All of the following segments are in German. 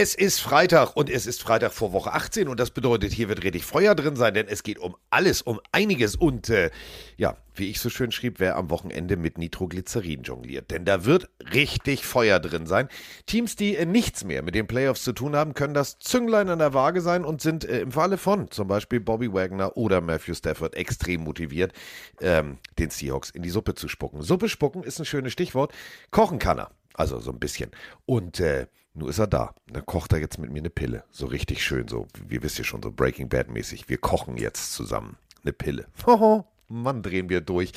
es ist Freitag und es ist Freitag vor Woche 18 und das bedeutet, hier wird richtig Feuer drin sein, denn es geht um alles, um einiges und äh, ja, wie ich so schön schrieb, wer am Wochenende mit Nitroglycerin jongliert, denn da wird richtig Feuer drin sein. Teams, die äh, nichts mehr mit den Playoffs zu tun haben, können das Zünglein an der Waage sein und sind äh, im Falle von zum Beispiel Bobby Wagner oder Matthew Stafford extrem motiviert, ähm, den Seahawks in die Suppe zu spucken. Suppe spucken ist ein schönes Stichwort. Kochen kann er, also so ein bisschen. Und äh, nur ist er da. Dann kocht er jetzt mit mir eine Pille. So richtig schön, so, wie wisst ihr schon, so Breaking Bad mäßig. Wir kochen jetzt zusammen eine Pille. Hoho, Mann, drehen wir durch.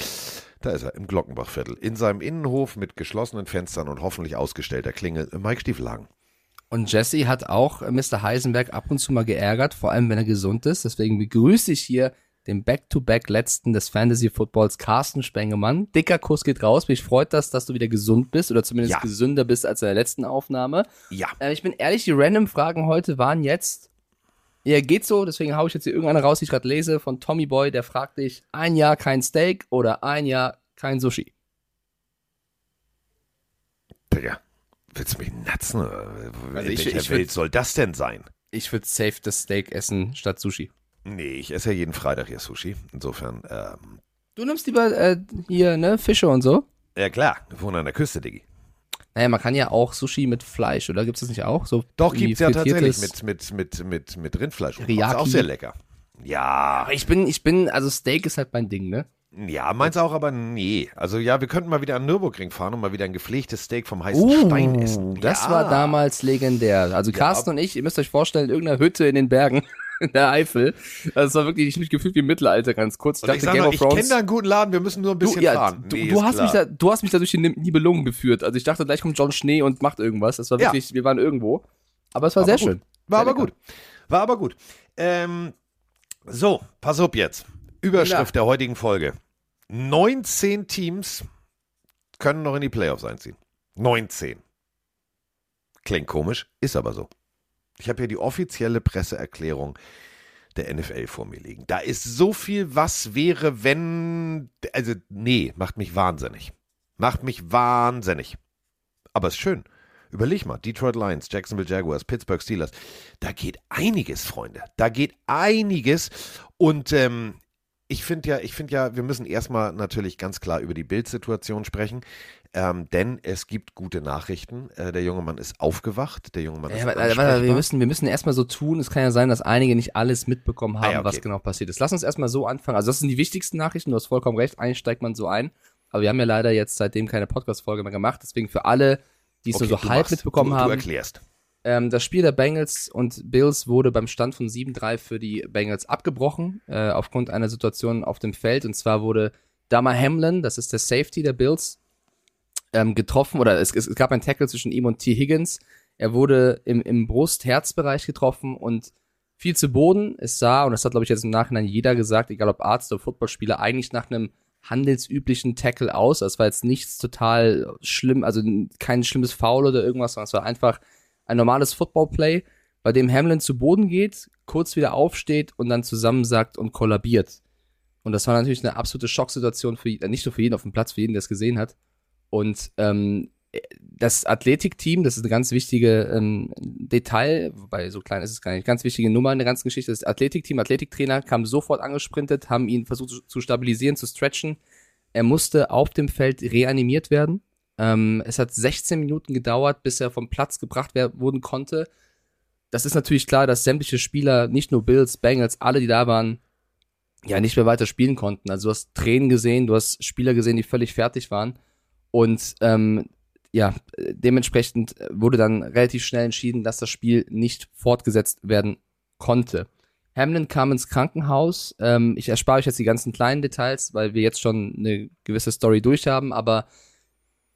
Da ist er im Glockenbachviertel. In seinem Innenhof mit geschlossenen Fenstern und hoffentlich ausgestellter Klingel. Mike Stieflagen. Und Jesse hat auch Mr. Heisenberg ab und zu mal geärgert, vor allem wenn er gesund ist. Deswegen begrüße ich hier den Back-to-Back letzten des Fantasy Footballs, Carsten Spengemann. Dicker Kuss geht raus. Mich freut das, dass du wieder gesund bist oder zumindest Ja. gesünder bist als in der letzten Aufnahme. Ja. Äh, ich bin ehrlich, die random Fragen heute waren jetzt. Ja, geht so, deswegen hau ich jetzt hier irgendeine raus, die ich gerade lese, von Tommy Boy, der fragt dich, ein Jahr kein Steak oder ein Jahr kein Sushi. Digga, willst du mich natzen? Also In ich- welcher ich würd- Welt soll das denn sein? Ich würde safe das Steak essen statt Sushi. Nee, ich esse ja jeden Freitag hier Sushi. Insofern, ähm, Du nimmst lieber äh, hier, ne, Fische und so? ja klar, wir wohnen an der Küste, Diggi. Naja, man kann ja auch Sushi mit Fleisch, oder? Gibt es das nicht auch? So Doch, wie gibt's ja tatsächlich mit, mit, mit, mit, mit Rindfleisch. Ist auch sehr lecker. Ja, Aber ich bin, ich bin, also Steak ist halt mein Ding, ne? ja, meins auch, aber nee. Also ja, wir könnten mal wieder an Nürburgring fahren und mal wieder ein gepflegtes Steak vom heißen Uh, Stein essen. Das ja. war damals legendär. Also Carsten und ich, ihr müsst euch vorstellen, in irgendeiner Hütte in den Bergen in der Eifel. Das war wirklich, ich mich gefühlt wie im Mittelalter ganz kurz. Ich ich dachte sag Game noch, of ich Thrones. kenne da einen guten Laden, wir müssen nur ein bisschen du, ja, fahren. du, Nee, du, hast klar. mich da, du hast mich da durch die Nibelungen geführt. Also ich dachte, gleich kommt John Schnee und macht irgendwas. Das war Ja. wirklich, wir waren irgendwo. Aber es war Aber sehr schön. War Sehr aber lecker. gut. War aber gut. Ähm, so, pass auf jetzt. Überschrift der heutigen Folge. 19 Teams können noch in die Playoffs einziehen. 19. Klingt komisch, ist aber so. Ich habe hier die offizielle Presseerklärung der NFL vor mir liegen. Da ist so viel, was wäre, wenn. Also, nee, macht mich wahnsinnig. Macht mich wahnsinnig. Aber ist schön. Überleg mal, Detroit Lions, Jacksonville Jaguars, Pittsburgh Steelers. Da geht einiges, Freunde. Da geht einiges. Und ähm, ich finde ja, ich finde ja, wir müssen erstmal natürlich ganz klar über die Bildsituation sprechen. Ähm, denn es gibt gute Nachrichten. Äh, der junge Mann ist aufgewacht. Der junge Mann ist Ja, aber, aber, aber wir ansprechbar. müssen, wir müssen erstmal so tun. Es kann ja sein, dass einige nicht alles mitbekommen haben, Ah ja, okay. was genau passiert ist. Lass uns erstmal so anfangen. Also, das sind die wichtigsten Nachrichten. Du hast vollkommen recht. Eigentlich steigt man so ein. Aber wir haben ja leider jetzt seitdem keine Podcast-Folge mehr gemacht. Deswegen für alle, die es Okay, nur so halb machst. mitbekommen du, haben. Du erklärst. Ähm, das Spiel der Bengals und Bills wurde beim Stand von 7-3 für die Bengals abgebrochen, äh, aufgrund einer Situation auf dem Feld. Und zwar wurde Dama Hamlin, das ist der Safety der Bills, ähm, getroffen, oder es, es, gab einen Tackle zwischen ihm und T. Higgins. Er wurde im, im Brust-Herz-Bereich getroffen und fiel zu Boden. Es sah, und das hat, glaube ich, jetzt im Nachhinein jeder gesagt, egal ob Arzt oder Footballspieler, eigentlich nach einem handelsüblichen Tackle aus. Das war jetzt nichts total schlimm, also kein schlimmes Foul oder irgendwas, sondern es war einfach ein normales Football-Play, bei dem Hamlin zu Boden geht, kurz wieder aufsteht und dann zusammensackt und kollabiert. Und das war natürlich eine absolute Schocksituation für äh, nicht nur für jeden auf dem Platz, für jeden, der es gesehen hat. Und ähm, das Athletikteam, das ist eine ganz wichtige ähm, Detail, wobei so klein ist es gar nicht, ganz wichtige Nummer in der ganzen Geschichte. Das Athletikteam, Athletiktrainer kam sofort angesprintet, haben ihn versucht zu stabilisieren, zu stretchen. Er musste auf dem Feld reanimiert werden. Ähm, es hat 16 Minuten gedauert, bis er vom Platz gebracht werden wurden konnte. Das ist natürlich klar, dass sämtliche Spieler, nicht nur Bills, Bengals, alle, die da waren, ja nicht mehr weiter spielen konnten. Also du hast Tränen gesehen, du hast Spieler gesehen, die völlig fertig waren. Und ähm, ja, dementsprechend wurde dann relativ schnell entschieden, dass das Spiel nicht fortgesetzt werden konnte. Hamlin kam ins Krankenhaus. Ähm, ich erspare euch jetzt die ganzen kleinen Details, weil wir jetzt schon eine gewisse Story durch haben, aber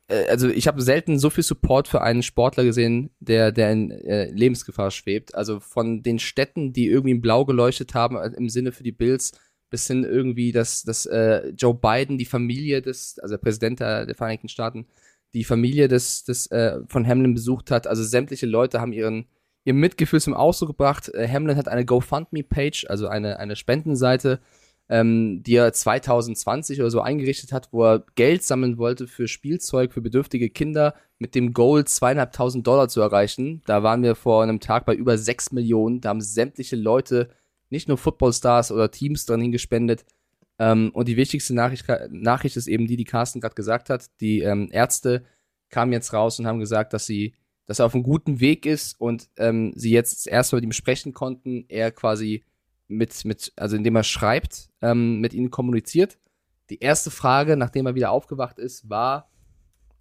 also ich habe selten so viel Support für einen Sportler gesehen, der, der in äh, Lebensgefahr schwebt. Also von den Städten, die irgendwie in blau geleuchtet haben, äh, im Sinne für die Bills, bis hin irgendwie, dass, dass äh, Joe Biden, die Familie des, also der Präsident der, der Vereinigten Staaten, die Familie des, des äh, von Hamlin besucht hat. Also sämtliche Leute haben ihren ihr Mitgefühl zum Ausdruck gebracht. Äh, Hamlin hat eine GoFundMe-Page, also eine, eine Spendenseite ähm, die er 2020 oder so eingerichtet hat, wo er Geld sammeln wollte für Spielzeug für bedürftige Kinder mit dem Goal zweieinhalbtausend Dollar zu erreichen. Da waren wir vor einem Tag bei über sechs Millionen. Da haben sämtliche Leute, nicht nur Footballstars oder Teams dran hingespendet. Ähm, und die wichtigste Nachricht, Nachricht ist eben die, die Carsten gerade gesagt hat. Die ähm, Ärzte kamen jetzt raus und haben gesagt, dass sie, dass er auf einem guten Weg ist und ähm, sie jetzt erst mit ihm sprechen konnten. Er quasi mit, mit, also indem er schreibt, ähm, mit ihnen kommuniziert. Die erste Frage, nachdem er wieder aufgewacht ist, war,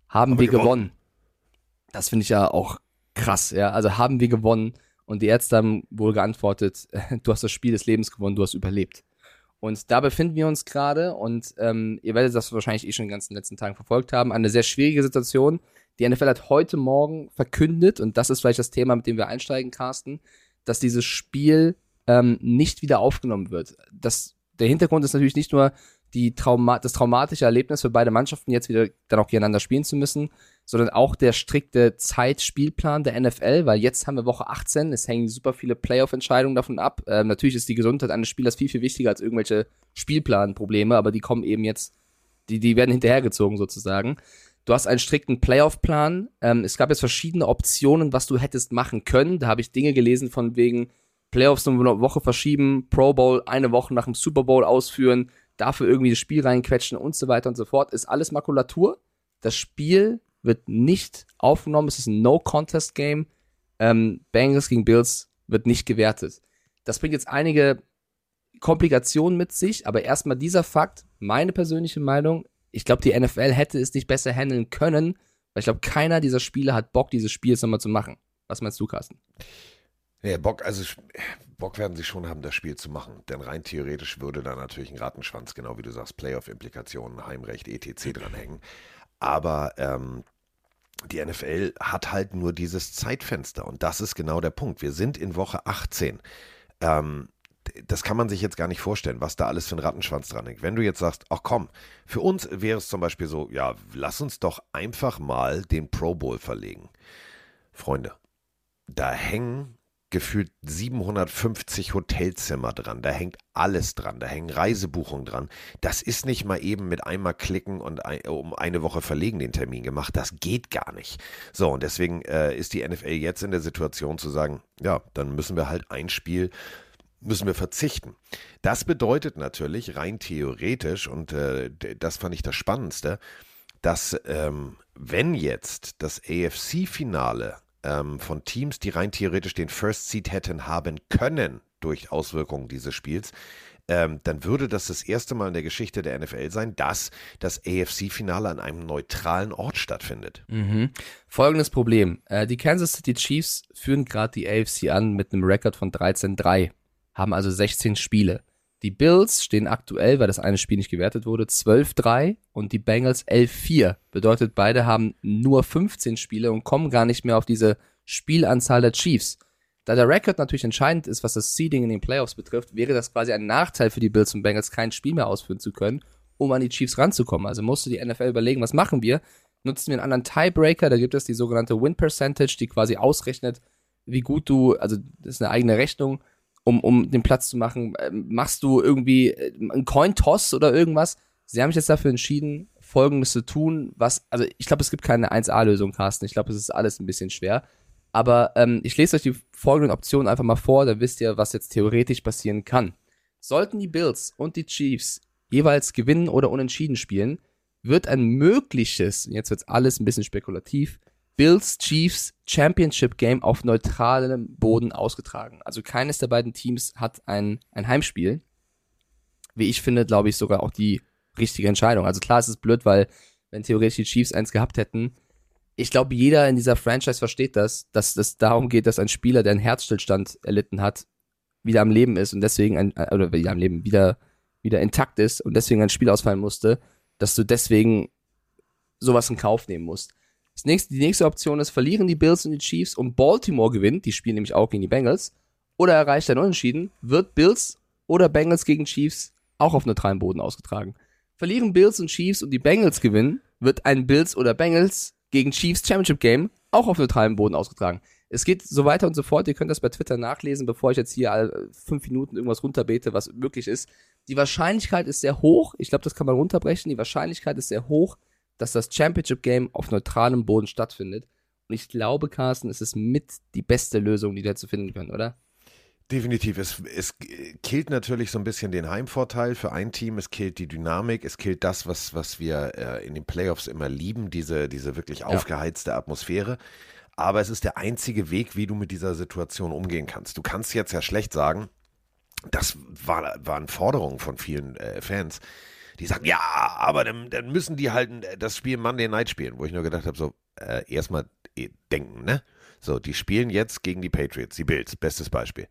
haben, haben wir gewonnen? gewonnen? Das finde ich ja auch krass, ja. Also haben wir gewonnen und die Ärzte haben wohl geantwortet, du hast das Spiel des Lebens gewonnen, du hast überlebt. Und da befinden wir uns gerade und ähm, ihr werdet das wahrscheinlich eh schon in den ganzen letzten Tagen verfolgt haben. Eine sehr schwierige Situation. Die NFL hat heute Morgen verkündet, und das ist vielleicht das Thema, mit dem wir einsteigen, Carsten, dass dieses Spiel ähm, nicht wieder aufgenommen wird. Das, der Hintergrund ist natürlich nicht nur die Trauma das traumatische Erlebnis für beide Mannschaften, jetzt wieder dann auch gegeneinander spielen zu müssen, sondern auch der strikte Zeitspielplan der NFL, weil jetzt haben wir Woche 18, es hängen super viele Playoff-Entscheidungen davon ab. Ähm, natürlich ist die Gesundheit eines Spielers viel, viel wichtiger als irgendwelche Spielplanprobleme, aber die kommen eben jetzt, die, die werden hinterhergezogen sozusagen. Du hast einen strikten Playoff-Plan. Ähm, es gab jetzt verschiedene Optionen, was du hättest machen können. Da habe ich Dinge gelesen von wegen, Playoffs um eine Woche verschieben, Pro Bowl eine Woche nach dem Super Bowl ausführen, dafür irgendwie das Spiel reinquetschen und so weiter und so fort, ist alles Makulatur. Das Spiel wird nicht aufgenommen, es ist ein No-Contest-Game. Ähm, Bengals gegen Bills wird nicht gewertet. Das bringt jetzt einige Komplikationen mit sich, aber erstmal dieser Fakt, meine persönliche Meinung, ich glaube, die NFL hätte es nicht besser handeln können, weil ich glaube, keiner dieser Spieler hat Bock, dieses Spiel jetzt nochmal zu machen. Was meinst du, Carsten? Ja, Bock, also Bock werden sie schon haben, das Spiel zu machen. Denn rein theoretisch würde da natürlich ein Rattenschwanz, genau wie du sagst, Playoff-Implikationen, Heimrecht, etc. dranhängen. Aber ähm, die NFL hat halt nur dieses Zeitfenster. Und das ist genau der Punkt. Wir sind in Woche 18. Ähm, das kann man sich jetzt gar nicht vorstellen, was da alles für ein Rattenschwanz dran hängt. Wenn du jetzt sagst, ach komm, für uns wäre es zum Beispiel so, ja, lass uns doch einfach mal den Pro Bowl verlegen. Freunde, da hängen gefühlt 750 Hotelzimmer dran. Da hängt alles dran. Da hängen Reisebuchungen dran. Das ist nicht mal eben mit einmal klicken und ein, um eine Woche verlegen den Termin gemacht. Das geht gar nicht. So, und deswegen äh, ist die NFL jetzt in der Situation zu sagen, ja, dann müssen wir halt ein Spiel müssen wir verzichten. Das bedeutet natürlich rein theoretisch, und äh, das fand ich das Spannendste, dass ähm, wenn jetzt das AFC-Finale ähm, von Teams, die rein theoretisch den First Seed hätten haben können durch Auswirkungen dieses Spiels, ähm, dann würde das das erste Mal in der Geschichte der NFL sein, dass das AFC-Finale an einem neutralen Ort stattfindet. Mhm. Folgendes Problem. Äh, die Kansas City Chiefs führen gerade die AFC an mit einem Rekord von 13-3, haben also 16 Spiele. Die Bills stehen aktuell, weil das eine Spiel nicht gewertet wurde, 12-3 und die Bengals 11-4. Bedeutet, beide haben nur 15 Spiele und kommen gar nicht mehr auf diese Spielanzahl der Chiefs. Da der Rekord natürlich entscheidend ist, was das Seeding in den Playoffs betrifft, wäre das quasi ein Nachteil für die Bills und Bengals, kein Spiel mehr ausführen zu können, um an die Chiefs ranzukommen. Also musste die NFL überlegen, was machen wir? Nutzen wir einen anderen Tiebreaker? Da gibt es die sogenannte Win Percentage, die quasi ausrechnet, wie gut du, also das ist eine eigene Rechnung, um, um den Platz zu machen? Ähm, machst du irgendwie äh, einen Coin-Toss oder irgendwas? Sie haben sich jetzt dafür entschieden, Folgendes zu tun, was, also ich glaube, es gibt keine 1A-Lösung, Carsten. Ich glaube, es ist alles ein bisschen schwer. Aber ähm, ich lese euch die folgenden Optionen einfach mal vor, dann wisst ihr, was jetzt theoretisch passieren kann. Sollten die Bills und die Chiefs jeweils gewinnen oder unentschieden spielen, wird ein mögliches, jetzt wird alles ein bisschen spekulativ, Bills Chiefs Championship Game auf neutralem Boden ausgetragen. Also keines der beiden Teams hat ein, ein Heimspiel. Wie ich finde, glaube ich, sogar auch die richtige Entscheidung. Also klar, es ist blöd, weil wenn theoretisch die Chiefs eins gehabt hätten, ich glaube, jeder in dieser Franchise versteht das, dass es darum geht, dass ein Spieler, der einen Herzstillstand erlitten hat, wieder am Leben ist und deswegen ein, oder wieder am Leben, wieder, wieder intakt ist und deswegen ein Spiel ausfallen musste, dass du deswegen sowas in Kauf nehmen musst. Nächste, die nächste Option ist, verlieren die Bills und die Chiefs und Baltimore gewinnt, die spielen nämlich auch gegen die Bengals, oder erreicht ein Unentschieden, wird Bills oder Bengals gegen Chiefs auch auf neutralem Boden ausgetragen. Verlieren Bills und Chiefs und die Bengals gewinnen, wird ein Bills oder Bengals gegen Chiefs Championship Game auch auf neutralem Boden ausgetragen. Es geht so weiter und so fort. Ihr könnt das bei Twitter nachlesen, bevor ich jetzt hier fünf Minuten irgendwas runterbete, was möglich ist. Die Wahrscheinlichkeit ist sehr hoch, ich glaube, das kann man runterbrechen, die Wahrscheinlichkeit ist sehr hoch, dass das Championship Game auf neutralem Boden stattfindet. Und ich glaube, Carsten, es ist mit die beste Lösung, die da zu finden können, oder? Definitiv. Es, es killt natürlich so ein bisschen den Heimvorteil für ein Team. Es killt die Dynamik. Es killt das, was, was wir äh, in den Playoffs immer lieben, diese, diese wirklich ja. aufgeheizte Atmosphäre. Aber es ist der einzige Weg, wie du mit dieser Situation umgehen kannst. Du kannst jetzt ja schlecht sagen, das war, waren Forderungen von vielen äh, Fans, die sagen, ja, aber dann, dann, müssen die halt äh, das Spiel Monday Night spielen, wo ich nur gedacht habe, so, äh, erstmal äh, denken, ne? So, die spielen jetzt gegen die Patriots, die Bills, bestes Beispiel.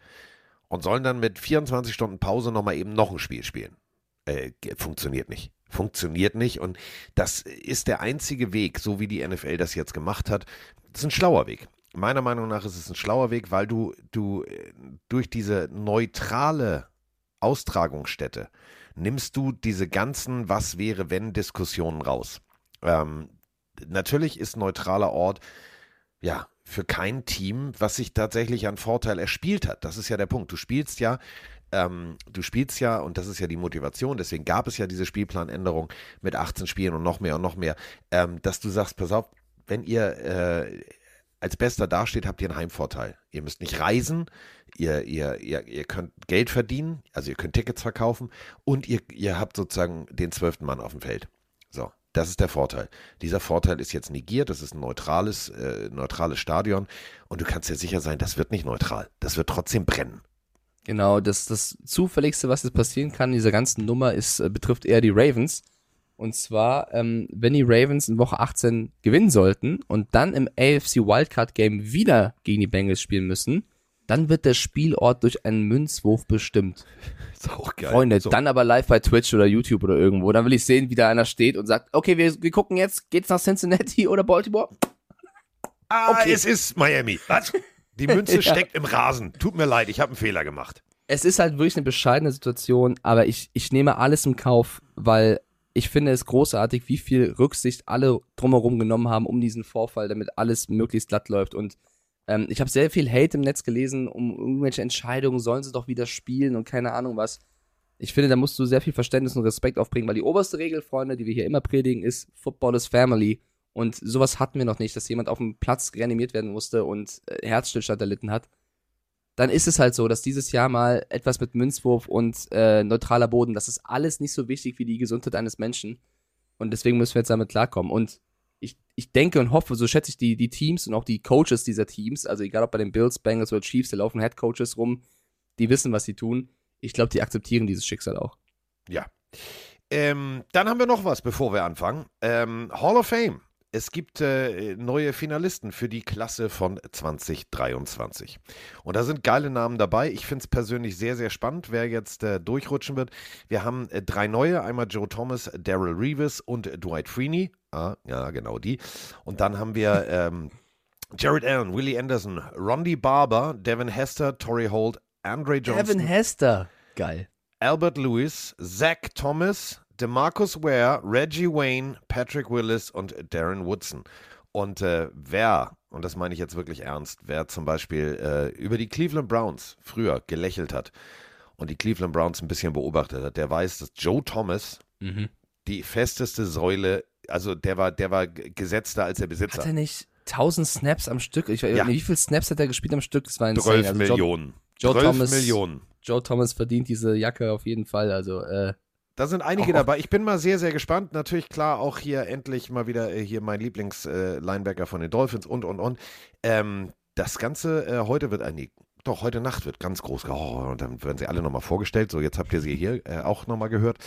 Und sollen dann mit 24 Stunden Pause nochmal eben noch ein Spiel spielen. Äh, funktioniert nicht. Funktioniert nicht. Und das ist der einzige Weg, so wie die NFL das jetzt gemacht hat. Das ist ein schlauer Weg. Meiner Meinung nach ist es ein schlauer Weg, weil du, du äh, durch diese neutrale Austragungsstätte nimmst du diese ganzen Was wäre wenn Diskussionen raus. Ähm, natürlich ist neutraler Ort ja für kein Team, was sich tatsächlich an Vorteil erspielt hat. Das ist ja der Punkt. Du spielst ja, ähm, du spielst ja, und das ist ja die Motivation, deswegen gab es ja diese Spielplanänderung mit 18 Spielen und noch mehr und noch mehr, ähm, dass du sagst, pass auf, wenn ihr äh, als Bester dasteht, habt ihr einen Heimvorteil. Ihr müsst nicht reisen, ihr, ihr, ihr, ihr könnt Geld verdienen, also ihr könnt Tickets verkaufen und ihr, ihr habt sozusagen den zwölften Mann auf dem Feld. So, das ist der Vorteil. Dieser Vorteil ist jetzt negiert, das ist ein neutrales, äh, neutrales Stadion und du kannst dir sicher sein, das wird nicht neutral. Das wird trotzdem brennen. Genau, das, das Zufälligste, was jetzt passieren kann in dieser ganzen Nummer, ist, äh, betrifft eher die Ravens. Und zwar, ähm, wenn die Ravens in Woche 18 gewinnen sollten und dann im AFC Wildcard Game wieder gegen die Bengals spielen müssen, dann wird der Spielort durch einen Münzwurf bestimmt. Ist auch geil. Freunde, so. dann aber live bei Twitch oder YouTube oder irgendwo. Dann will ich sehen, wie da einer steht und sagt, okay, wir, wir gucken jetzt, geht's nach Cincinnati oder Baltimore? Ah, okay. es ist Miami. Was? Die Münze ja. steckt im Rasen. Tut mir leid, ich habe einen Fehler gemacht. Es ist halt wirklich eine bescheidene Situation, aber ich, ich nehme alles im Kauf, weil ich finde es großartig, wie viel Rücksicht alle drumherum genommen haben um diesen Vorfall, damit alles möglichst glatt läuft. Und ähm, ich habe sehr viel Hate im Netz gelesen um irgendwelche Entscheidungen, sollen sie doch wieder spielen und keine Ahnung was. Ich finde, da musst du sehr viel Verständnis und Respekt aufbringen, weil die oberste Regel, Freunde, die wir hier immer predigen, ist Football is Family. Und sowas hatten wir noch nicht, dass jemand auf dem Platz reanimiert werden musste und äh, Herzstillstand erlitten hat. Dann ist es halt so, dass dieses Jahr mal etwas mit Münzwurf und äh, neutraler Boden, das ist alles nicht so wichtig wie die Gesundheit eines Menschen. Und deswegen müssen wir jetzt damit klarkommen. Und ich, ich denke und hoffe, so schätze ich die, die Teams und auch die Coaches dieser Teams, also egal ob bei den Bills, Bengals oder Chiefs, da laufen Head Coaches rum, die wissen, was sie tun. Ich glaube, die akzeptieren dieses Schicksal auch. Ja. Ähm, dann haben wir noch was, bevor wir anfangen. Ähm, Hall of Fame. Es gibt äh, neue Finalisten für die Klasse von 2023. Und da sind geile Namen dabei. Ich finde es persönlich sehr, sehr spannend, wer jetzt äh, durchrutschen wird. Wir haben äh, drei neue: einmal Joe Thomas, Daryl Reeves und Dwight Freeney. Ah, ja, genau die. Und dann haben wir ähm, Jared Allen, Willie Anderson, Rondi Barber, Devin Hester, Torrey Holt, Andre Johnson. Devin Hester. Geil. Albert Lewis, Zach Thomas, DeMarcus Ware, Reggie Wayne, Patrick Willis und Darren Woodson. Und äh, wer, und das meine ich jetzt wirklich ernst, wer zum Beispiel äh, über die Cleveland Browns früher gelächelt hat und die Cleveland Browns ein bisschen beobachtet hat, der weiß, dass Joe Thomas mhm. die festeste Säule, also der war, der war gesetzter als der Besitzer. Hat er nicht 1000 Snaps am Stück? Ich, ja. Wie viele Snaps hat er gespielt am Stück? Das war ein 12 also Millionen. Joe, Joe Thomas, Millionen. Joe Thomas verdient diese Jacke auf jeden Fall. Also äh, da sind einige oh. dabei. Ich bin mal sehr, sehr gespannt. Natürlich, klar, auch hier endlich mal wieder äh, hier mein Lieblings-Linebacker äh, von den Dolphins und, und, und. Ähm, das Ganze äh, heute wird ein, doch, heute Nacht wird ganz groß. Oh, und dann werden sie alle nochmal vorgestellt. So, jetzt habt ihr sie hier äh, auch nochmal gehört.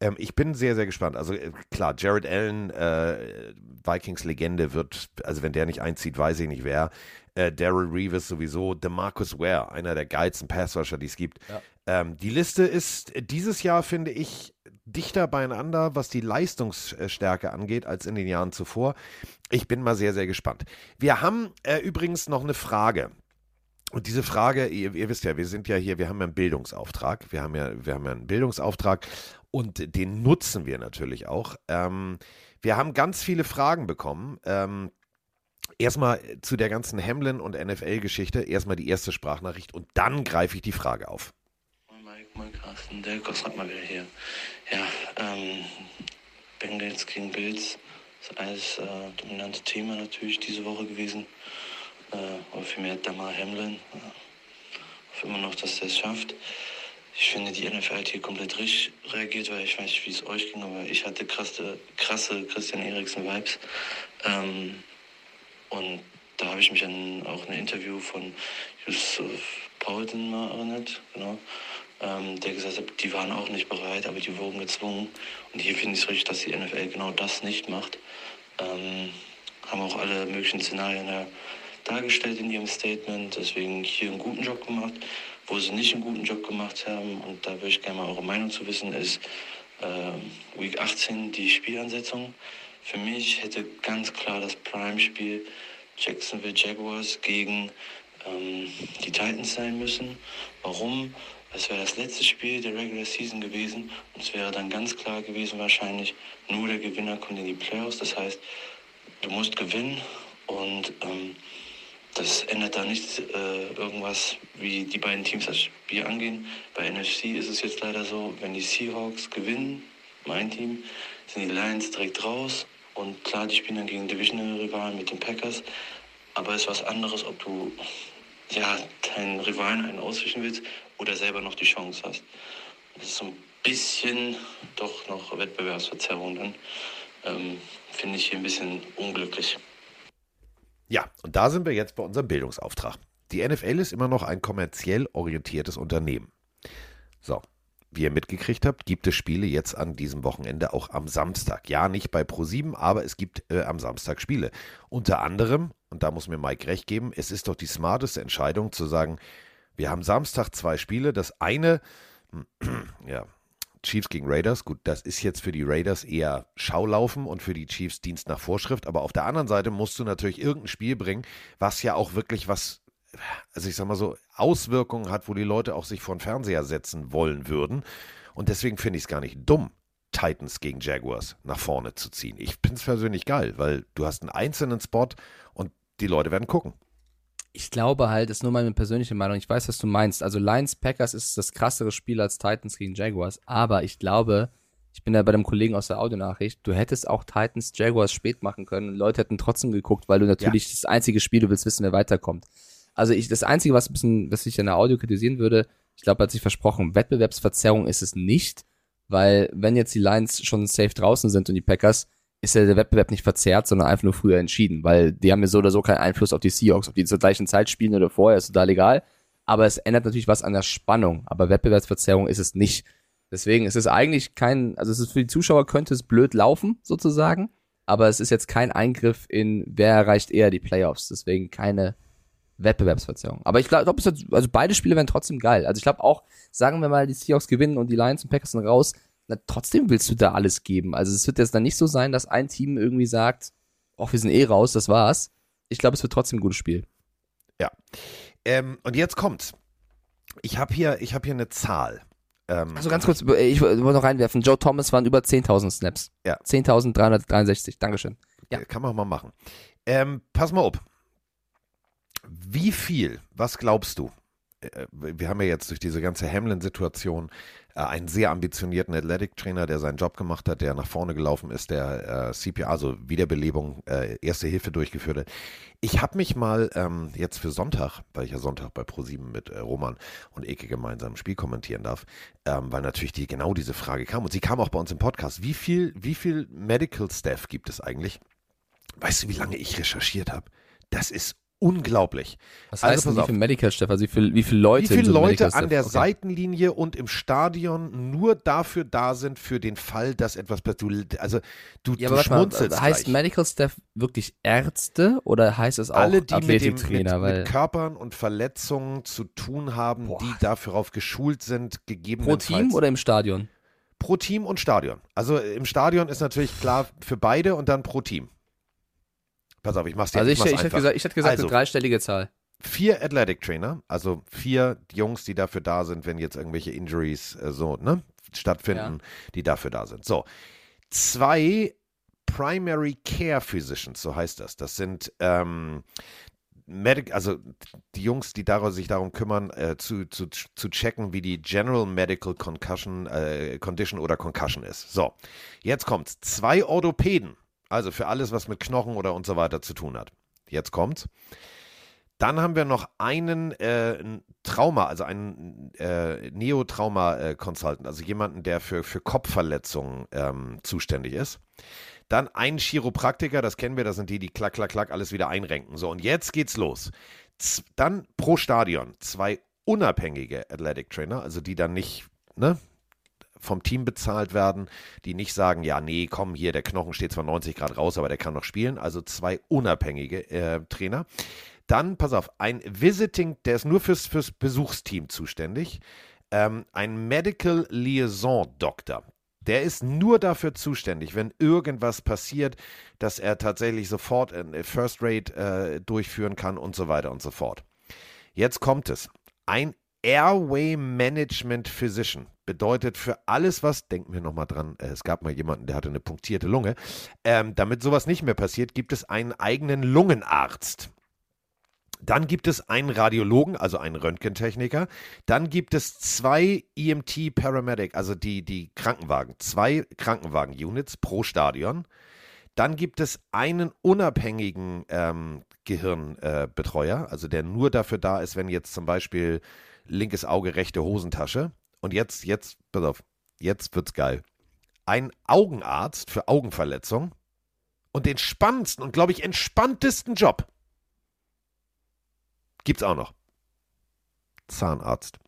Ähm, ich bin sehr, sehr gespannt. Also äh, klar, Jared Allen, äh, Vikings-Legende wird, also wenn der nicht einzieht, weiß ich nicht wer. Äh, Daryl Reeves sowieso, DeMarcus Ware, einer der geilsten Passwasher, die es gibt. Ja. Ähm, die Liste ist dieses Jahr, finde ich, dichter beieinander, was die Leistungsstärke angeht, als in den Jahren zuvor. Ich bin mal sehr, sehr gespannt. Wir haben äh, übrigens noch eine Frage. Und diese Frage, ihr, ihr, wisst ja, wir sind ja hier, wir haben ja einen Bildungsauftrag. Wir haben ja, wir haben ja einen Bildungsauftrag und den nutzen wir natürlich auch. Ähm, wir haben ganz viele Fragen bekommen. Ähm, erstmal zu der ganzen Hamlin und NFL-Geschichte, erstmal die erste Sprachnachricht und dann greife ich die Frage auf. Moin Carsten, der Gosrat mal wieder hier. Ja, ähm, Bengals gegen Bills ist alles äh, dominante Thema natürlich diese Woche gewesen. Äh, oder vielmehr Damar Hamlin. Äh, hoffe immer noch, dass der es schafft. Ich finde, die NFL hat hier komplett richtig reagiert, weil ich weiß nicht, wie es euch ging, aber ich hatte krasse, krasse Christian Eriksen-Vibes. Ähm, und da habe ich mich an auch ein Interview von Yusuf Paulsen mal erinnert, genau, ähm, der gesagt hat, die waren auch nicht bereit, aber die wurden gezwungen. Und hier finde ich es richtig, dass die NFL genau das nicht macht. Ähm, haben auch alle möglichen Szenarien da dargestellt in ihrem Statement, deswegen hier einen guten Job gemacht. Wo sie nicht einen guten Job gemacht haben, und da würde ich gerne mal eure Meinung zu wissen, ist äh, Week 18 die Spielansetzung. Für mich hätte ganz klar das Prime-Spiel Jacksonville Jaguars gegen ähm, die Titans sein müssen. Warum? Es wäre das letzte Spiel der Regular Season gewesen und es wäre dann ganz klar gewesen wahrscheinlich, nur der Gewinner kommt in die Playoffs. Das heißt, du musst gewinnen und ähm, das ändert da nicht äh, irgendwas, wie die beiden Teams das Spiel angehen. Bei NFC ist es jetzt leider so, wenn die Seahawks gewinnen, mein Team, sind die Lions direkt raus. Und klar, die spielen dann gegen Divisional-Rivalen mit den Packers. Aber es ist was anderes, ob du ja, deinen Rivalen einen auswischen willst oder selber noch die Chance hast. Das ist so ein bisschen doch noch Wettbewerbsverzerrung dann. Ähm, Finde ich hier ein bisschen unglücklich. Ja, und da sind wir jetzt bei unserem Bildungsauftrag. Die NFL ist immer noch ein kommerziell orientiertes Unternehmen. So, wie ihr mitgekriegt habt, gibt es Spiele jetzt an diesem Wochenende auch am Samstag. Ja, nicht bei Pro7, aber es gibt äh, am Samstag Spiele. Unter anderem, und da muss mir Mike recht geben, es ist doch die smarteste Entscheidung zu sagen, wir haben Samstag zwei Spiele. Das eine, ja, Chiefs gegen Raiders. Gut, das ist jetzt für die Raiders eher Schaulaufen und für die Chiefs Dienst nach Vorschrift. Aber auf der anderen Seite musst du natürlich irgendein Spiel bringen, was ja auch wirklich was, also ich sag mal so, Auswirkungen hat, wo die Leute auch sich vor den Fernseher setzen wollen würden. Und deswegen finde ich es gar nicht dumm, Titans gegen Jaguars nach vorne zu ziehen. Ich finde es persönlich geil, weil du hast einen einzelnen Spot und die Leute werden gucken ich glaube halt, das ist nur meine persönliche Meinung, ich weiß, was du meinst. Also Lions Packers ist das krassere Spiel als Titans gegen Jaguars, aber ich glaube, ich bin da bei dem Kollegen aus der Audionachricht, du hättest auch Titans Jaguars spät machen können und Leute hätten trotzdem geguckt, weil du natürlich ja. das einzige Spiel, du willst wissen, wer weiterkommt. Also ich, das einzige, was ein bisschen, was ich in der Audio kritisieren würde, ich glaube, hat sich versprochen, Wettbewerbsverzerrung ist es nicht, weil wenn jetzt die Lions schon safe draußen sind und die Packers, ist ja der Wettbewerb nicht verzerrt, sondern einfach nur früher entschieden, weil die haben ja so oder so keinen Einfluss auf die Seahawks, ob die zur gleichen Zeit spielen oder vorher, ist total egal. Aber es ändert natürlich was an der Spannung, aber Wettbewerbsverzerrung ist es nicht. Deswegen ist es eigentlich kein, also es ist für die Zuschauer könnte es blöd laufen, sozusagen, aber es ist jetzt kein Eingriff in, wer erreicht eher die Playoffs, deswegen keine Wettbewerbsverzerrung. Aber ich glaube, also beide Spiele werden trotzdem geil. Also ich glaube auch, sagen wir mal, die Seahawks gewinnen und die Lions und Packers sind raus, na, trotzdem willst du da alles geben. Also es wird jetzt dann nicht so sein, dass ein Team irgendwie sagt, ach, wir sind eh raus, das war's. Ich glaube, es wird trotzdem ein gutes Spiel. Ja. Ähm, und jetzt kommt's. Ich habe hier, ich hab hier eine Zahl. Ähm, also ganz kurz, ich wollte noch reinwerfen. Joe Thomas waren über 10.000 Snaps. Ja. 10.363. Dankeschön. Ja. Kann man mal machen. Ähm, pass mal auf. Wie viel, was glaubst du? Äh, wir haben ja jetzt durch diese ganze Hamlin-Situation äh, einen sehr ambitionierten Athletic-Trainer, der seinen Job gemacht hat, der nach vorne gelaufen ist, der äh, CPR, also Wiederbelebung, äh, Erste Hilfe durchgeführt hat. Ich habe mich mal ähm, jetzt für Sonntag, weil ich ja Sonntag bei ProSieben mit äh, Roman und Eke gemeinsam ein Spiel kommentieren darf, ähm, weil natürlich die, genau diese Frage kam und sie kam auch bei uns im Podcast. Wie viel, wie viel Medical Staff gibt es eigentlich? Weißt du, wie lange ich recherchiert habe? Das ist unglaublich. Was heißt also, denn, wie viel Medical Staff, also wie, viel, wie viele Leute? Wie viele so Leute an der okay. Seitenlinie und im Stadion nur dafür da sind für den Fall, dass etwas passiert. Also du, ja, du schmunzelst mal, Heißt Medical Staff wirklich Ärzte oder heißt es auch Alle, die mit, dem, mit, mit, Körpern und Verletzungen zu tun haben, Boah. die darauf geschult sind, gegebenenfalls. Pro Team oder im Stadion? Pro Team und Stadion. Also im Stadion ist natürlich klar für beide und dann pro Team. Pass auf, ich mach's dir Also ich, ich, hätte gesagt, ich hätte gesagt also, eine dreistellige Zahl. Vier Athletic Trainer, also vier Jungs, die dafür da sind, wenn jetzt irgendwelche Injuries äh, so ne, stattfinden, ja. die dafür da sind. So, zwei Primary Care Physicians, so heißt das. Das sind ähm, Medic, also die Jungs, die daraus, sich darum kümmern, äh, zu, zu, zu checken, wie die General Medical Concussion, äh, Condition oder Concussion ist. So, jetzt kommt's. Zwei Orthopäden, also für alles, was mit Knochen oder und so weiter zu tun hat. Jetzt kommt's. Dann haben wir noch einen äh, Trauma, also einen äh, Neotrauma-Consultant, also jemanden, der für, für Kopfverletzungen ähm, zuständig ist. Dann ein Chiropraktiker, das kennen wir, das sind die, die klack, klack, klack alles wieder einrenken. So, und jetzt geht's los. Z dann pro Stadion zwei unabhängige Athletic Trainer, also die dann nicht, ne, vom Team bezahlt werden, die nicht sagen, ja, nee, komm, hier, der Knochen steht zwar 90 Grad raus, aber der kann noch spielen. Also zwei unabhängige äh, Trainer. Dann, pass auf, ein Visiting, der ist nur fürs, fürs Besuchsteam zuständig. Ähm, ein Medical Liaison Doktor. Der ist nur dafür zuständig, wenn irgendwas passiert, dass er tatsächlich sofort First Rate äh, durchführen kann und so weiter und so fort. Jetzt kommt es. Ein Airway Management Physician bedeutet für alles, was, denken wir nochmal dran, äh, es gab mal jemanden, der hatte eine punktierte Lunge. Ähm, damit sowas nicht mehr passiert, gibt es einen eigenen Lungenarzt. Dann gibt es einen Radiologen, also einen Röntgentechniker. Dann gibt es zwei EMT Paramedic, also die, die Krankenwagen, zwei Krankenwagen-Units pro Stadion. Dann gibt es einen unabhängigen ähm, Gehirnbetreuer, äh, also der nur dafür da ist, wenn jetzt zum Beispiel linkes Auge, rechte Hosentasche. Und jetzt, jetzt, pass auf, jetzt wird's geil. Ein Augenarzt für Augenverletzung und den spannendsten und, glaube ich, entspanntesten Job Gibt's auch noch. Zahnarzt.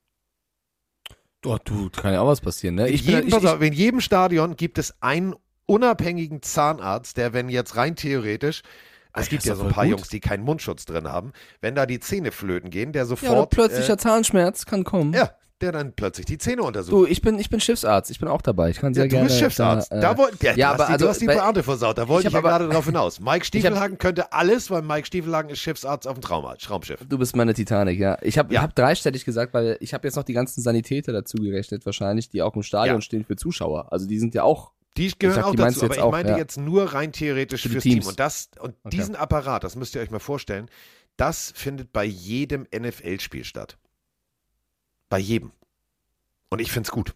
Oh, du, kann ja auch was passieren, ne? In, ich jedem, bin, ich, auf, in jedem Stadion gibt es einen unabhängigen Zahnarzt, der, wenn jetzt rein theoretisch, es gibt ja so ein paar gut. Jungs, die keinen Mundschutz drin haben, wenn da die Zähne flöten gehen, der sofort. Ja, plötzlicher äh, Zahnschmerz kann kommen. Ja, der dann plötzlich die Zähne untersucht. Du, ich bin, ich bin Schiffsarzt, ich bin auch dabei. Ich kann sehr ja, gerne. Du bist Schiffsarzt. Da, äh, da wollt, ja, ja aber die, also, du hast die Beate versaut. Da wollte ich, ich ja aber, gerade drauf hinaus. Mike Stiefelhagen hab, könnte alles, weil Mike Stiefelhagen ist Schiffsarzt auf dem Trauma, Traumschiff. Du bist meine Titanic, ja. Ich habe ja. hab dreistellig gesagt, weil ich habe jetzt noch die ganzen Sanitäter dazu gerechnet, wahrscheinlich, die auch im Stadion ja. stehen für Zuschauer. Also die sind ja auch die gehören sag, auch die dazu, aber ich meinte ja. jetzt nur rein theoretisch für fürs Teams. Team. Und, das, und okay. diesen Apparat, das müsst ihr euch mal vorstellen, das findet bei jedem NFL-Spiel statt. Bei jedem. Und ich finde es gut.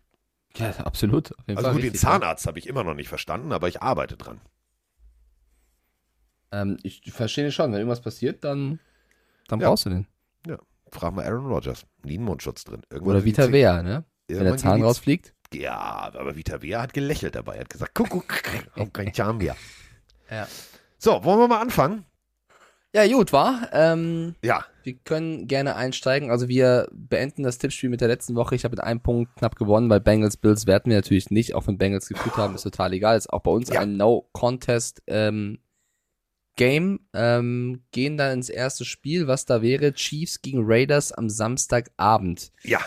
Ja, absolut. also Fall gut, den Zahnarzt habe ich immer noch nicht verstanden, aber ich arbeite dran. Ähm, ich verstehe schon, wenn irgendwas passiert, dann, dann ja. brauchst du den. Ja, frag mal Aaron Rodgers. Nie einen Mundschutz drin. Irgendwann Oder Vita Wea, ne? Wenn der Zahn rausfliegt. Ja, aber Vita Wea hat gelächelt dabei. Er hat gesagt, guck, guck, auch kein Zahn mehr. Ja. So, wollen wir mal anfangen? Ja, gut, war. Ähm, ja. Wir können gerne einsteigen. Also wir beenden das Tippspiel mit der letzten Woche. Ich habe mit einem Punkt knapp gewonnen, weil Bengals Bills werten wir natürlich nicht, auch wenn Bengals geführt haben, ist total egal. Ist auch bei uns ja. ein No-Contest ähm, Game. Ähm, gehen dann ins erste Spiel, was da wäre. Chiefs gegen Raiders am Samstagabend. Ja.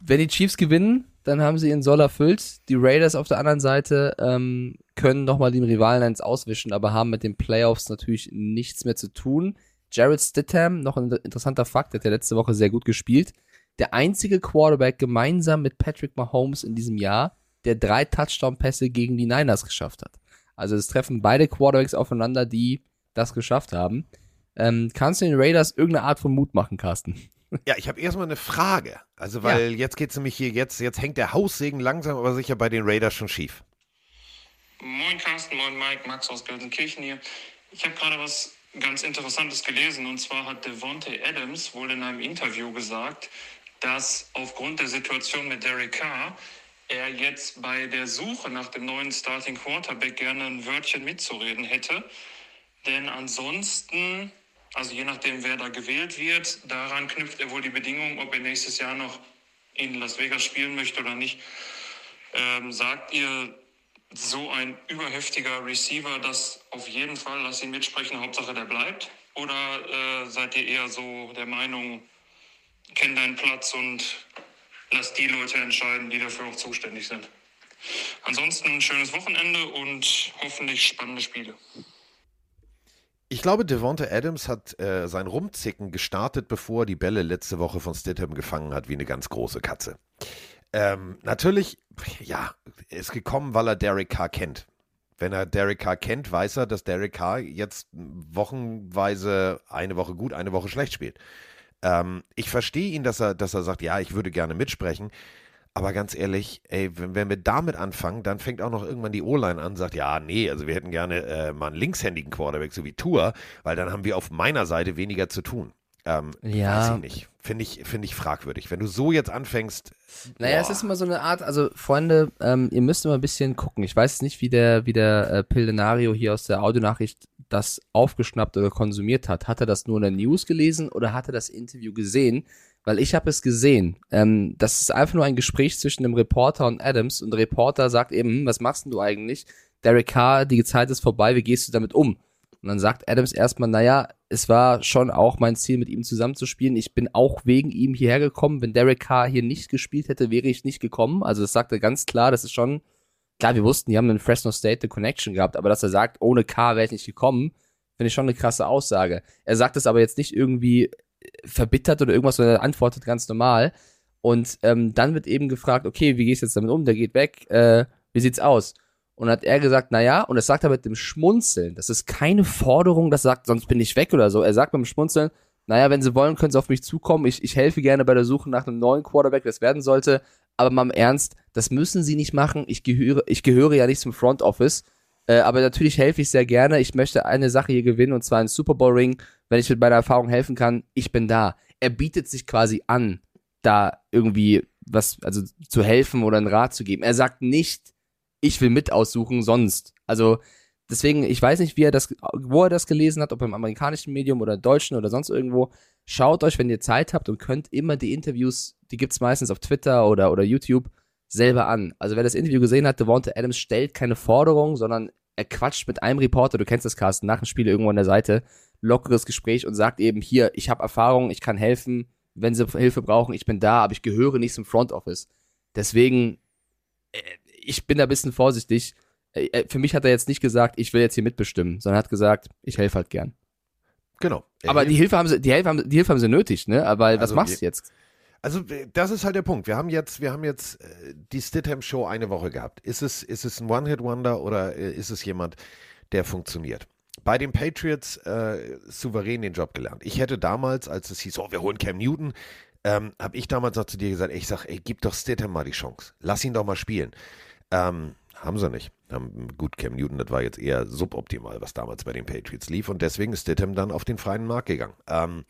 Wenn die Chiefs gewinnen, dann haben sie ihren Soll erfüllt. Die Raiders auf der anderen Seite ähm, können nochmal den Rivalen eins auswischen, aber haben mit den Playoffs natürlich nichts mehr zu tun. Jared Stidham, noch ein interessanter Fakt, der hat ja letzte Woche sehr gut gespielt. Der einzige Quarterback gemeinsam mit Patrick Mahomes in diesem Jahr, der drei Touchdown-Pässe gegen die Niners geschafft hat. Also es treffen beide Quarterbacks aufeinander, die das geschafft haben. Ähm, kannst du den Raiders irgendeine Art von Mut machen, Carsten? Ja, ich habe erstmal eine Frage. Also, weil ja. jetzt geht es nämlich hier, jetzt, jetzt hängt der Haussegen langsam aber sicher bei den Raiders schon schief. Moin Carsten, moin Mike, Max aus Gelsenkirchen hier. Ich habe gerade was ganz Interessantes gelesen und zwar hat Devontae Adams wohl in einem Interview gesagt, dass aufgrund der Situation mit Derek Carr er jetzt bei der Suche nach dem neuen Starting Quarterback gerne ein Wörtchen mitzureden hätte. Denn ansonsten, also je nachdem, wer da gewählt wird, daran knüpft er wohl die Bedingung, ob er nächstes Jahr noch in Las Vegas spielen möchte oder nicht. Ähm, sagt ihr, so ein überheftiger Receiver, dass auf jeden Fall, lass ihn mitsprechen, Hauptsache der bleibt? Oder äh, seid ihr eher so der Meinung, kenn deinen Platz und lass die Leute entscheiden, die dafür auch zuständig sind? Ansonsten ein schönes Wochenende und hoffentlich spannende Spiele. Ich glaube, Devonta Adams hat äh, sein Rumzicken gestartet, bevor er die Bälle letzte Woche von Stidham gefangen hat, wie eine ganz große Katze. Ähm, natürlich, ja, ist gekommen, weil er Derek Carr kennt. Wenn er Derek Carr kennt, weiß er, dass Derek Carr jetzt wochenweise eine Woche gut, eine Woche schlecht spielt. Ähm, ich verstehe ihn, dass er, dass er sagt, ja, ich würde gerne mitsprechen. Aber ganz ehrlich, ey, wenn, wenn wir damit anfangen, dann fängt auch noch irgendwann die O-Line an, sagt, ja, nee, also wir hätten gerne äh, mal einen linkshändigen Quarterback, so wie Tour, weil dann haben wir auf meiner Seite weniger zu tun. Ähm, Ja. Weiß ich nicht. Finde ich, finde ich fragwürdig. Wenn du so jetzt anfängst. Naja, boah. es ist immer so eine Art, also Freunde, ähm, ihr müsst immer ein bisschen gucken. Ich weiß nicht, wie der, wie der äh, Pildenario hier aus der Audionachricht das aufgeschnappt oder konsumiert hat. Hat er das nur in der News gelesen oder hat er das Interview gesehen? Weil ich habe es gesehen. Ähm, das ist einfach nur ein Gespräch zwischen dem Reporter und Adams und der Reporter sagt eben, hm, was machst denn du eigentlich? Derek Carr, die Zeit ist vorbei, wie gehst du damit um? Und dann sagt Adams erstmal, naja, es war schon auch mein Ziel, mit ihm zusammenzuspielen. Ich bin auch wegen ihm hierher gekommen. Wenn Derek Carr hier nicht gespielt hätte, wäre ich nicht gekommen. Also das sagt er ganz klar, das ist schon, klar, wir wussten, die haben in Fresno State eine Connection gehabt, aber dass er sagt, ohne Carr wäre ich nicht gekommen, finde ich schon eine krasse Aussage. Er sagt es aber jetzt nicht irgendwie verbittert oder irgendwas, sondern er antwortet ganz normal. Und ähm, dann wird eben gefragt, okay, wie gehst du jetzt damit um? Der geht weg, äh, wie sieht's aus? Und hat er gesagt, naja, und das sagt er mit dem Schmunzeln. Das ist keine Forderung, das sagt, sonst bin ich weg oder so. Er sagt mit dem Schmunzeln, naja, wenn sie wollen, können sie auf mich zukommen. Ich, ich helfe gerne bei der Suche nach einem neuen Quarterback, das werden sollte. Aber mal im Ernst, das müssen sie nicht machen. Ich gehöre, ich gehöre ja nicht zum Front Office. Äh, aber natürlich helfe ich sehr gerne. Ich möchte eine Sache hier gewinnen und zwar einen Super Bowl Ring. Wenn ich mit meiner Erfahrung helfen kann, ich bin da. Er bietet sich quasi an, da irgendwie was, also zu helfen oder einen Rat zu geben. Er sagt nicht, ich will mit aussuchen, sonst. Also deswegen, ich weiß nicht, wie er das, wo er das gelesen hat, ob im amerikanischen Medium oder deutschen oder sonst irgendwo. Schaut euch, wenn ihr Zeit habt und könnt, immer die Interviews, die gibt's meistens auf Twitter oder, oder YouTube, selber an. Also wer das Interview gesehen hat, Devonta Adams stellt keine Forderung, sondern er quatscht mit einem Reporter, du kennst das, Carsten, nach dem Spiel irgendwo an der Seite, lockeres Gespräch und sagt eben, hier, ich habe Erfahrung, ich kann helfen, wenn sie Hilfe brauchen, ich bin da, aber ich gehöre nicht zum Front Office. Deswegen, äh, ich bin da ein bisschen vorsichtig. Äh, äh, Für mich hat er jetzt nicht gesagt, ich will jetzt hier mitbestimmen, sondern hat gesagt, ich helfe halt gern. Genau. Er Aber die Hilfe haben sie, die Hilfe haben, die Hilfe haben sie nötig, ne? Aber was Also machst wir- du jetzt? Also äh, das ist halt der Punkt. Wir haben jetzt, wir haben jetzt äh, die Stidham Show eine Woche gehabt. Ist es, ist es ein One-Hit-Wonder oder äh, ist es jemand, der funktioniert? Bei den Patriots äh, souverän den Job gelernt. Ich hätte damals, als es hieß, oh, wir holen Cam Newton, ähm, habe ich damals noch zu dir gesagt, ey, ich sag, ey, gib doch Stidham mal die Chance. Lass ihn doch mal spielen. Ähm, haben sie nicht. Haben, gut, Cam Newton, das war jetzt eher suboptimal, was damals bei den Patriots lief. Und deswegen ist Stidham dann auf den freien Markt gegangen. Ähm,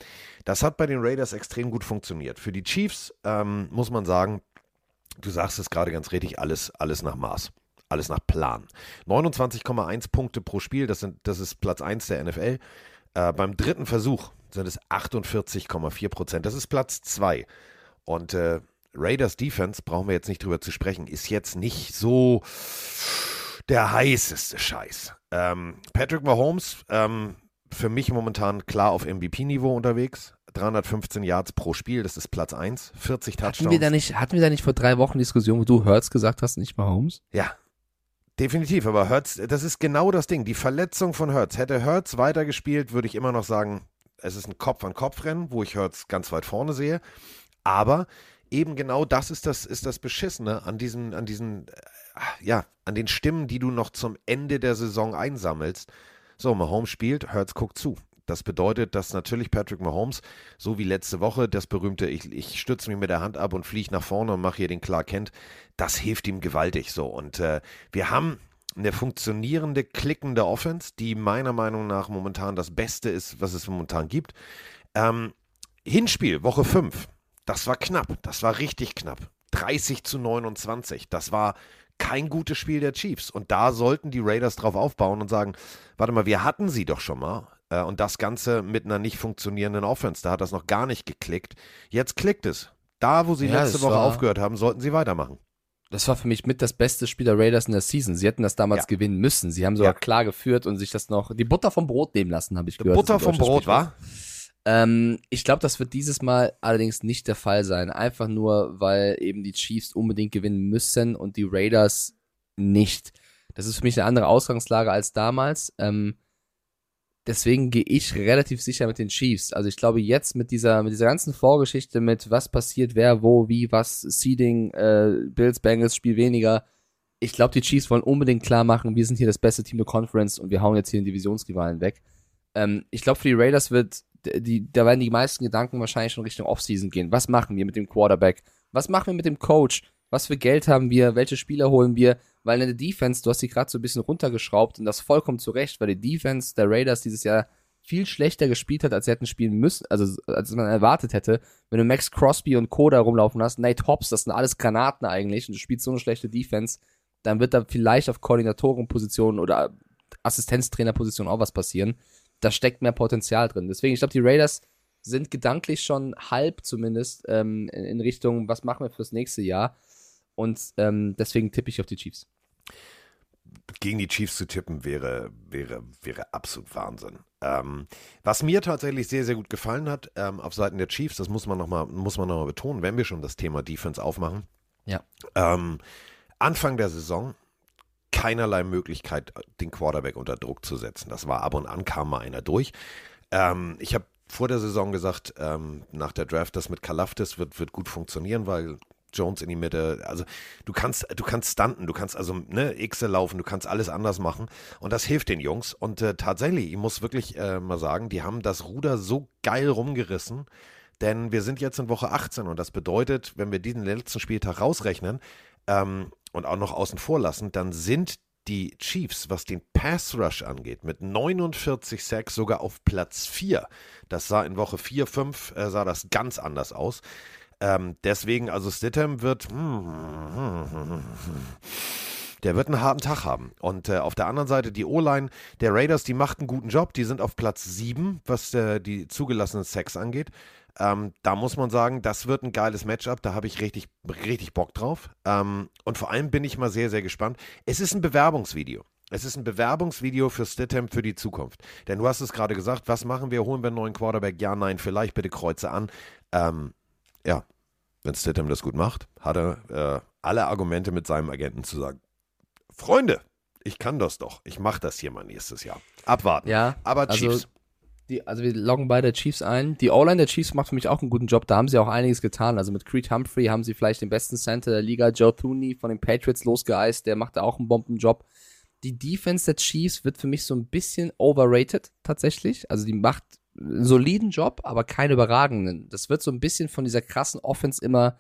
das hat bei den Raiders extrem gut funktioniert. Für die Chiefs ähm, muss man sagen, du sagst es gerade ganz richtig, alles, alles nach Maß. Alles nach Plan. 29,1 Punkte pro Spiel, das, sind, das ist Platz 1 der NFL. Äh, beim dritten Versuch sind es 48,4 Prozent. Das ist Platz 2. Und äh, Raiders Defense, brauchen wir jetzt nicht drüber zu sprechen, ist jetzt nicht so der heißeste Scheiß. Ähm, Patrick Mahomes, ähm, für mich momentan klar auf MVP-Niveau unterwegs. 315 Yards pro Spiel, das ist Platz 1. 40 Hatten Touchdowns. wir da nicht, hatten wir da nicht vor drei Wochen Diskussion, wo du Hurts gesagt hast, nicht mal Holmes? Ja, definitiv. Aber Hurts, das ist genau das Ding. Die Verletzung von Hurts. Hätte Hurts weitergespielt, würde ich immer noch sagen, es ist ein Kopf-an-Kopf-Rennen, wo ich Hurts ganz weit vorne sehe. Aber eben genau das ist das, ist das Beschissene an diesen, an diesen, äh, ja, an den Stimmen, die du noch zum Ende der Saison einsammelst. So, Mahomes spielt, Hurts guckt zu. Das bedeutet, dass natürlich Patrick Mahomes, so wie letzte Woche, das berühmte, ich, ich stütze mich mit der Hand ab und fliege nach vorne und mache hier den Clark Kent, das hilft ihm gewaltig so. Und äh, wir haben eine funktionierende, klickende Offense, die meiner Meinung nach momentan das Beste ist, was es momentan gibt. Ähm, Hinspiel, Woche 5, das war knapp, das war richtig knapp. 30 zu 29, das war kein gutes Spiel der Chiefs. Und da sollten die Raiders drauf aufbauen und sagen, warte mal, wir hatten sie doch schon mal. Äh, Und das Ganze mit einer nicht funktionierenden Offense. Da hat das noch gar nicht geklickt. Jetzt klickt es. Da, wo sie Ja, letzte Woche war- aufgehört haben, sollten sie weitermachen. Das war für mich mit das beste Spiel der Raiders in der Season. Sie hätten das damals Ja. gewinnen müssen. Sie haben sogar Ja. klar geführt und sich das noch, die Butter vom Brot nehmen lassen, habe ich gehört. Butter ist ein vom Brot, war? Ähm, ich glaube, das wird dieses Mal allerdings nicht der Fall sein. Einfach nur, weil eben die Chiefs unbedingt gewinnen müssen und die Raiders nicht. Das ist für mich eine andere Ausgangslage als damals. Ähm, deswegen gehe ich relativ sicher mit den Chiefs. Also ich glaube jetzt mit dieser mit dieser ganzen Vorgeschichte mit was passiert, wer wo wie was Seeding, äh, Bills Bengals Spiel weniger. ich glaube, die Chiefs wollen unbedingt klar machen, wir sind hier das beste Team der Conference und wir hauen jetzt hier den Divisionsrivalen weg. Ähm, ich glaube, für die Raiders wird, die, da werden die meisten Gedanken wahrscheinlich schon Richtung Offseason gehen. Was machen wir mit dem Quarterback? Was machen wir mit dem Coach? Was für Geld haben wir? Welche Spieler holen wir? Weil in der Defense, du hast sie gerade so ein bisschen runtergeschraubt und das vollkommen zu Recht, weil die Defense der Raiders dieses Jahr viel schlechter gespielt hat, als sie hätten spielen müssen, also als man erwartet hätte. Wenn du Max Crosby und Coda rumlaufen hast, Nate Hobbs, das sind alles Granaten eigentlich und du spielst so eine schlechte Defense, dann wird da vielleicht auf Koordinatorenpositionen oder Assistenztrainerpositionen auch was passieren. Da steckt mehr Potenzial drin. Deswegen, ich glaube, die Raiders sind gedanklich schon halb zumindest ähm, in Richtung, was machen wir fürs nächste Jahr. Und ähm, deswegen tippe ich auf die Chiefs gegen die Chiefs zu tippen wäre, wäre, wäre absolut Wahnsinn. Ähm, was mir tatsächlich sehr, sehr gut gefallen hat ähm, auf Seiten der Chiefs, das muss man nochmal noch, betonen, wenn wir schon das Thema Defense aufmachen. Ja. Ähm, Anfang der Saison keinerlei Möglichkeit, den Quarterback unter Druck zu setzen. Das war ab und an kam mal einer durch. Ähm, ich habe vor der Saison gesagt, ähm, nach der Draft, das mit Kalaftis wird, wird gut funktionieren, weil Jones in die Mitte. Also du kannst, du kannst stunten, du kannst also ne, Xe laufen, du kannst alles anders machen und das hilft den Jungs. Und äh, tatsächlich, ich muss wirklich äh, mal sagen, die haben das Ruder so geil rumgerissen, denn wir sind jetzt in Woche 18 und das bedeutet, wenn wir diesen letzten Spieltag rausrechnen ähm, und auch noch außen vor lassen, dann sind die Chiefs, was den Pass Rush angeht, mit 49 Sacks sogar auf Platz 4. Das sah in Woche 4, 5, äh, sah das ganz anders aus. Ähm, deswegen, also Stidham wird. Der wird einen harten Tag haben. Und äh, auf der anderen Seite die O-Line der Raiders, die macht einen guten Job. Die sind auf Platz 7, was äh, die zugelassenen Sex angeht. Ähm, da muss man sagen, das wird ein geiles Matchup. Da habe ich richtig, richtig Bock drauf. Ähm, und vor allem bin ich mal sehr, sehr gespannt. Es ist ein Bewerbungsvideo. Es ist ein Bewerbungsvideo für Stidham für die Zukunft. Denn du hast es gerade gesagt, was machen wir? Holen wir einen neuen Quarterback? Ja, nein, vielleicht bitte kreuze an. Ähm, ja, wenn Stidham das gut macht, hat er äh, alle Argumente mit seinem Agenten zu sagen, Freunde, ich kann das doch. Ich mache das hier mal nächstes Jahr. Abwarten. Ja, aber also Chiefs. Die, also wir loggen beide Chiefs ein. Die O-Line der Chiefs macht für mich auch einen guten Job. Da haben sie auch einiges getan. Also mit Creed Humphrey haben sie vielleicht den besten Center der Liga. Joe Thuney von den Patriots losgeeist. Der macht da auch einen Bombenjob. Die Defense der Chiefs wird für mich so ein bisschen overrated tatsächlich. Also die macht einen soliden Job, aber keinen überragenden. Das wird so ein bisschen von dieser krassen Offense immer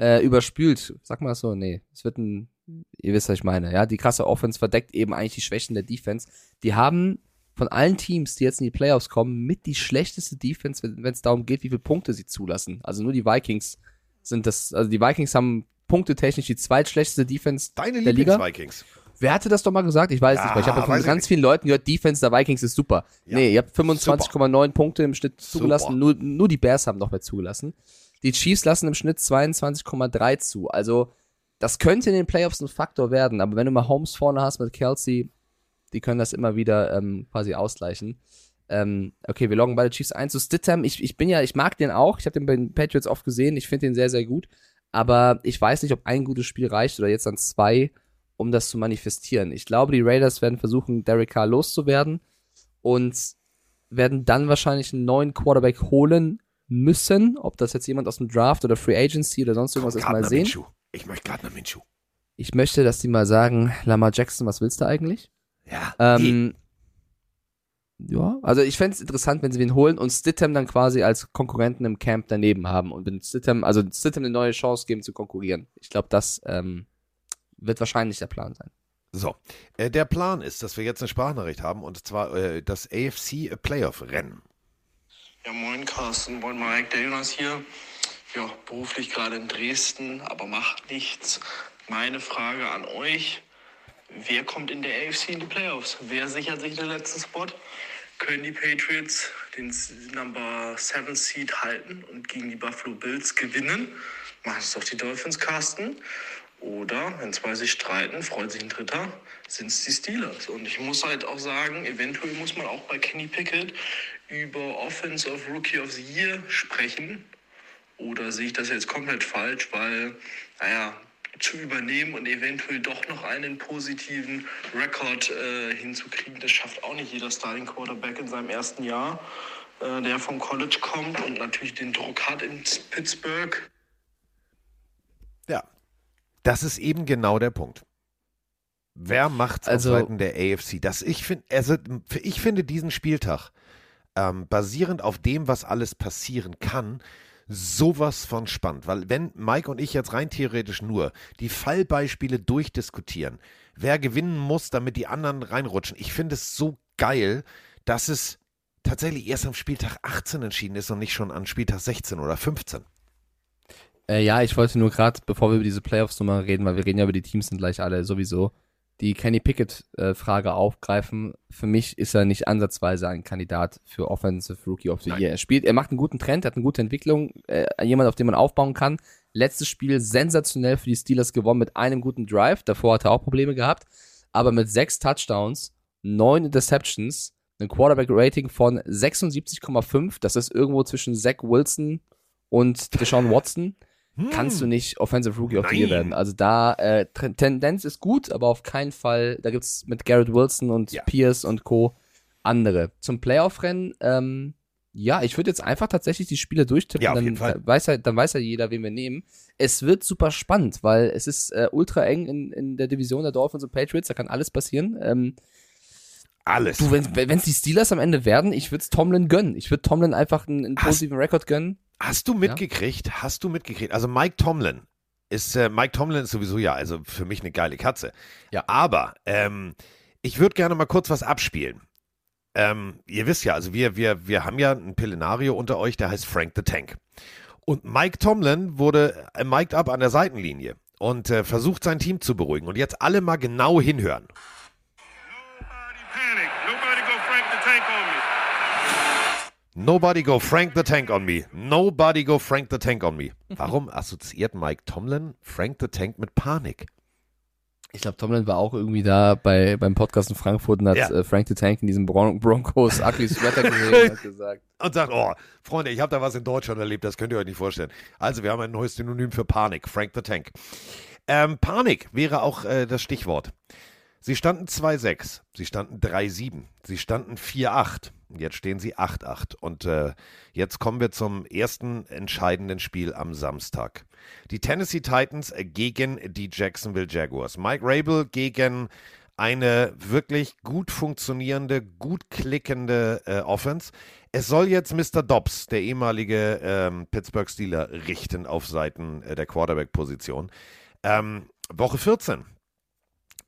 äh, überspült. Sag mal so, nee. Es wird ein, ihr wisst, was ich meine, ja. Die krasse Offense verdeckt eben eigentlich die Schwächen der Defense. Die haben von allen Teams, die jetzt in die Playoffs kommen, mit die schlechteste Defense, wenn es darum geht, wie viele Punkte sie zulassen. Also nur die Vikings sind das, also die Vikings haben punktetechnisch die zweitschlechteste Defense Deine der Liga. Vikings. Wer hatte das doch mal gesagt? Ich weiß ja, nicht, weil ich habe ja von ganz vielen Leuten gehört, Defense der Vikings ist super. Ja. Nee, ihr habt 25,9 Punkte im Schnitt zugelassen. Nur, nur die Bears haben noch mehr zugelassen. Die Chiefs lassen im Schnitt 22,3 zu. Also, das könnte in den Playoffs ein Faktor werden. Aber wenn du mal Holmes vorne hast mit Kelsey, die können das immer wieder ähm, quasi ausgleichen. Ähm, okay, wir loggen beide Chiefs ein zu Stidham. Ich, ich bin ja, ich mag den auch. Ich habe den bei den Patriots oft gesehen. Ich finde den sehr, sehr gut. Aber ich weiß nicht, ob ein gutes Spiel reicht oder jetzt dann zwei um das zu manifestieren. Ich glaube, die Raiders werden versuchen, Derek Carr loszuwerden und werden dann wahrscheinlich einen neuen Quarterback holen müssen. Ob das jetzt jemand aus dem Draft oder Free Agency oder sonst irgendwas ist, mal sehen. Minshew. Ich möchte Gardner Minshew. Ich möchte, dass die mal sagen, Lamar Jackson, was willst du eigentlich? Ja. Ähm, ja, also ich fände es interessant, wenn sie ihn holen und Stidham dann quasi als Konkurrenten im Camp daneben haben und wenn Stidham, also Stidham eine neue Chance geben zu konkurrieren. Ich glaube, das ähm, wird wahrscheinlich der Plan sein. So, äh, der Plan ist, dass wir jetzt eine Sprachnachricht haben und zwar äh, das AFC Playoff-Rennen. Ja, moin Carsten, moin Mike, der Jonas hier. Ja, beruflich gerade in Dresden, aber macht nichts. Meine Frage an euch, wer kommt in der AFC in die Playoffs? Wer sichert sich den letzten Spot? Können die Patriots den Number 7 Seed halten und gegen die Buffalo Bills gewinnen? Machen es doch die Dolphins, Carsten. Oder, wenn zwei sich streiten, freut sich ein Dritter, sind es die Steelers. Und ich muss halt auch sagen, eventuell muss man auch bei Kenny Pickett über Offense of Rookie of the Year sprechen. Oder sehe ich das jetzt komplett falsch, weil, naja, zu übernehmen und eventuell doch noch einen positiven Rekord äh, hinzukriegen, das schafft auch nicht jeder Starting Quarterback in seinem ersten Jahr, äh, der vom College kommt und natürlich den Druck hat in Pittsburgh. Ja, das ist eben genau der Punkt. Wer macht's Also- auf Seiten der AFC? Das ich finde, also ich finde diesen Spieltag ähm, basierend auf dem, was alles passieren kann, sowas von spannend. Weil wenn Mike und ich jetzt rein theoretisch nur die Fallbeispiele durchdiskutieren, wer gewinnen muss, damit die anderen reinrutschen, ich finde es so geil, dass es tatsächlich erst am Spieltag 18 entschieden ist und nicht schon an Spieltag 16 oder 15. Äh, ja, ich wollte nur gerade, bevor wir über diese Playoffs-Nummer reden, weil wir reden ja über die Teams sind gleich alle sowieso, die Kenny Pickett-Frage aufgreifen. Für mich ist er nicht ansatzweise ein Kandidat für Offensive Rookie of the Nein. Year. Er spielt, er macht einen guten Trend, hat eine gute Entwicklung, äh, jemand, auf den man aufbauen kann. Letztes Spiel sensationell für die Steelers gewonnen mit einem guten Drive. Davor hat er auch Probleme gehabt. Aber mit sechs Touchdowns, neun Interceptions, ein Quarterback-Rating von 76,5. Das ist irgendwo zwischen Zach Wilson und Deshaun Watson. Kannst du nicht Offensive Rookie of the Year Hm. Nein. werden. Also da, äh, Tendenz ist gut, aber auf keinen Fall, da gibt's mit Garrett Wilson und Ja. Pierce und Co. andere. Zum Playoff-Rennen, ähm, ja, ich würde jetzt einfach tatsächlich die Spiele durchtippen, Ja, auf dann. Weiß ja, dann weiß ja jeder, wen wir nehmen. Es wird super spannend, weil es ist äh, ultra eng in, in der Division der Dolphins und Patriots, da kann alles passieren. Ähm, Alles. du, wenn es die Steelers am Ende werden, ich würde Tomlin gönnen. Ich würde Tomlin einfach einen, einen positiven Rekord gönnen. Hast du mitgekriegt? Hast du mitgekriegt? Also Mike Tomlin ist äh, Mike Tomlin ist sowieso ja, also für mich eine geile Katze. Ja. Aber ähm, ich würde gerne mal kurz was abspielen. Ähm, ihr wisst ja, also wir wir wir haben ja ein Pillenario unter euch, der heißt Frank the Tank. Und Mike Tomlin wurde äh, mic'd up an der Seitenlinie und äh, versucht sein Team zu beruhigen. Und jetzt alle mal genau hinhören. Nobody panic. Nobody go Frank the Tank on me. Nobody go Frank the Tank on me. Nobody go Frank the Tank on me. Warum assoziiert Mike Tomlin Frank the Tank mit Panik? Ich glaube, Tomlin war auch irgendwie da bei, beim Podcast in Frankfurt und hat Ja. äh, Frank the Tank in diesem Bron Broncos Ugly Sweater gesehen und hat gesagt. und sagt, oh, Freunde, ich habe da was in Deutschland erlebt, das könnt ihr euch nicht vorstellen. Also, wir haben ein neues Synonym für Panik, Frank the Tank. Ähm, Panik wäre auch äh, das Stichwort. Sie standen 2-6, sie standen 3-7, sie standen 4-8, jetzt stehen sie 8-8. Und äh, jetzt kommen wir zum ersten entscheidenden Spiel am Samstag. Die Tennessee Titans gegen die Jacksonville Jaguars. Mike Rabel gegen eine wirklich gut funktionierende, gut klickende äh, Offense. Es soll jetzt Mr. Dobbs, der ehemalige ähm, Pittsburgh Steeler, richten auf Seiten äh, der Quarterback-Position. Ähm, Woche 14.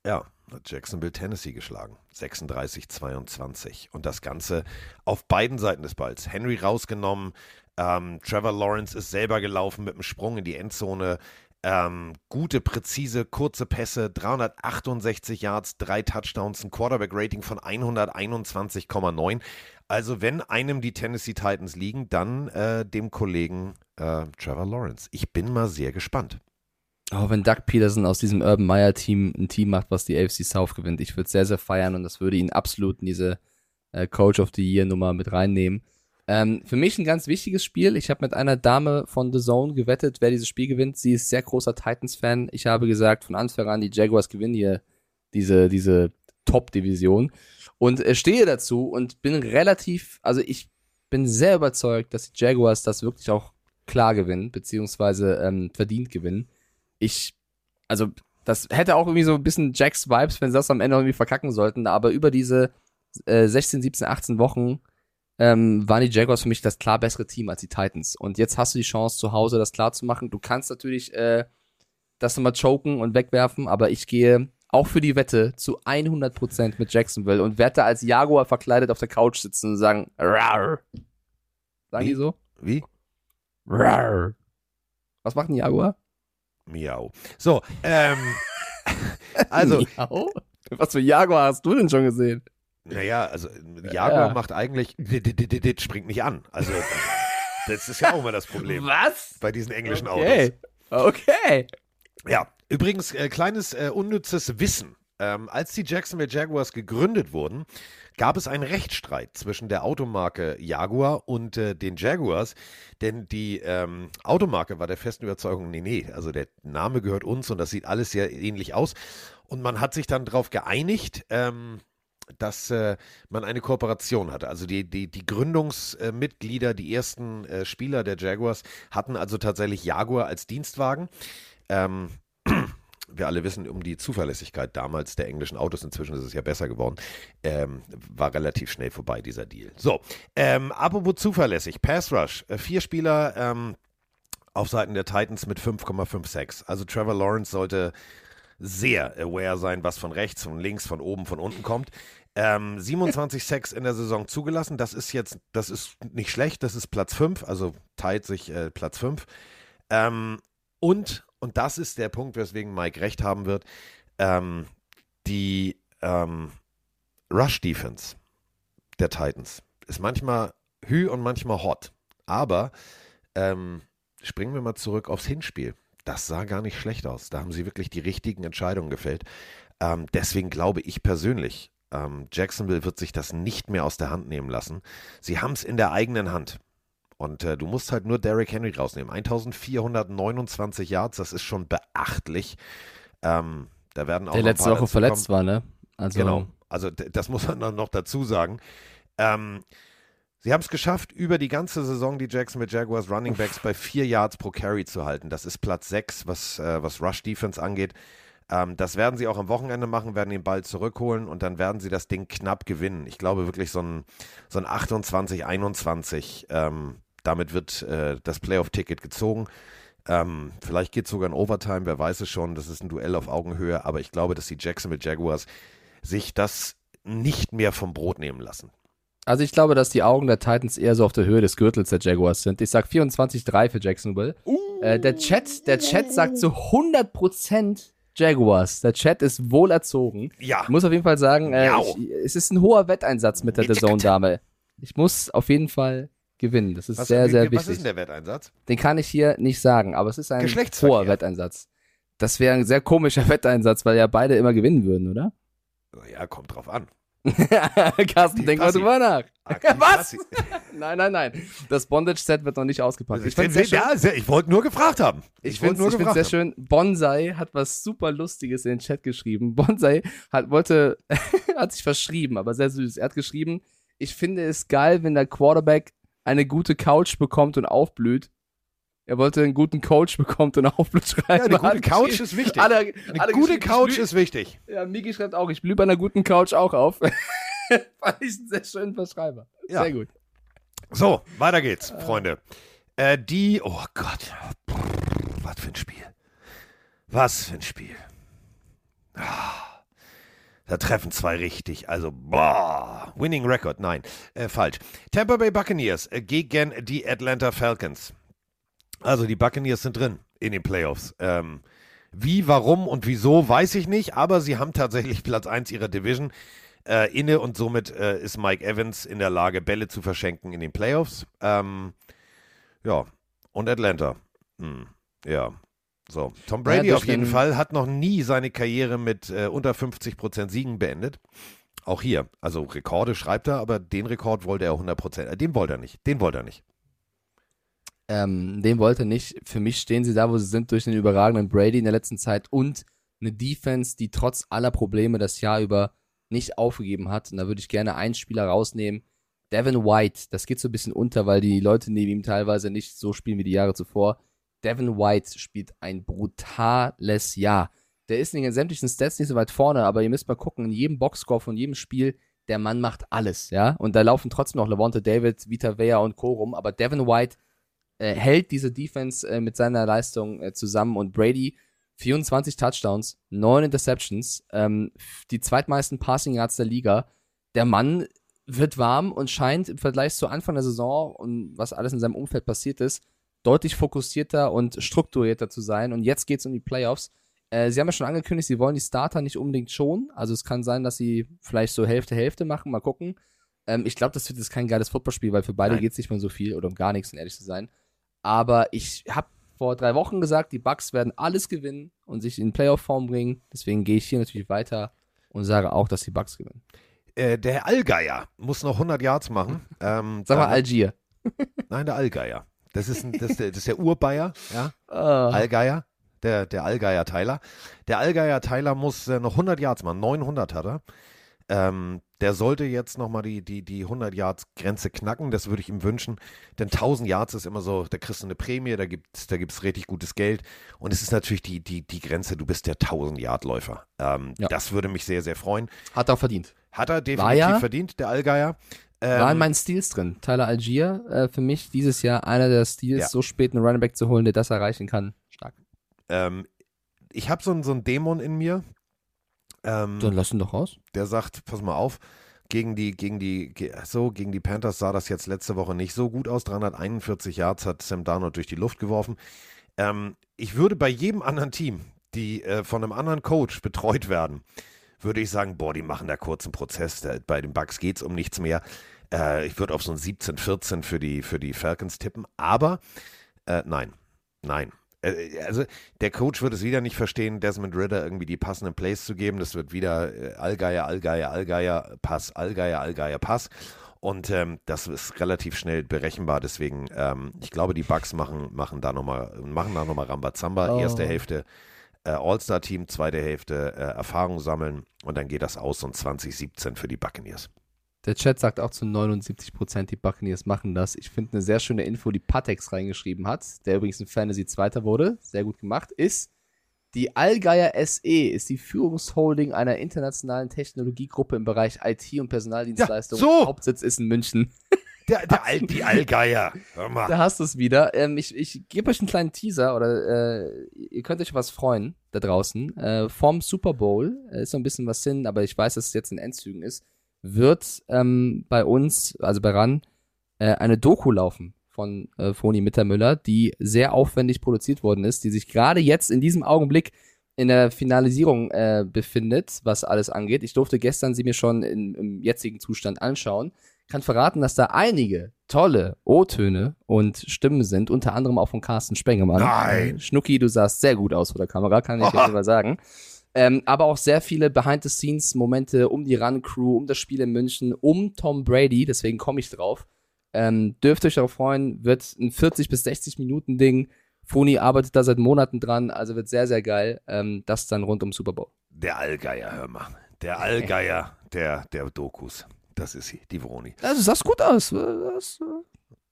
Ja, Jacksonville Tennessee geschlagen. 36-22. Und das Ganze auf beiden Seiten des Balls. Henry rausgenommen. Ähm, Trevor Lawrence ist selber gelaufen mit einem Sprung in die Endzone. Ähm, gute, präzise, kurze Pässe, 368 Yards, drei Touchdowns, ein Quarterback-Rating von 121,9. Also wenn einem die Tennessee Titans liegen, dann äh, dem Kollegen äh, Trevor Lawrence. Ich bin mal sehr gespannt. Oh, wenn Doug Peterson aus diesem Urban Meyer Team ein Team macht, was die AFC South gewinnt, ich würde sehr, sehr feiern und das würde ihn absolut in diese äh, Coach of the Year Nummer mit reinnehmen. Ähm, für mich ein ganz wichtiges Spiel. Ich habe mit einer Dame von The Zone gewettet, wer dieses Spiel gewinnt. Sie ist sehr großer Titans-Fan. Ich habe gesagt, von Anfang an, die Jaguars gewinnen hier diese, diese Top-Division. Und äh, stehe dazu und bin relativ, also ich bin sehr überzeugt, dass die Jaguars das wirklich auch klar gewinnen, beziehungsweise ähm, verdient gewinnen. Ich, also das hätte auch irgendwie so ein bisschen Jacks Vibes, wenn sie das am Ende irgendwie verkacken sollten, aber über diese äh, 16, 17, 18 Wochen ähm, waren die Jaguars für mich das klar bessere Team als die Titans. Und jetzt hast du die Chance, zu Hause das klar zu machen. Du kannst natürlich äh, das nochmal choken und wegwerfen, aber ich gehe auch für die Wette zu 100% mit Jacksonville und werde da als Jaguar verkleidet auf der Couch sitzen und sagen, Rar. Sagen Wie? die so? Wie? Rar. Was macht ein Jaguar? Miau. So, ähm, also, Miau? Was für Jaguar hast du denn schon gesehen? naja, also Jaguar Ja. macht eigentlich, springt nicht an. Also, das ist ja auch immer das Problem Was? bei diesen englischen Autos. Okay. Okay. Ja, übrigens, äh, kleines äh, unnützes Wissen. Ähm, als die Jacksonville Jaguars gegründet wurden, gab es einen Rechtsstreit zwischen der Automarke Jaguar und äh, den Jaguars, denn die ähm, Automarke war der festen Überzeugung, nee, nee, also der Name gehört uns und das sieht alles sehr ähnlich aus. Und man hat sich dann darauf geeinigt, ähm, dass äh, man eine Kooperation hatte. Also die, die, die Gründungsmitglieder, die ersten äh, Spieler der Jaguars hatten also tatsächlich Jaguar als Dienstwagen. Ähm, wir alle wissen um die Zuverlässigkeit damals der englischen Autos. Inzwischen ist es ja besser geworden. Ähm, war relativ schnell vorbei, dieser Deal. So, ähm, apropos zuverlässig. Pass Rush. Äh, vier Spieler ähm, auf Seiten der Titans mit 5,56. Also Trevor Lawrence sollte sehr aware sein, was von rechts, von links, von oben, von unten kommt. Ähm, 27 Sacks in der Saison zugelassen. Das ist jetzt, das ist nicht schlecht. Das ist Platz 5, also teilt sich äh, Platz 5. Ähm, und, und das ist der Punkt, weswegen Mike recht haben wird, ähm, die ähm, Rush-Defense der Titans ist manchmal hü und manchmal hot. Aber ähm, springen wir mal zurück aufs Hinspiel. Das sah gar nicht schlecht aus. Da haben sie wirklich die richtigen Entscheidungen gefällt. Ähm, deswegen glaube ich persönlich, ähm, Jacksonville wird sich das nicht mehr aus der Hand nehmen lassen. Sie haben es in der eigenen Hand. Und äh, du musst halt nur Derrick Henry rausnehmen. 1429 Yards, das ist schon beachtlich. Ähm, da werden auch Der letzte Woche verletzt war, ne? Also genau. Also das muss man dann noch dazu sagen. Ähm, sie haben es geschafft, über die ganze Saison die Jacksonville Jaguars Running Backs bei vier Yards pro Carry zu halten. Das ist Platz sechs, was, äh, was Rush Defense angeht. Ähm, das werden sie auch am Wochenende machen, werden den Ball zurückholen und dann werden sie das Ding knapp gewinnen. Ich glaube wirklich so ein, so ein 28, 21. Ähm, damit wird äh, das Playoff-Ticket gezogen. Ähm, vielleicht geht es sogar in Overtime, wer weiß es schon. Das ist ein Duell auf Augenhöhe, aber ich glaube, dass die Jacksonville Jaguars sich das nicht mehr vom Brot nehmen lassen. Also ich glaube, dass die Augen der Titans eher so auf der Höhe des Gürtels der Jaguars sind. Ich sag 24-3 für Jacksonville. Uh. Äh, der Chat, der Chat sagt zu 100% Jaguars. Der Chat ist wohl erzogen. Ja. Ich muss auf jeden Fall sagen, äh, ich, es ist ein hoher Wetteinsatz mit der The Zone Dame. Ich muss auf jeden Fall gewinnen. Das ist was, sehr, sehr wichtig. Was ist denn der Wetteinsatz? Den kann ich hier nicht sagen, aber es ist ein hoher Wetteinsatz. Das wäre ein sehr komischer Wetteinsatz, weil ja beide immer gewinnen würden, oder? Ja, kommt drauf an. Carsten, denk mal drüber nach. Was? nein, nein, nein. Das Bondage-Set wird noch nicht ausgepackt. Ich, ich, ja, ich wollte nur gefragt haben. Ich, ich finde es sehr schön. Bonsai hat was super Lustiges in den Chat geschrieben. Bonsai hat, wollte, hat sich verschrieben, aber sehr süß. Er hat geschrieben, ich finde es geil, wenn der Quarterback eine gute Couch bekommt und aufblüht. Er wollte einen guten Coach bekommt und aufblüht. Ja, eine gute Couch ist wichtig. Alle, eine alle gute Couch ist wichtig. Ja, Miki schreibt auch, ich blühe bei einer guten Couch auch auf. Fand ich einen sehr schönen Verschreiber. Ja. Sehr gut. So, weiter geht's, Freunde. Äh, die, oh Gott, was für ein Spiel. Was für ein Spiel. Ah. Da treffen zwei richtig. Also, boah. Winning Record. Nein, äh, falsch. Tampa Bay Buccaneers äh, gegen die Atlanta Falcons. Also, die Buccaneers sind drin in den Playoffs. Ähm, wie, warum und wieso, weiß ich nicht. Aber sie haben tatsächlich Platz 1 ihrer Division äh, inne und somit äh, ist Mike Evans in der Lage, Bälle zu verschenken in den Playoffs. Ähm, ja, und Atlanta. Hm, ja, so, Tom Brady ja, auf jeden Fall hat noch nie seine Karriere mit äh, unter 50% Siegen beendet. Auch hier, also Rekorde schreibt er, aber den Rekord wollte er 100% Äh, den wollte er nicht. Den wollte er nicht. Ähm, den wollte er nicht. Für mich stehen sie da, wo sie sind, durch den überragenden Brady in der letzten Zeit und eine Defense, die trotz aller Probleme das Jahr über nicht aufgegeben hat. Und da würde ich gerne einen Spieler rausnehmen. Devin White, das geht so ein bisschen unter, weil die Leute neben ihm teilweise nicht so spielen wie die Jahre zuvor. Devin White spielt ein brutales Jahr. Der ist in den sämtlichen Stats nicht so weit vorne, aber ihr müsst mal gucken, in jedem Boxscore von jedem Spiel, der Mann macht alles, ja. Und da laufen trotzdem noch Levante David, Vita Vea und Co. rum, aber Devin White äh, hält diese Defense äh, mit seiner Leistung äh, zusammen und Brady 24 Touchdowns, 9 Interceptions, ähm, die zweitmeisten Passing Yards der Liga. Der Mann wird warm und scheint im Vergleich zu Anfang der Saison und was alles in seinem Umfeld passiert ist, deutlich fokussierter und strukturierter zu sein. Und jetzt geht es um die Playoffs. Äh, sie haben ja schon angekündigt, sie wollen die Starter nicht unbedingt schon. Also es kann sein, dass sie vielleicht so Hälfte, Hälfte machen. Mal gucken. Ähm, ich glaube, das wird jetzt kein geiles Footballspiel, weil für beide geht es nicht mehr so viel oder um gar nichts, um ehrlich zu sein. Aber ich habe vor drei Wochen gesagt, die Bucks werden alles gewinnen und sich in Playoff-Form bringen. Deswegen gehe ich hier natürlich weiter und sage auch, dass die Bucks gewinnen. Äh, der Allgeier muss noch 100 Yards machen. Ähm, Sag mal Algier. Nein, der Allgeier. Das ist, ein, das, das ist der Urbayer, ja. Oh. Allgeier, der, der Allgeier Tyler. Der Allgeier Tyler muss äh, noch 100 Yards machen, 900 hat er. Ähm, der sollte jetzt nochmal die, die, die 100 Yards Grenze knacken. Das würde ich ihm wünschen. Denn 1000 Yards ist immer so, da kriegst du eine Prämie, da gibt es da gibt's richtig gutes Geld. Und es ist natürlich die, die, die Grenze, du bist der 1000 Yard Läufer. Ähm, Ja. Das würde mich sehr, sehr freuen. Hat er verdient. Hat er definitiv ja- verdient, der Allgeier. Ähm, War in meinen Steals drin. Tyler Algier, äh, für mich dieses Jahr einer der Steals, Ja. so spät einen Running Back zu holen, der das erreichen kann. Stark. ähm, ich habe so, einen- so einen Dämon in mir. Ähm, Dann lass ihn doch raus. der sagt, pass mal auf, gegen die, gegen die, so, gegen die Panthers sah das jetzt letzte Woche nicht so gut aus. 341 Yards hat Sam Darnold durch die Luft geworfen. Ähm, ich würde bei jedem anderen Team, die äh, von einem anderen Coach betreut werden, würde ich sagen, boah, die machen da kurzen Prozess. Bei den Bucks geht es um nichts mehr. Äh, ich würde auf so ein 17-14 für die, für die Falcons tippen. Aber äh, nein, nein. Äh, Also der Coach wird es wieder nicht verstehen, Desmond Ritter irgendwie die passenden Plays zu geben. Das wird wieder äh, Allgeier, Allgeier, Allgeier, Pass, Allgeier, Allgeier, Pass. Und ähm, das ist relativ schnell berechenbar. Deswegen, ähm, ich glaube, die Bucks machen, machen da nochmal, machen da nochmal Rambazamba. Oh. Erste Hälfte äh, All-Star-Team, zweite Hälfte äh, Erfahrung sammeln und dann geht das aus und 2017 für die Buccaneers. Der Chat sagt auch zu 79%, die Buccaneers machen das. Ich finde eine sehr schöne Info, die Patex reingeschrieben hat, der übrigens in Fantasy Zweiter wurde, sehr gut gemacht, ist, die Allgeier SE ist die Führungsholding einer internationalen Technologiegruppe im Bereich IT und Personaldienstleistungen. Ja, so. Hauptsitz ist in München. Der, der All, die Allgeier. Hör mal. Da hast du es wieder. Ähm, ich ich gebe euch einen kleinen Teaser oder äh, ihr könnt euch was freuen da draußen. Äh, vom Super Bowl äh, ist so ein bisschen was hin, aber ich weiß, dass es jetzt in Endzügen ist. Wird ähm, bei uns, also bei RAN, äh, eine Doku laufen von äh, Foni Mittermüller, die sehr aufwendig produziert worden ist, die sich gerade jetzt in diesem Augenblick in der Finalisierung äh, befindet, was alles angeht. Ich durfte gestern sie mir schon in, im jetzigen Zustand anschauen. Kann verraten, dass da einige tolle O-Töne und Stimmen sind, unter anderem auch von Carsten Spengemann. Nein. Äh, Schnucki, du sahst sehr gut aus vor der Kamera, kann ich Aha. jetzt mal sagen. Ähm, aber auch sehr viele Behind-the-Scenes-Momente um die Run-Crew, um das Spiel in München, um Tom Brady, deswegen komme ich drauf. Ähm, dürft euch darauf freuen, wird ein 40 bis 60 Minuten Ding. Foni arbeitet da seit Monaten dran, also wird sehr, sehr geil. Ähm, das dann rund um Super Bowl. Der Allgeier, hör mal. Der Allgeier der, der Dokus. Das ist sie, die Vroni. Also, sahst gut aus. Das,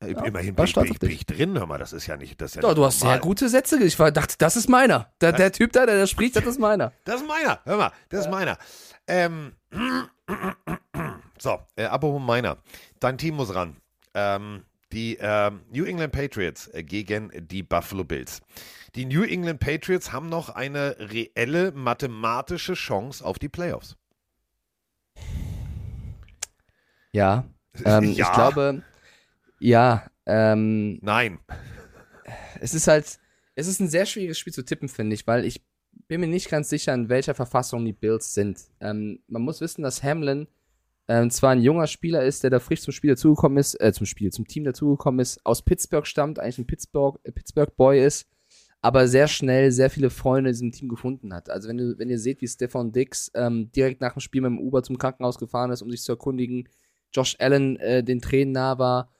Äh, Ja, Immerhin bin ich, bin, ich, bin ich drin, hör mal. Das ist ja nicht. Das ist ja ja, nicht du hast normal. sehr gute Sätze. Ich war, dachte, das ist meiner. Der, der Typ da, der, der spricht, das ist meiner. Das ist meiner. Hör mal, das ist meiner. Ähm, so, äh, apropos meiner. Dein Team muss ran. Ähm, die ähm, New England Patriots äh, gegen die Buffalo Bills. Die New England Patriots haben noch eine reelle mathematische Chance auf die Playoffs. Ja. Ähm, Ja. Ich glaube, ja, ähm, Nein. es ist halt, es ist ein sehr schwieriges Spiel zu tippen, finde ich, weil ich bin mir nicht ganz sicher, in welcher Verfassung die Bills sind. Ähm, man muss wissen, dass Hamlin ähm, zwar ein junger Spieler ist, der da frisch zum Spiel dazugekommen ist, äh, zum Spiel, zum Team dazugekommen ist, aus Pittsburgh stammt, eigentlich ein Pittsburgh, äh, Pittsburgh Boy ist, aber sehr schnell sehr viele Freunde in diesem Team gefunden hat. Also wenn, du, wenn ihr seht, wie Stefan Dix ähm, direkt nach dem Spiel mit dem Uber zum Krankenhaus gefahren ist, um sich zu erkundigen, Josh Allen äh, den Tränen nah war,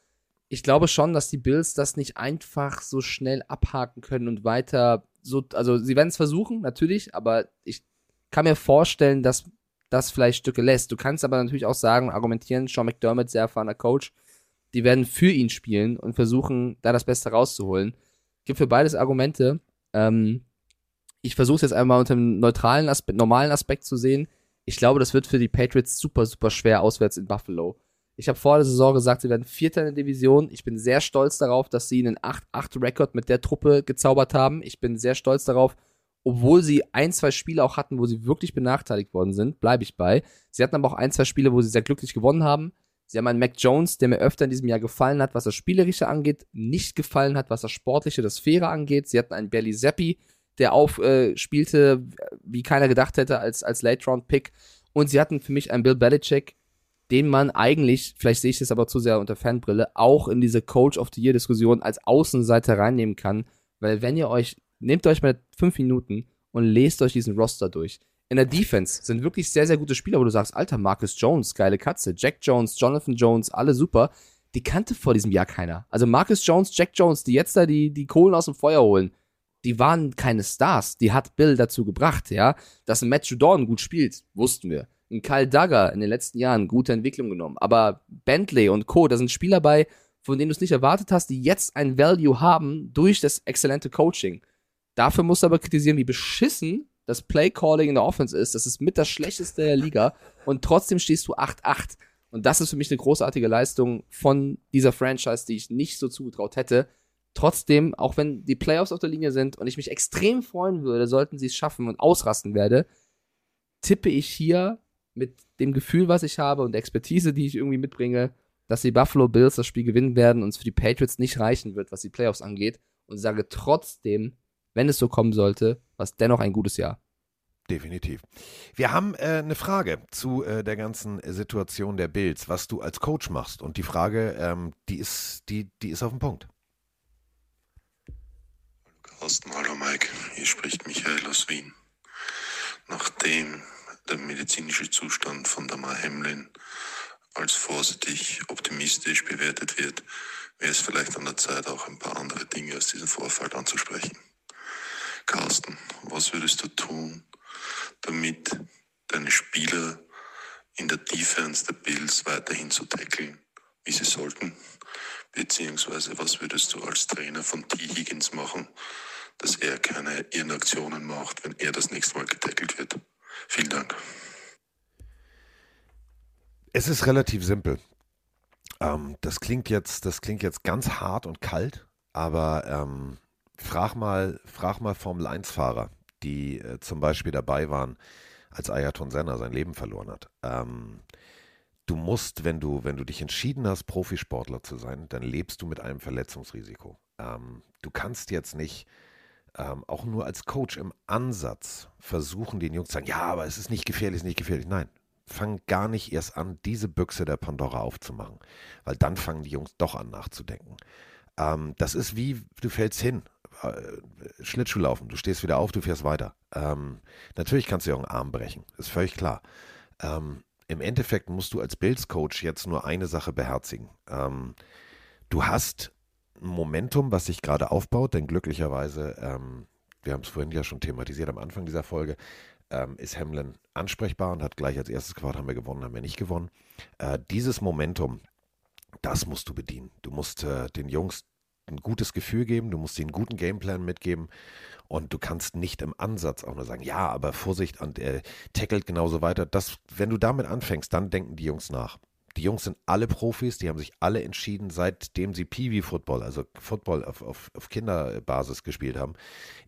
ich glaube schon, dass die Bills das nicht einfach so schnell abhaken können und weiter so, also sie werden es versuchen, natürlich, aber ich kann mir vorstellen, dass das vielleicht Stücke lässt. Du kannst aber natürlich auch sagen, argumentieren, Sean McDermott, sehr erfahrener Coach, die werden für ihn spielen und versuchen, da das Beste rauszuholen. Gibt für beides Argumente. Ähm, ich versuche es jetzt einmal unter einem neutralen Aspekt, normalen Aspekt zu sehen. Ich glaube, das wird für die Patriots super, super schwer auswärts in Buffalo. Ich habe vor der Saison gesagt, sie werden Vierter in der Division. Ich bin sehr stolz darauf, dass sie einen 8-8-Rekord mit der Truppe gezaubert haben. Ich bin sehr stolz darauf, obwohl sie ein, zwei Spiele auch hatten, wo sie wirklich benachteiligt worden sind, bleibe ich bei. Sie hatten aber auch ein, zwei Spiele, wo sie sehr glücklich gewonnen haben. Sie haben einen Mac Jones, der mir öfter in diesem Jahr gefallen hat, was das Spielerische angeht, nicht gefallen hat, was das Sportliche, das Faire angeht. Sie hatten einen Belly Zappi, der aufspielte, äh, wie keiner gedacht hätte, als, als Late-Round-Pick. Und sie hatten für mich einen Bill Belichick, den man eigentlich, vielleicht sehe ich das aber zu sehr unter Fanbrille, auch in diese Coach of the Year-Diskussion als Außenseiter reinnehmen kann. Weil wenn ihr euch, nehmt euch mal fünf Minuten und lest euch diesen Roster durch. In der Defense sind wirklich sehr, sehr gute Spieler, wo du sagst, Alter, Marcus Jones, geile Katze, Jack Jones, Jonathan Jones, alle super. Die kannte vor diesem Jahr keiner. Also Marcus Jones, Jack Jones, die jetzt da die, die Kohlen aus dem Feuer holen, die waren keine Stars. Die hat Bill dazu gebracht, ja. Dass ein Matt Judon gut spielt, wussten wir. Ein Kyle Duggar in den letzten Jahren gute Entwicklung genommen. Aber Bentley und Co., da sind Spieler bei, von denen du es nicht erwartet hast, die jetzt ein Value haben durch das exzellente Coaching. Dafür musst du aber kritisieren, wie beschissen das Play Calling in der Offense ist. Das ist mit das schlechteste der Liga und trotzdem stehst du 8-8. Und das ist für mich eine großartige Leistung von dieser Franchise, die ich nicht so zugetraut hätte. Trotzdem, auch wenn die Playoffs auf der Linie sind und ich mich extrem freuen würde, sollten sie es schaffen und ausrasten werde, tippe ich hier mit dem Gefühl, was ich habe und der Expertise, die ich irgendwie mitbringe, dass die Buffalo Bills das Spiel gewinnen werden und es für die Patriots nicht reichen wird, was die Playoffs angeht. Und sage trotzdem, wenn es so kommen sollte, was dennoch ein gutes Jahr. Definitiv. Wir haben äh, eine Frage zu äh, der ganzen Situation der Bills, was du als Coach machst. Und die Frage, ähm, die, ist, die, die ist auf dem Punkt. Carsten, hallo Mike, hier spricht Michael aus Wien. Nachdem der medizinische Zustand von Damar Hamlin als vorsichtig optimistisch bewertet wird, wäre es vielleicht an der Zeit, auch ein paar andere Dinge aus diesem Vorfall anzusprechen. Carsten, was würdest du tun, damit deine Spieler in der Defense der Bills weiterhin zu tackeln, wie sie sollten? Beziehungsweise was würdest du als Trainer von T. Higgins machen, dass er keine Irrenaktionen macht, wenn er das nächste Mal getackelt wird? Vielen Dank. Es ist relativ simpel. Ähm, das klingt jetzt, das klingt jetzt ganz hart und kalt, aber ähm, frag mal, frag mal Formel 1-Fahrer, die äh, zum Beispiel dabei waren, als Ayrton Senna sein Leben verloren hat. Ähm, du musst, wenn du, wenn du dich entschieden hast, Profisportler zu sein, dann lebst du mit einem Verletzungsrisiko. Ähm, du kannst jetzt nicht ähm, auch nur als Coach im Ansatz versuchen, den Jungs zu sagen, ja, aber es ist nicht gefährlich, es ist nicht gefährlich. Nein, fang gar nicht erst an, diese Büchse der Pandora aufzumachen, weil dann fangen die Jungs doch an nachzudenken. Ähm, das ist wie, du fällst hin äh, Schlittschuh laufen, du stehst wieder auf, du fährst weiter. Ähm, natürlich kannst du ja auch einen Arm brechen, ist völlig klar. Ähm, Im Endeffekt musst du als Bills-Coach jetzt nur eine Sache beherzigen. Ähm, du hast ein Momentum, was sich gerade aufbaut, denn glücklicherweise, ähm, wir haben es vorhin ja schon thematisiert am Anfang dieser Folge, ähm, ist Hamlin ansprechbar und hat gleich als erstes Quart haben wir gewonnen, haben wir nicht gewonnen. Äh, dieses Momentum, das musst du bedienen. Du musst äh, den Jungs ein gutes Gefühl geben, du musst ihnen einen guten Gameplan mitgeben und du kannst nicht im Ansatz auch nur sagen, ja, aber Vorsicht, und er tackelt genauso weiter. Das, wenn du damit anfängst, dann denken die Jungs nach. Die Jungs sind alle Profis, die haben sich alle entschieden, seitdem sie Peewee-Football, also Football auf, auf, auf, Kinderbasis gespielt haben,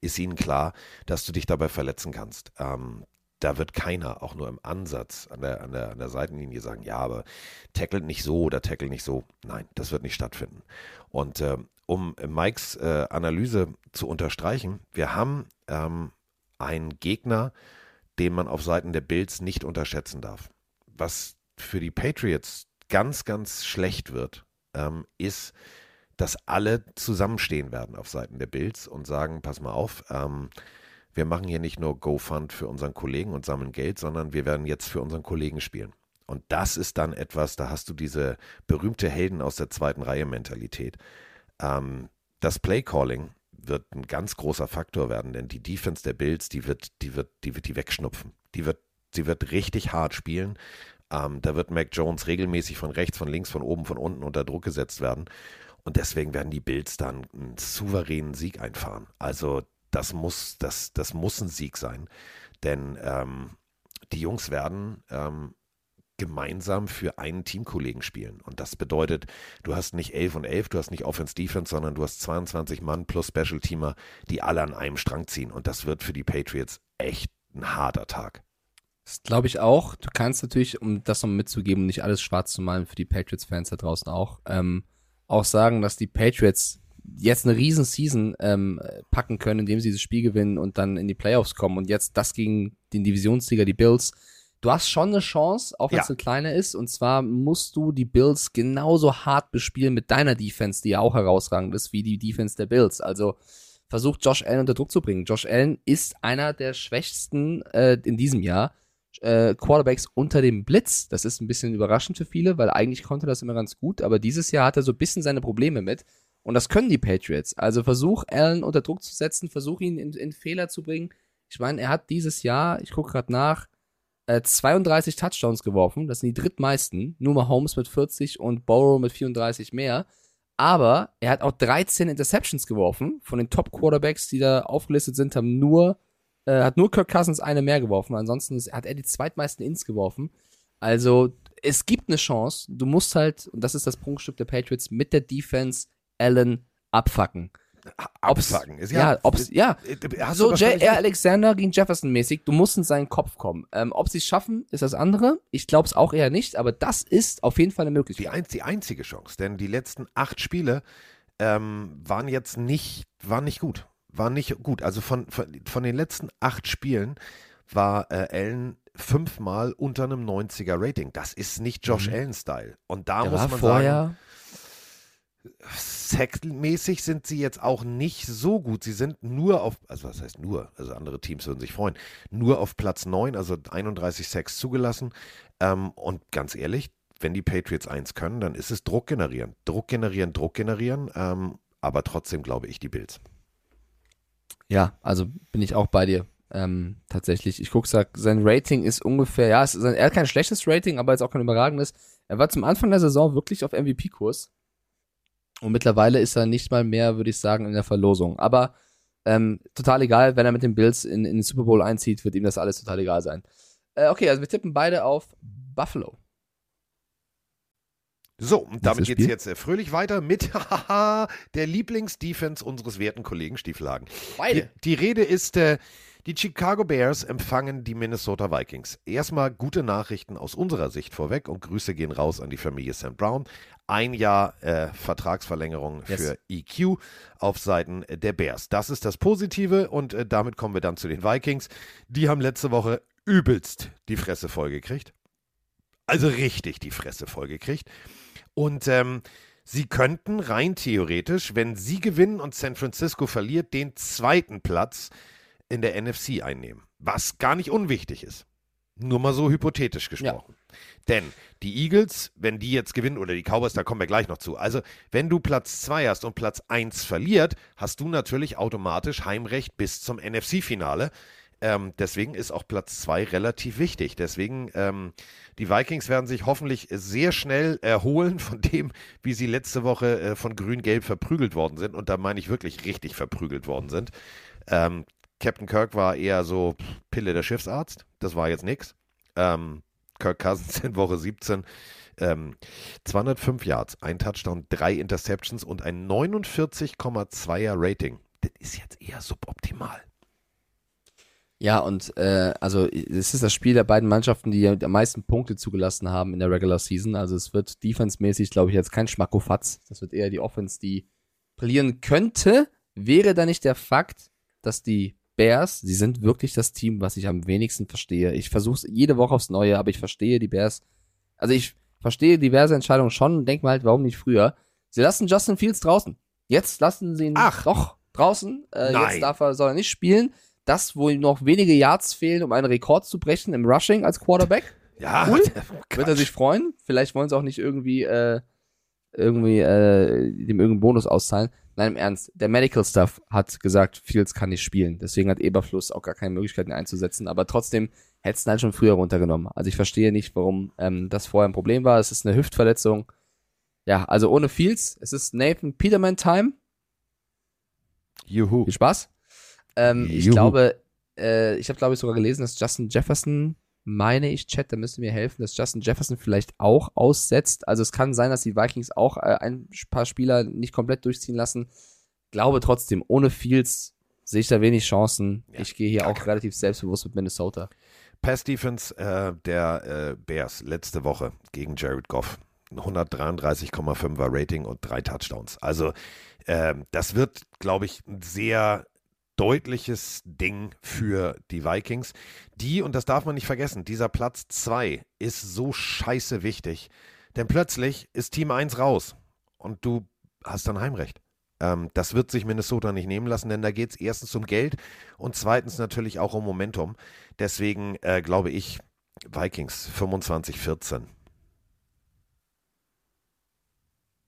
ist ihnen klar, dass du dich dabei verletzen kannst. Ähm, da wird keiner auch nur im Ansatz an der, an der, an der Seitenlinie sagen, ja, aber tackle nicht so oder tackle nicht so. Nein, das wird nicht stattfinden. Und äh, um Mikes äh, Analyse zu unterstreichen, wir haben ähm, einen Gegner, den man auf Seiten der Bills nicht unterschätzen darf. Was für die Patriots ganz, ganz schlecht wird, ähm, ist, dass alle zusammenstehen werden auf Seiten der Bills und sagen, pass mal auf, ähm, wir machen hier nicht nur GoFund für unseren Kollegen und sammeln Geld, sondern wir werden jetzt für unseren Kollegen spielen. Und das ist dann etwas, da hast du diese berühmte Helden aus der zweiten Reihe Mentalität. Ähm, das Playcalling wird ein ganz großer Faktor werden, denn die Defense der Bills, die wird, die wird, die wird die wegschnupfen. Die wird, sie wird richtig hart spielen. Ähm, da wird Mac Jones regelmäßig von rechts, von links, von oben, von unten unter Druck gesetzt werden. Und deswegen werden die Bills dann einen souveränen Sieg einfahren. Also das muss, das, das muss ein Sieg sein. Denn ähm, die Jungs werden ähm, gemeinsam für einen Teamkollegen spielen. Und das bedeutet, du hast nicht 11 und 11, du hast nicht Offense Defense, sondern du hast 22 Mann plus Special Teamer, die alle an einem Strang ziehen. Und das wird für die Patriots echt ein harter Tag. Das glaube ich auch. Du kannst natürlich, um das noch mitzugeben, nicht alles schwarz zu malen für die Patriots-Fans da draußen auch, ähm, auch sagen, dass die Patriots jetzt eine riesen Season ähm, packen können, indem sie dieses Spiel gewinnen und dann in die Playoffs kommen und jetzt das gegen den Divisionssieger, die Bills, du hast schon eine Chance, auch wenn es ja. eine kleine ist. Und zwar musst du die Bills genauso hart bespielen mit deiner Defense, die ja auch herausragend ist, wie die Defense der Bills. Also versuch Josh Allen unter Druck zu bringen. Josh Allen ist einer der schwächsten äh, in diesem Jahr. Äh, Quarterbacks unter dem Blitz. Das ist ein bisschen überraschend für viele, weil eigentlich konnte das immer ganz gut, aber dieses Jahr hat er so ein bisschen seine Probleme mit. Und das können die Patriots. Also versuch Allen unter Druck zu setzen, versuch ihn in, in Fehler zu bringen. Ich meine, er hat dieses Jahr, ich gucke gerade nach, äh, 32 Touchdowns geworfen. Das sind die drittmeisten. Nur mal Holmes mit 40 und Burrow mit 34 mehr. Aber er hat auch 13 Interceptions geworfen. Von den Top-Quarterbacks, die da aufgelistet sind, haben nur, äh, hat nur Kirk Cousins eine mehr geworfen. Ansonsten ist, hat er die zweitmeisten Ins geworfen. Also, es gibt eine Chance. Du musst halt, und das ist das Prunkstück der Patriots, mit der Defense Allen abfacken. Abfacken. Ist Ja, ob's, ja. Äh, So J.R. Alexander gegen Jefferson mäßig, du musst in seinen Kopf kommen. Ähm, ob sie es schaffen, ist das andere. Ich glaube es auch eher nicht, aber das ist auf jeden Fall eine die, Möglichkeit. ein, die einzige Chance, denn die letzten acht Spiele ähm, waren jetzt nicht, waren nicht gut. Waren nicht gut. Also von, von, von den letzten acht Spielen war äh, Allen fünfmal unter einem 90er Rating. Das ist nicht Josh Allen-Style. Und da Der muss man sagen, Sackmäßig sind sie jetzt auch nicht so gut. Sie sind nur auf, also was heißt nur, also andere Teams würden sich freuen, nur auf Platz 9, also 31 Sacks zugelassen. Ähm, und ganz ehrlich, wenn die Patriots eins können, dann ist es Druck generieren. Druck generieren, Druck generieren. Ähm, aber trotzdem glaube ich die Bills. ja, also bin ich auch bei dir. Ähm, tatsächlich, ich gucke, sein Rating ist ungefähr, ja, ist, er hat kein schlechtes Rating, aber jetzt auch kein überragendes. Er war zum Anfang der Saison wirklich auf MVP-Kurs. Und mittlerweile ist er nicht mal mehr, würde ich sagen, in der Verlosung. Aber ähm, total egal, wenn er mit den Bills in, in den Super Bowl einzieht, wird ihm das alles total egal sein. Äh, okay, also wir tippen beide auf Buffalo. So, und damit geht es jetzt äh, fröhlich weiter mit der Lieblingsdefense unseres werten Kollegen Stieflagen. Die, die Rede ist, äh, die Chicago Bears empfangen die Minnesota Vikings. Erstmal gute Nachrichten aus unserer Sicht vorweg und Grüße gehen raus an die Familie St. Brown. Ein Jahr äh, Vertragsverlängerung Yes. für EQ auf Seiten äh, der Bears. Das ist das Positive und äh, damit kommen wir dann zu den Vikings. Die haben letzte Woche übelst die Fresse vollgekriegt. Also richtig die Fresse vollgekriegt. Und ähm, sie könnten rein theoretisch, wenn sie gewinnen und San Francisco verliert, den zweiten Platz in der NFC einnehmen. Was gar nicht unwichtig ist. Nur mal so hypothetisch gesprochen. Denn die Eagles, wenn die jetzt gewinnen, oder die Cowboys, da kommen wir gleich noch zu. Also, wenn du Platz 2 hast und Platz 1 verliert, hast du natürlich automatisch Heimrecht bis zum NFC-Finale. Ähm, deswegen ist auch Platz 2 relativ wichtig. Deswegen, ähm, die Vikings werden sich hoffentlich sehr schnell erholen von dem, wie sie letzte Woche äh, von Grün-Gelb verprügelt worden sind. Und da meine ich wirklich richtig verprügelt worden sind. Ähm, Captain Kirk war eher so Pille der Schiffsarzt. Das war jetzt nix. Ähm, Kirk Cousins in Woche 17. Ähm, 205 Yards, ein Touchdown, drei Interceptions und ein 49,2er Rating. Das ist jetzt eher suboptimal. Ja, und äh, also es ist das Spiel der beiden Mannschaften, die am meisten Punkte zugelassen haben in der Regular Season. Also es wird defensemäßig, glaube ich, jetzt kein Schmackofatz. Das wird eher die Offense, die brillieren könnte. Wäre da nicht der Fakt, dass die Bears, sie sind wirklich das Team, was ich am wenigsten verstehe. Ich versuche es jede Woche aufs Neue, aber ich verstehe die Bears. Also ich verstehe diverse Entscheidungen schon denke mal halt, warum nicht früher. Sie lassen Justin Fields draußen. Jetzt lassen sie ihn Ach. doch draußen. Äh, Nein. jetzt darf er, soll er nicht spielen. Das, wo ihm noch wenige Yards fehlen, um einen Rekord zu brechen im Rushing als Quarterback. Ja, Cool. Quatsch. Wird er sich freuen? Vielleicht wollen sie auch nicht irgendwie, äh, irgendwie, äh, dem irgendeinen Bonus auszahlen. Nein, im Ernst. Der Medical Stuff hat gesagt, Fields kann nicht spielen. Deswegen hat Eberfluss auch gar keine Möglichkeit, ihn einzusetzen. Aber trotzdem hättest du ihn halt schon früher runtergenommen. Also ich verstehe nicht, warum ähm, das vorher ein Problem war. Es ist eine Hüftverletzung. Ja, also ohne Fields. Es ist Nathan Peterman Time. Juhu. Viel Spaß. Ähm, ich Juhu. glaube, äh, ich habe glaube ich sogar gelesen, dass Justin Jefferson, meine ich, Chat, da müsst ihr mir helfen, dass Justin Jefferson vielleicht auch aussetzt. Also es kann sein, dass die Vikings auch äh, ein paar Spieler nicht komplett durchziehen lassen. Glaube trotzdem, ohne Fields sehe ich da wenig Chancen. Ja, ich gehe hier auch relativ selbstbewusst mit Minnesota. Pass Defense äh, der äh, Bears letzte Woche gegen Jared Goff. Ein 133,5er Rating und drei Touchdowns. Also ähm, das wird, glaube ich, ein sehr deutliches Ding für die Vikings. Die, und das darf man nicht vergessen, dieser Platz 2 ist so scheiße wichtig. Denn plötzlich ist Team 1 raus und du hast dann Heimrecht. Ähm, das wird sich Minnesota nicht nehmen lassen, denn da geht es erstens um Geld und zweitens natürlich auch um Momentum. Deswegen äh, glaube ich, Vikings 25-14.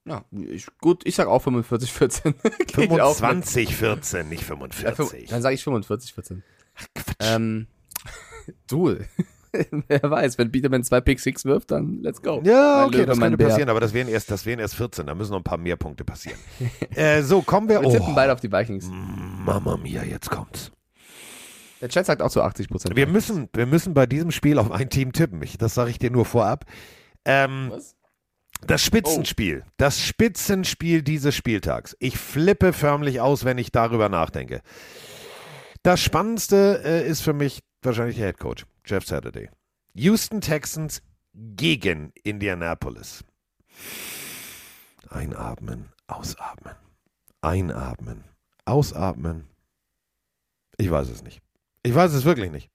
Ja, ich, gut, ich sag auch 45, 14. Geht auch mit. 25-14, nicht Ja, fün- 45. Dann sage ich 45, 14. Quatsch. Ähm, du, Wer weiß, wenn Peterman zwei Pick Six wirft, dann let's go. Ja, okay, Löwe, das könnte Bär. passieren, aber das wären erst, das wären erst 14. Da müssen noch ein paar mehr Punkte passieren. äh, so, kommen wir. Wir tippen Oh, beide auf die Vikings. Mama mia, jetzt kommt's. Der Chat sagt auch zu 80 Prozent. Wir müssen, wir müssen bei diesem Spiel auf ein Team tippen. Ich, das sage ich dir nur vorab. Ähm, Was? Das Spitzenspiel, das Spitzenspiel dieses Spieltags. Ich flippe förmlich aus, wenn ich darüber nachdenke. Das Spannendste äh, ist für mich wahrscheinlich der Head Coach, Jeff Saturday. Houston Texans gegen Indianapolis. Einatmen, ausatmen. Einatmen, ausatmen. Ich weiß es nicht. Ich weiß es wirklich nicht.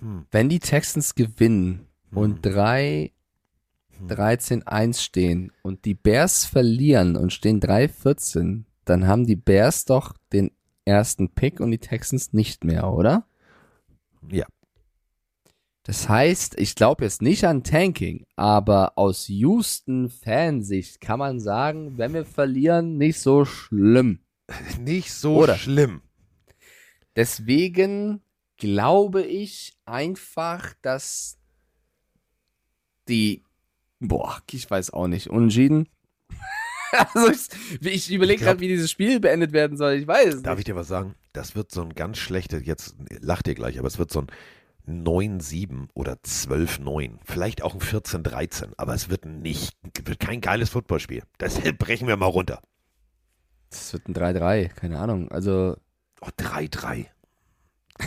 Hm. Wenn die Texans gewinnen. Und 3 13-1 stehen und die Bears verlieren und stehen 3-14, dann haben die Bears doch den ersten Pick und die Texans nicht mehr, oder? Ja. Das heißt, ich glaube jetzt nicht an Tanking, aber aus Houston-Fansicht kann man sagen, wenn wir verlieren, nicht so schlimm. Nicht so Oder? schlimm. Deswegen glaube ich einfach, dass die, boah, ich weiß auch nicht, unentschieden. also ich, ich überlege gerade, wie dieses Spiel beendet werden soll. Ich weiß es Darf ich dir was sagen? Das wird so ein ganz schlechtes, jetzt lacht ihr gleich, aber es wird so ein 9-7 oder 12-9. Vielleicht auch ein 14-13, aber es wird nicht, wird kein geiles Footballspiel. Das brechen wir mal runter. Das wird ein 3-3, keine Ahnung. Also, Oh, 3-3.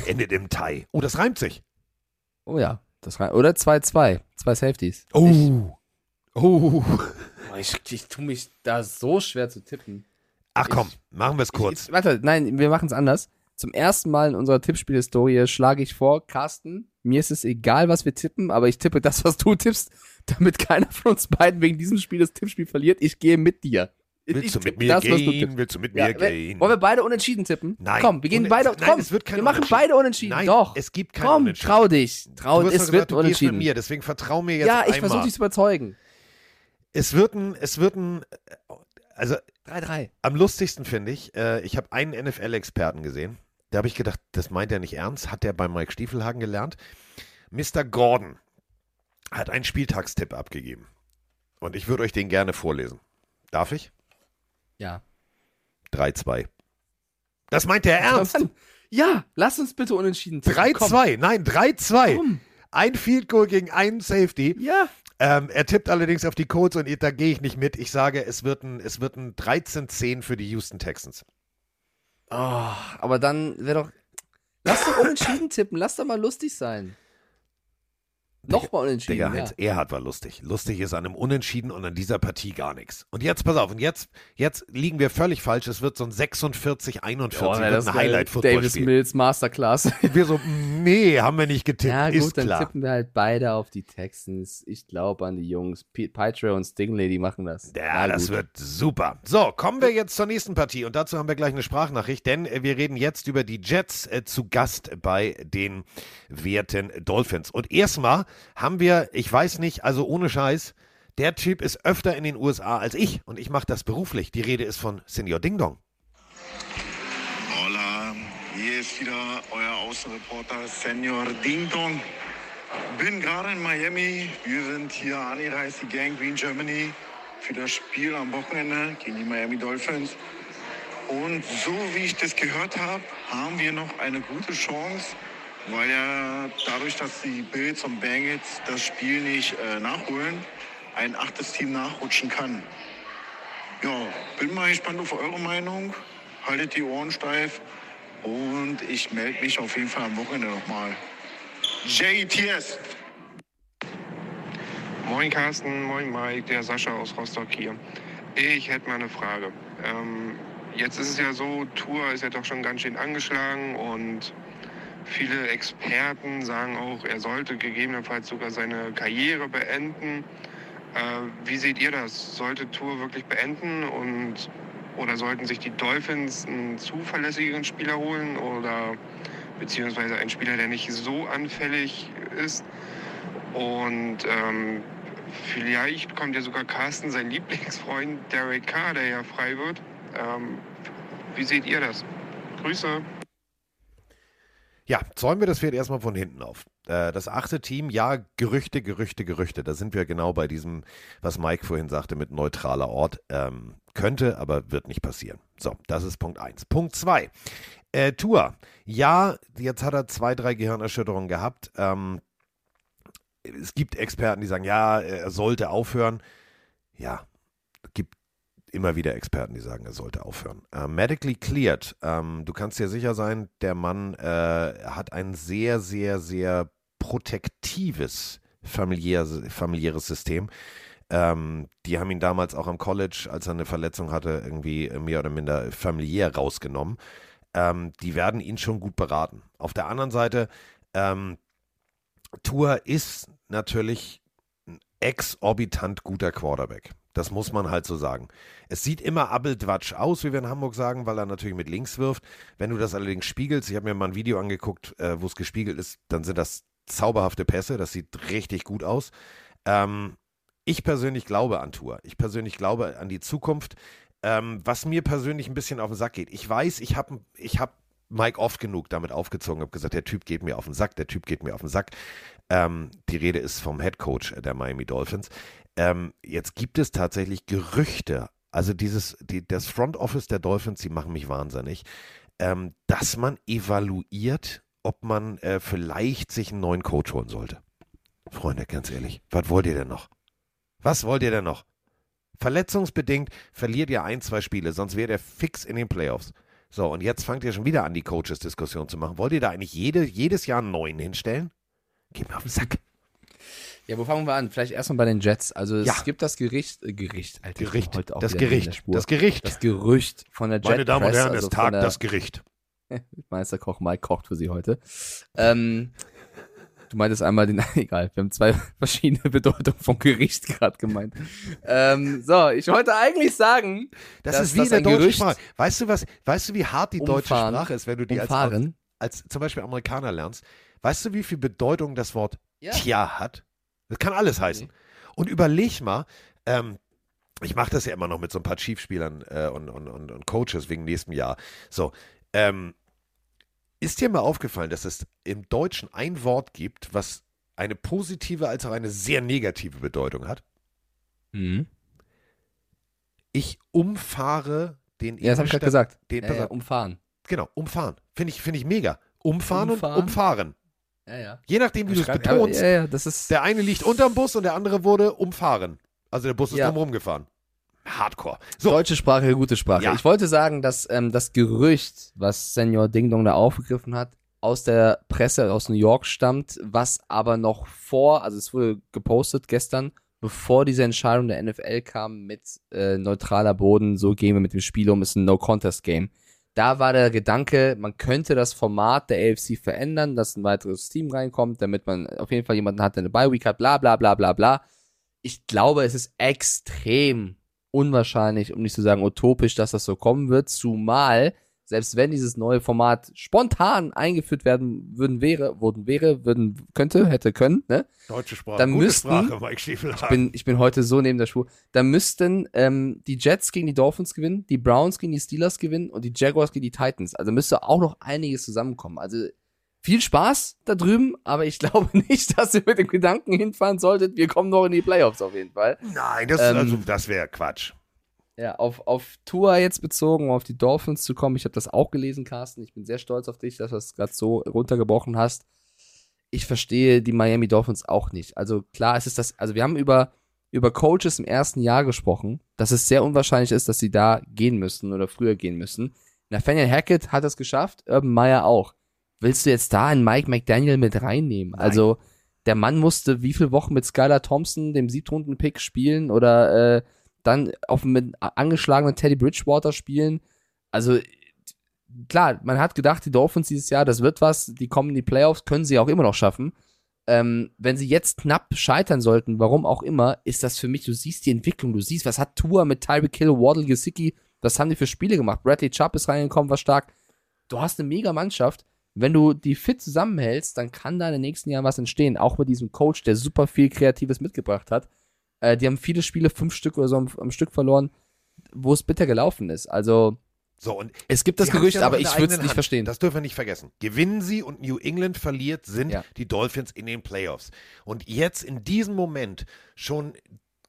Endet im Tie. Oh, das reimt sich. oh ja, das rein. Oder 2-2, zwei Safeties. Oh. Oh. Ich, ich tue mich da so schwer zu tippen. Ach komm, Ich- machen wir es kurz. Ich, warte, nein, wir machen es anders. Zum ersten Mal in unserer Tippspielhistorie schlage ich vor, Carsten, mir ist es egal, was wir tippen, aber ich tippe das, was du tippst, damit keiner von uns beiden wegen diesem Spiel das Tippspiel verliert. Ich gehe mit dir. Willst du mit mir das, gehen? Willst du mit Ja, mir wenn- gehen? Wollen wir beide unentschieden tippen? Nein. Komm, wir gehen Ohne- beide. Nein, komm, es wird kein wir machen beide unentschieden. Nein, Doch. es gibt kein komm, Unentschieden. trau dich. Trau, hast es doch wird gesagt, du gehst unentschieden. mit mir, deswegen vertrau mir jetzt ja, ich versuche dich zu überzeugen. Es wird ein, es wird ein, also 3-3. am lustigsten finde ich, äh, ich habe einen NFL-Experten gesehen. Da habe ich gedacht, das meint er nicht ernst. Hat er bei Mike Stiefelhagen gelernt. Mr. Gordon hat einen Spieltagstipp abgegeben. Und ich würde euch den gerne vorlesen. Darf ich? Ja. 3-2. Das meint er ernst. Mann, Ja, lass uns bitte unentschieden tippen. Komm. 3-2. Nein, 3-2. Komm. Ein Field Goal gegen einen Safety. Ja. Ähm, er tippt allerdings auf die Colts und da gehe ich nicht mit. Ich sage, es wird ein, es wird ein 13-10 für die Houston Texans. Oh, aber dann wäre doch. Lass doch unentschieden tippen, lass doch mal lustig sein. Nochmal unentschieden. Digga, ja. Heinz Erhard war lustig. Lustig ist an einem Unentschieden und an dieser Partie gar nichts. Und jetzt, pass auf, und jetzt, jetzt liegen wir völlig falsch. Es wird so ein 46, 41, Oh, wird das ein ist geil. Davis. Mills Masterclass. Wir so, nee, haben wir nicht getippt, ja, ist gut, dann klar. tippen wir halt beide auf die Texans. Ich glaube an die Jungs. P Pitra und Stingley, die machen das. Ja, Na das wird super. So, kommen wir jetzt zur nächsten Partie und dazu haben wir gleich eine Sprachnachricht, denn äh, wir reden jetzt über die Jets äh, zu Gast bei den werten Dolphins. Und erstmal haben wir, ich weiß nicht, also ohne Scheiß, der Typ ist öfter in den USA als ich und ich mache das beruflich. Die Rede ist von Senior Ding Dong. Hola, hier ist wieder euer Außenreporter Senior Ding Dong. Bin gerade in Miami. Wir sind hier angereist, die Gang Green Germany, für das Spiel am Wochenende gegen die Miami Dolphins. Und so wie ich das gehört habe, haben wir noch eine gute Chance, weil ja dadurch, dass die Bills und Bengals das Spiel nicht äh, nachholen, ein achtes Team nachrutschen kann. Ja, bin mal gespannt auf eure Meinung. Haltet die Ohren steif und ich melde mich auf jeden Fall am Wochenende nochmal. JTS. Moin Carsten, moin Mike, der Sascha aus Rostock hier. Ich hätte mal eine Frage. Ähm, jetzt ist es ja so, Tour ist ja doch schon ganz schön angeschlagen und viele Experten sagen auch, er sollte gegebenenfalls sogar seine Karriere beenden. Äh, wie seht ihr das? Sollte Tour wirklich beenden und oder sollten sich die Dolphins einen zuverlässigeren Spieler holen oder beziehungsweise einen Spieler, der nicht so anfällig ist? Und ähm, vielleicht kommt ja sogar Carsten, sein Lieblingsfreund Derek Carr, der ja frei wird. Ähm, wie seht ihr das? Grüße. Ja, zäumen wir das Pferd erstmal von hinten auf. Äh, das achte Team, ja, Gerüchte, Gerüchte, Gerüchte. Da sind wir genau bei diesem, was Mike vorhin sagte, mit neutraler Ort. Ähm, könnte, aber wird nicht passieren. So, das ist Punkt 1. Punkt 2. Äh, Tour. Ja, jetzt hat er zwei, drei Gehirnerschütterungen gehabt. Ähm, es gibt Experten, die sagen, ja, er sollte aufhören. Ja, gibt immer wieder Experten, die sagen, er sollte aufhören. Äh, medically cleared. Ähm, du kannst dir sicher sein, der Mann äh, hat ein sehr, sehr, sehr protektives familiär, familiäres System. Ähm, die haben ihn damals auch am College, als er eine Verletzung hatte, irgendwie mehr oder minder familiär rausgenommen. Ähm, die werden ihn schon gut beraten. Auf der anderen Seite, ähm, Tour ist natürlich ein exorbitant guter Quarterback. Das muss man halt so sagen. Es sieht immer abbeltwatsch aus, wie wir in Hamburg sagen, weil er natürlich mit links wirft. Wenn du das allerdings spiegelst, ich habe mir mal ein Video angeguckt, äh, wo es gespiegelt ist, dann sind das zauberhafte Pässe. Das sieht richtig gut aus. Ähm, ich persönlich glaube an Tour. Ich persönlich glaube an die Zukunft. Ähm, was mir persönlich ein bisschen auf den Sack geht. Ich weiß, ich habe ich hab Mike oft genug damit aufgezogen, habe gesagt, der Typ geht mir auf den Sack, der Typ geht mir auf den Sack. Ähm, die Rede ist vom Head Coach der Miami Dolphins. Ähm, jetzt gibt es tatsächlich Gerüchte, also dieses, die, das Front Office der Dolphins, die machen mich wahnsinnig, ähm, dass man evaluiert, ob man äh, vielleicht sich einen neuen Coach holen sollte. Freunde, ganz ehrlich, was wollt ihr denn noch? Was wollt ihr denn noch? Verletzungsbedingt verliert ihr ein, zwei Spiele, sonst wäre der fix in den Playoffs. So, und jetzt fangt ihr schon wieder an, die Coaches-Diskussion zu machen. Wollt ihr da eigentlich jede, jedes Jahr einen neuen hinstellen? Geht mir auf den Sack. Ja, wo fangen wir an? Vielleicht erstmal bei den Jets. Also es Ja. gibt das Gericht, äh, Gericht, Alter, Gericht. Das Gericht. Das Gericht. Das Gerücht von der Jet Meine Damen und Press, Herren, also es tagt das Gericht. Meisterkoch Mike kocht für Sie heute. Ähm, du meintest einmal den, egal, wir haben zwei verschiedene Bedeutungen von Gericht gerade gemeint. Ähm, so, ich wollte eigentlich sagen, Das dass ist wie in der ein deutschen Gerücht Sprache. Weißt du was? Weißt du, wie hart die deutsche Umfahren. Sprache ist, wenn du die als, umfahren. als zum Beispiel Amerikaner lernst? Weißt du, wie viel Bedeutung das Wort Ja. Tja hat? Das kann alles heißen. Und überleg mal, ähm, ich mache das ja immer noch mit so ein paar Chiefspielern äh, und, und, und, und Coaches wegen nächstem Jahr. So, ähm, ist dir mal aufgefallen, dass es im Deutschen ein Wort gibt, was eine positive als auch eine sehr negative Bedeutung hat? Mhm. Ich umfahre den Ja, das habe ich gerade gesagt. Den, auf, umfahren. Genau, umfahren. Finde ich, finde ich mega. Umfahren, Umfahren. und umfahren. Ja, ja. Je nachdem, wie du es betonst. Ja, ja, das ist. Der eine liegt unterm Bus und der andere wurde umfahren. Also der Bus ist Ja. drumherum gefahren. Hardcore. So, Deutsche Sprache, gute Sprache. Ja. Ich wollte sagen, dass ähm, das Gerücht, was Senior Ding Dong da aufgegriffen hat, aus der Presse aus New York stammt, was aber noch vor, also es wurde gepostet gestern, bevor diese Entscheidung der NFL kam mit äh, neutraler Boden, so gehen wir mit dem Spiel um, ist ein No-Contest-Game. Da war der Gedanke, man könnte das Format der AFC verändern, dass ein weiteres Team reinkommt, damit man auf jeden Fall jemanden hat, der eine Bye-Week hat, bla bla bla bla bla. Ich glaube, es ist extrem unwahrscheinlich, um nicht zu sagen utopisch, dass das so kommen wird, zumal selbst wenn dieses neue Format spontan eingeführt werden würden wäre, wurden wäre, würden könnte, hätte können, ne? deutsche Sprache. Dann gute müssten- Sprache, Mike Stiefel. Ich bin, ich bin heute so neben der Spur. Da müssten ähm, die Jets gegen die Dolphins gewinnen, die Browns gegen die Steelers gewinnen und die Jaguars gegen die Titans. Also müsste auch noch einiges zusammenkommen. Also viel Spaß da drüben, aber ich glaube nicht, dass ihr mit dem Gedanken hinfahren solltet, wir kommen noch in die Playoffs auf jeden Fall. Nein, das, Ähm, also, das wäre Quatsch. Ja, auf, auf Tour jetzt bezogen, um auf die Dolphins zu kommen. Ich habe das auch gelesen, Carsten. Ich bin sehr stolz auf dich, dass du das gerade so runtergebrochen hast. Ich verstehe die Miami Dolphins auch nicht. Also klar, es ist das, also wir haben über, über Coaches im ersten Jahr gesprochen, dass es sehr unwahrscheinlich ist, dass sie da gehen müssen oder früher gehen müssen. Nathaniel Hackett hat es geschafft, Urban Meyer auch. Willst du jetzt da einen Mike McDaniel mit reinnehmen? Nein. Also der Mann musste wie viele Wochen mit Skylar Thompson, dem siebtrunden Pick, spielen oder äh, dann auf mit angeschlagenen Teddy Bridgewater spielen. Also klar, man hat gedacht, die Dolphins dieses Jahr, das wird was, die kommen in die Playoffs, können sie auch immer noch schaffen. Ähm, wenn sie jetzt knapp scheitern sollten, warum auch immer, ist das für mich, du siehst die Entwicklung, du siehst, was hat Tua mit Tyreek Hill, Waddle, Gesicki, was haben die für Spiele gemacht? Bradley Chubb ist reingekommen, war stark. Du hast eine mega Mannschaft. Wenn du die fit zusammenhältst, dann kann da in den nächsten Jahren was entstehen. Auch mit diesem Coach, der super viel Kreatives mitgebracht hat. Äh, die haben viele Spiele, fünf Stück oder so am, am Stück verloren, wo es bitter gelaufen ist. Also, So, und Es gibt das Gerücht, ja aber ich würde es nicht verstehen. Das dürfen wir nicht vergessen. Gewinnen sie und New England verliert, sind Ja. die Dolphins in den Playoffs. Und jetzt in diesem Moment schon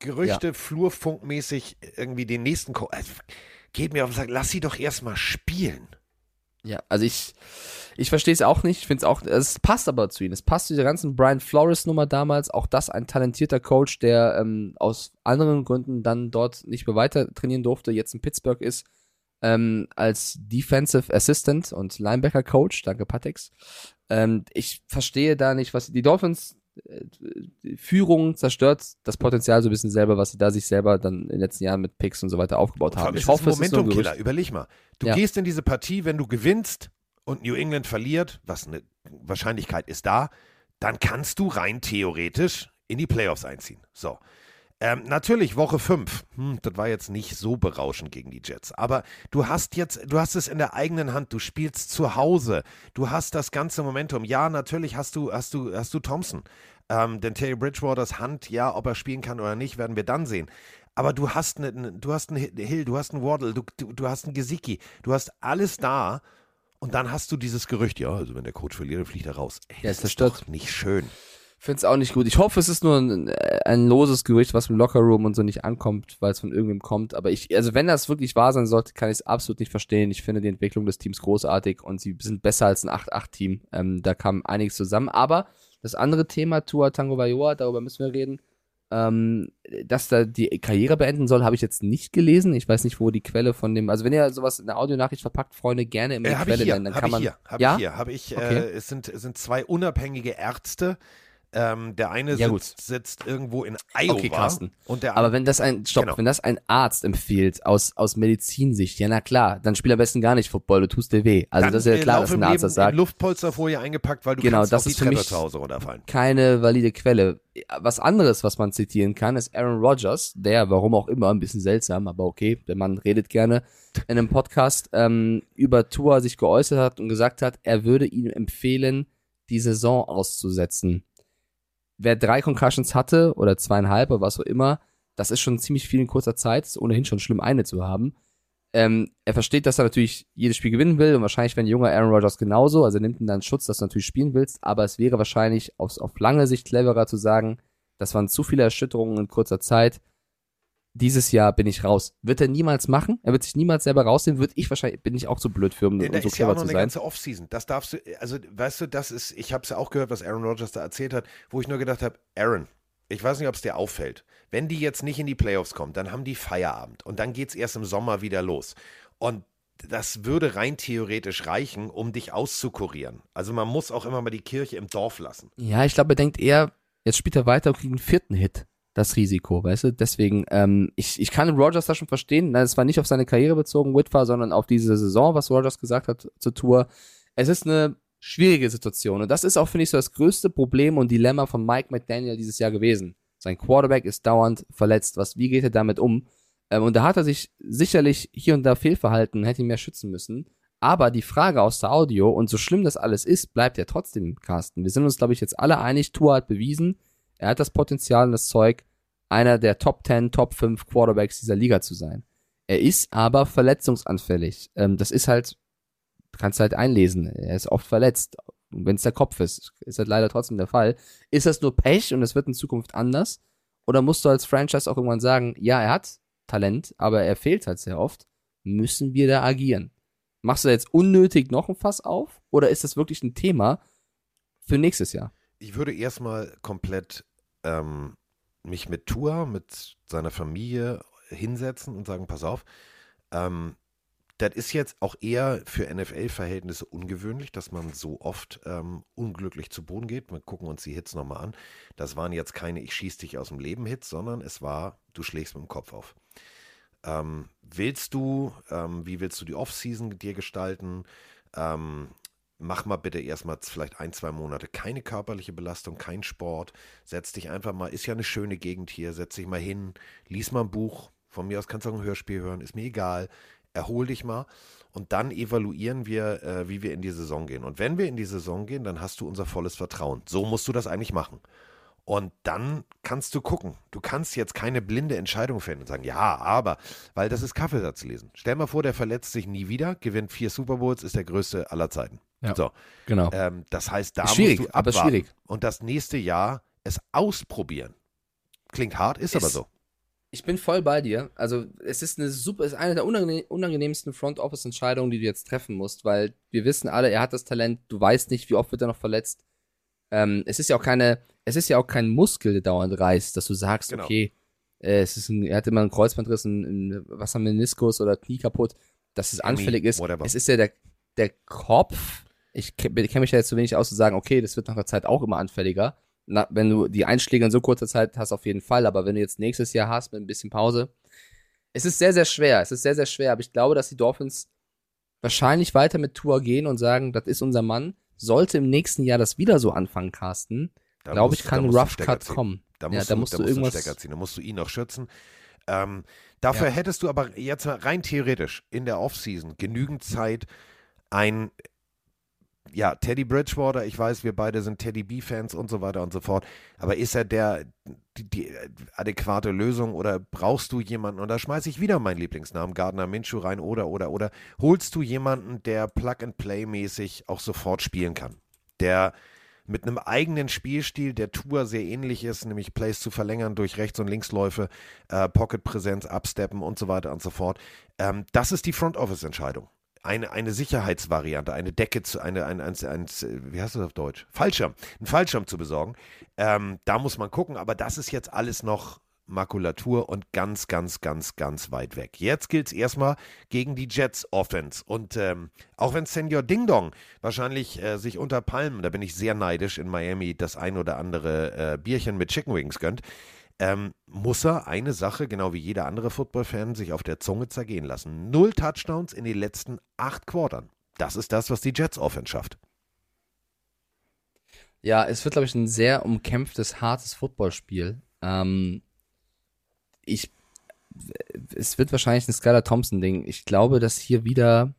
Gerüchte, flurfunkmäßig irgendwie den nächsten Co also, geht mir auf den Sack, lass sie doch erstmal spielen. Ja, also ich, ich verstehe es auch nicht. Ich finde es auch, es passt aber zu ihnen. Es passt zu dieser ganzen Brian Flores-Nummer damals. Auch das ein talentierter Coach, der ähm, aus anderen Gründen dann dort nicht mehr weiter trainieren durfte, jetzt in Pittsburgh ist, ähm, als Defensive Assistant und Linebacker Coach. Danke, Patex. Ähm, ich verstehe da nicht, was die Dolphins Führung zerstört das Potenzial so ein bisschen selber, was sie da sich selber dann in den letzten Jahren mit Picks und so weiter aufgebaut haben. Ich hoffe, es ist ein Momentum-Killer. Überleg mal. Du Ja. gehst in diese Partie, wenn du gewinnst und New England verliert, was eine Wahrscheinlichkeit ist da, dann kannst du rein theoretisch in die Playoffs einziehen. So. Ähm, natürlich, Woche 5. Hm, das war jetzt nicht so berauschend gegen die Jets. Aber du hast jetzt, du hast es in der eigenen Hand, du spielst zu Hause, du hast das ganze Momentum. Ja, natürlich hast du, hast du, hast du Thompson. Ähm, denn Terry Bridgewaters Hand, ja, ob er spielen kann oder nicht, werden wir dann sehen. Aber du hast einen, du hast einen Hill, du hast einen Waddle, du, du, du hast einen Gesicki, du hast alles da. Und dann hast du dieses Gerücht, ja, also wenn der Coach verliert, fliegt er raus. Ey, Ja, das es ist zerstört. doch nicht schön. Finde es auch nicht gut. Ich hoffe, es ist nur ein, ein loses Gerücht, was im Lockerroom und so nicht ankommt, weil es von irgendwem kommt. Aber ich, also wenn das wirklich wahr sein sollte, kann ich es absolut nicht verstehen. Ich finde die Entwicklung des Teams großartig und sie sind besser als ein 8-8-Team. Ähm, da kam einiges zusammen. Aber das andere Thema, Tua Tango Vailoa, darüber müssen wir reden, ähm, dass da die Karriere beenden soll, habe ich jetzt nicht gelesen. Ich weiß nicht, wo die Quelle von dem, also wenn ihr sowas in der Audionachricht verpackt, Freunde, gerne immer Äh, die habe ich Quelle hier, nennen, dann habe kann ich man. hier, habe ja? ich hier, habe ich, Okay. äh, es sind, es sind zwei unabhängige Ärzte. Ähm, der eine Ja, sitzt, sitzt irgendwo in Iowa. Okay, Carsten. Und der Aber wenn das ein, stopp, Genau. wenn das ein Arzt empfiehlt aus, aus Medizinsicht, ja na klar, dann spiel am besten gar nicht Football, du tust dir weh. Also dann, das ist ja klar, dass ein Arzt Leben das sagt. Luftpolsterfolie eingepackt, weil du Genau, kannst das ist für Treppe mich- zu Hause runterfallen. Keine valide Quelle. Was anderes, was man zitieren kann, ist Aaron Rodgers, der, warum auch immer, ein bisschen seltsam, aber okay, der Mann redet gerne, in einem Podcast ähm, über Tour sich geäußert hat und gesagt hat, er würde ihm empfehlen, die Saison auszusetzen. Wer drei Concussions hatte, oder zweieinhalb, oder was auch immer, das ist schon ziemlich viel in kurzer Zeit, ist ohnehin schon schlimm, eine zu haben. Ähm, er versteht, dass er natürlich jedes Spiel gewinnen will und wahrscheinlich wenn junger Aaron Rodgers genauso, also er nimmt ihn dann Schutz, dass du natürlich spielen willst, aber es wäre wahrscheinlich auf, auf lange Sicht cleverer zu sagen, das waren zu viele Erschütterungen in kurzer Zeit. Dieses Jahr bin ich raus. Wird er niemals machen? Er wird sich niemals selber rausnehmen. Wird ich wahrscheinlich, bin ich auch zu blöd für, um, Denn um so ist ja auch clever noch zu eine sein. ganze Offseason. Das darfst du, also weißt du, das ist, ich habe es ja auch gehört, was Aaron Rodgers da erzählt hat, wo ich nur gedacht habe, Aaron, ich weiß nicht, ob es dir auffällt. Wenn die jetzt nicht in die Playoffs kommen, dann haben die Feierabend und dann geht es erst im Sommer wieder los. Und das würde rein theoretisch reichen, um dich auszukurieren. Also man muss auch immer mal die Kirche im Dorf lassen. Ja, ich glaube, er denkt eher, jetzt spielt er weiter und kriegt einen vierten Hit. Das Risiko, weißt du? Deswegen, ähm, ich, ich kann Rogers da schon verstehen. Es war nicht auf seine Karriere bezogen, Whitfire, sondern auf diese Saison, was Rogers gesagt hat zur Tour. Es ist eine schwierige Situation. Und das ist auch, finde ich, so das größte Problem und Dilemma von Mike McDaniel dieses Jahr gewesen. Sein Quarterback ist dauernd verletzt. Was, wie geht er damit um? Ähm, und da hat er sich sicherlich hier und da fehlverhalten, hätte ihn mehr schützen müssen. Aber die Frage aus der Audio, und so schlimm das alles ist, bleibt ja trotzdem, Carsten. Wir sind uns, glaube ich, jetzt alle einig, Tour hat bewiesen, er hat das Potenzial und das Zeug, einer der Top 10, Top 5 Quarterbacks dieser Liga zu sein. Er ist aber verletzungsanfällig. Ähm, das ist halt, kannst halt einlesen. Er ist oft verletzt. Wenn es der Kopf ist, ist halt leider trotzdem der Fall. Ist das nur Pech und es wird in Zukunft anders? Oder musst du als Franchise auch irgendwann sagen, ja, er hat Talent, aber er fehlt halt sehr oft, müssen wir da agieren? Machst du da jetzt unnötig noch ein Fass auf? Oder ist das wirklich ein Thema für nächstes Jahr? Ich würde erstmal komplett ähm, mich mit Tour, mit seiner Familie hinsetzen und sagen, pass auf, ähm, das ist jetzt auch eher für NFL-Verhältnisse ungewöhnlich, dass man so oft ähm, unglücklich zu Boden geht. Wir gucken uns die Hits nochmal an. Das waren jetzt keine Ich schieß dich aus dem Leben Hits, sondern es war, du schlägst mit dem Kopf auf. Ähm, willst du, ähm, wie willst du die Offseason dir gestalten? Mach mal bitte erstmal vielleicht ein, zwei Monate keine körperliche Belastung, kein Sport. Setz dich einfach mal, ist ja eine schöne Gegend hier, setz dich mal hin, lies mal ein Buch. Von mir aus kannst du auch ein Hörspiel hören, ist mir egal. Erhol dich mal und dann evaluieren wir, äh, wie wir in die Saison gehen. Und wenn wir in die Saison gehen, dann hast du unser volles Vertrauen. So musst du das eigentlich machen. Und dann kannst du gucken. Du kannst jetzt keine blinde Entscheidung fällen und sagen, ja, aber, weil das ist Kaffeesatz lesen. Stell mal vor, der verletzt sich nie wieder, gewinnt vier Super Bowls, ist der größte aller Zeiten. Ja. So, Genau. ähm, das heißt, da Ist schwierig, musst du aber abwarten. schwierig. Und das nächste Jahr es ausprobieren. Klingt hart, ist, aber Ist- so. Ich bin voll bei dir. Also es ist eine super, es ist eine der unangenehm, unangenehmsten Front Office Entscheidungen, die du jetzt treffen musst, weil wir wissen alle, er hat das Talent. Du weißt nicht, wie oft wird er noch verletzt. Ähm, es ist ja auch keine, es ist ja auch kein Muskel, der dauernd reißt, dass du sagst, Genau. okay, äh, es ist ein, er hat immer einen Kreuzbandriss, ein, ein was Meniskus oder Knie kaputt, dass es anfällig ist. whatever. Es ist ja der, der Kopf. Ich kenne mich ja jetzt zu wenig aus zu sagen, okay, das wird nach der Zeit auch immer anfälliger. Na, wenn du die Einschläge in so kurzer Zeit hast, auf jeden Fall. Aber wenn du jetzt nächstes Jahr hast mit ein bisschen Pause, es ist sehr, sehr schwer. Es ist sehr, sehr schwer. Aber ich glaube, dass die Dolphins wahrscheinlich weiter mit Tour gehen und sagen, das ist unser Mann. Sollte im nächsten Jahr das wieder so anfangen, Carsten, Da glaube ich, da kann ein du Rough Cut ziehen. kommen. Da Ja, musst, da du, musst da du musst du einen irgendwas- Stecker ziehen, da musst du ihn noch schützen. Ähm, dafür Ja. hättest du aber jetzt rein theoretisch in der Offseason genügend Zeit, ein ja, Teddy Bridgewater, ich weiß, wir beide sind Teddy B-Fans und so weiter und so fort, aber ist er der die, die adäquate Lösung oder brauchst du jemanden, und da schmeiße ich wieder meinen Lieblingsnamen, Gardner Minshew rein oder, oder, oder, holst du jemanden, der Plug-and-Play-mäßig auch sofort spielen kann, der mit einem eigenen Spielstil, der Tour sehr ähnlich ist, nämlich Plays zu verlängern durch Rechts- und Linksläufe, äh, Pocket-Präsenz, Upsteppen und so weiter und so fort. Ähm, das ist die Front-Office-Entscheidung. Eine, eine Sicherheitsvariante, eine Decke zu, eine, ein, ein, ein, wie heißt das auf Deutsch? Fallschirm, einen Fallschirm zu besorgen. Ähm, da muss man gucken, aber das ist jetzt alles noch Makulatur und ganz, ganz, ganz, ganz weit weg. Jetzt gilt es erstmal gegen die Jets Offense. Und ähm, auch wenn Senior Ding Dong wahrscheinlich äh, sich unter Palmen, da bin ich sehr neidisch, in Miami das ein oder andere äh, Bierchen mit Chicken Wings gönnt, ähm, muss er eine Sache, genau wie jeder andere Football-Fan, sich auf der Zunge zergehen lassen. Null Touchdowns in den letzten acht Quartern. Das ist das, was die Jets Offense schafft. Ja, es wird, glaube ich, ein sehr umkämpftes, hartes Footballspiel. Ähm, ich, es wird wahrscheinlich ein Skylar Thompson-Ding. Ich glaube, dass hier wieder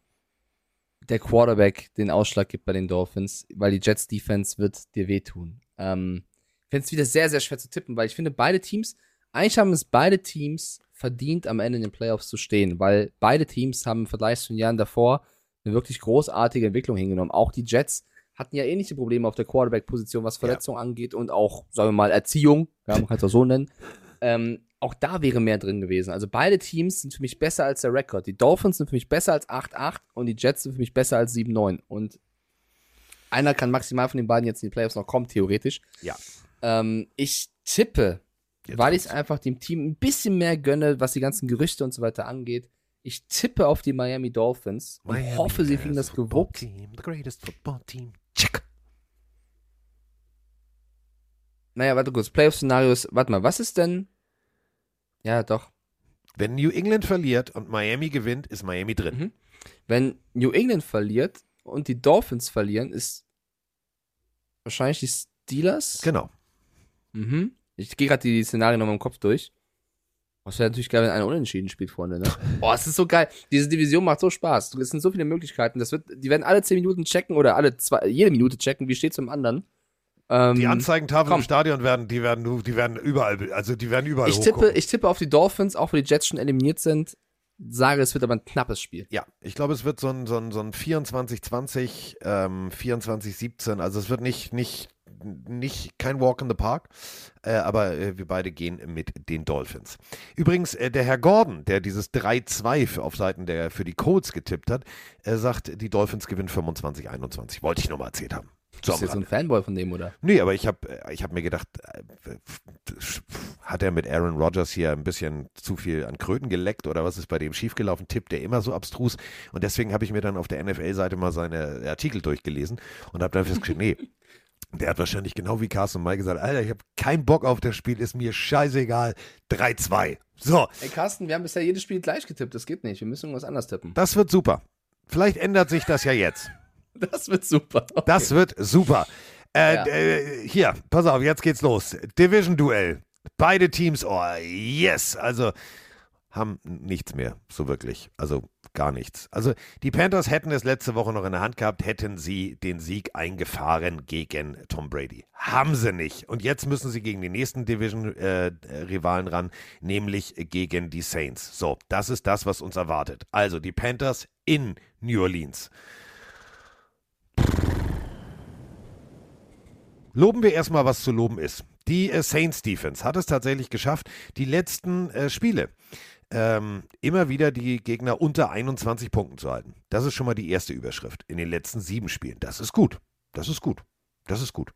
der Quarterback den Ausschlag gibt bei den Dolphins, weil die Jets Defense wird dir wehtun. Ähm, ich finde es wieder sehr, sehr schwer zu tippen, weil ich finde, beide Teams, eigentlich haben es beide Teams verdient, am Ende in den Playoffs zu stehen, weil beide Teams haben im Vergleich zu den Jahren davor eine wirklich großartige Entwicklung hingenommen. Auch die Jets hatten ja ähnliche Probleme auf der Quarterback-Position, was Verletzungen angeht und auch, sagen wir mal, Erziehung, ja, man kann es auch so nennen. Ähm, auch da wäre mehr drin gewesen. Also beide Teams sind für mich besser als der Rekord. Die Dolphins sind für mich besser als 8-8 und die Jets sind für mich besser als 7-9. Und einer kann maximal von den beiden jetzt in die Playoffs noch kommen, theoretisch. Ja. Ähm, ich tippe, Jetzt weil ich es einfach dem Team ein bisschen mehr gönne, was die ganzen Gerüchte und so weiter angeht. Ich tippe auf die Miami Dolphins und Miami hoffe, sie kriegen das gewuppt. Team, the greatest football team. Check. Naja, warte kurz. Playoff-Szenarios. Warte mal, was ist denn? Ja, doch. Wenn New England verliert und Miami gewinnt, ist Miami drin. Mhm. Wenn New England verliert und die Dolphins verlieren, ist wahrscheinlich die Steelers. Genau. Mhm. Ich gehe gerade die Szenarien nochmal im Kopf durch. Es wäre natürlich geil, wenn einer unentschieden spielt, Freunde, ne? Oh, es ist so geil. Diese Division macht so Spaß. Es sind so viele Möglichkeiten. Das wird, die werden alle 10 Minuten checken oder alle zwei, jede Minute checken, wie steht's im anderen. Ähm, Die Anzeigentafeln komm. im Stadion werden, die werden, die werden überall, also die werden überall ich tippe, ich tippe auf die Dolphins, auch wenn die Jets schon eliminiert sind. Sage, es wird aber ein knappes Spiel. Ja, ich glaube, es wird so ein, so ein, so ein 24-20, ähm, 24-17. Also es wird nicht, nicht, nicht kein Walk in the Park, äh, aber äh, wir beide gehen mit den Dolphins. Übrigens, äh, der Herr Gordon, der dieses 3-2 für- auf Seiten der für die Colts getippt hat, äh, sagt, die Dolphins gewinnen 25-21. Wollte ich nochmal erzählt haben. So Du bist jetzt so ein Fanboy von dem, oder? Nee, aber ich habe ich hab mir gedacht, äh, hat er mit Aaron Rodgers hier ein bisschen zu viel an Kröten geleckt oder was ist bei dem schiefgelaufen? Tippt der immer so abstrus? Und deswegen habe ich mir dann auf der NFL-Seite mal seine Artikel durchgelesen und habe dann festgestellt, nee, der hat wahrscheinlich genau wie Carsten May gesagt, Alter, ich habe keinen Bock auf das Spiel, ist mir scheißegal. 3-2. So, Ey, Carsten, wir haben bisher jedes Spiel gleich getippt. Das geht nicht. Wir müssen irgendwas anders tippen. das wird super. Vielleicht ändert sich das ja jetzt. Das wird super. Okay. Das wird super. Äh, Ja. äh, hier, pass auf, jetzt geht's los. Division-Duell. Beide Teams, oh yes. Also haben nichts mehr, so wirklich. Also gar nichts. Also die Panthers hätten es letzte Woche noch in der Hand gehabt, hätten sie den Sieg eingefahren gegen Tom Brady. Haben sie nicht. Und jetzt müssen sie gegen den nächsten Division-Rivalen äh, ran, nämlich gegen die Saints. So, das ist das, was uns erwartet. Also die Panthers in New Orleans. Loben wir erstmal, was zu loben ist. Die äh, Saints Defense hat es tatsächlich geschafft, die letzten äh, Spiele ähm, immer wieder die Gegner unter 21 Punkten zu halten. Das ist schon mal die erste Überschrift in den letzten sieben Spielen. Das ist gut. Das ist gut. Das ist gut.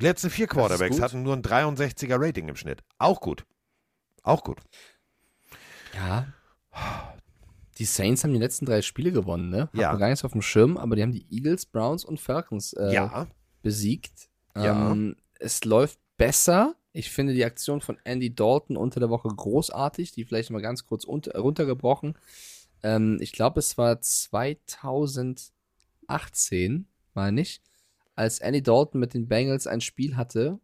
Die letzten vier Quarterbacks hatten nur ein 63er Rating im Schnitt. Auch gut. Auch gut. Ja. Die Saints haben die letzten drei Spiele gewonnen, ne? Hat Ja. gar nichts auf dem Schirm, aber die haben die Eagles, Browns und Falcons äh, Ja. besiegt. Ja. Ähm, es läuft besser. Ich finde die Aktion von Andy Dalton unter der Woche großartig. Die vielleicht mal ganz kurz unter, runtergebrochen. Ähm, ich glaube, es war 2018, meine ich, als Andy Dalton mit den Bengals ein Spiel hatte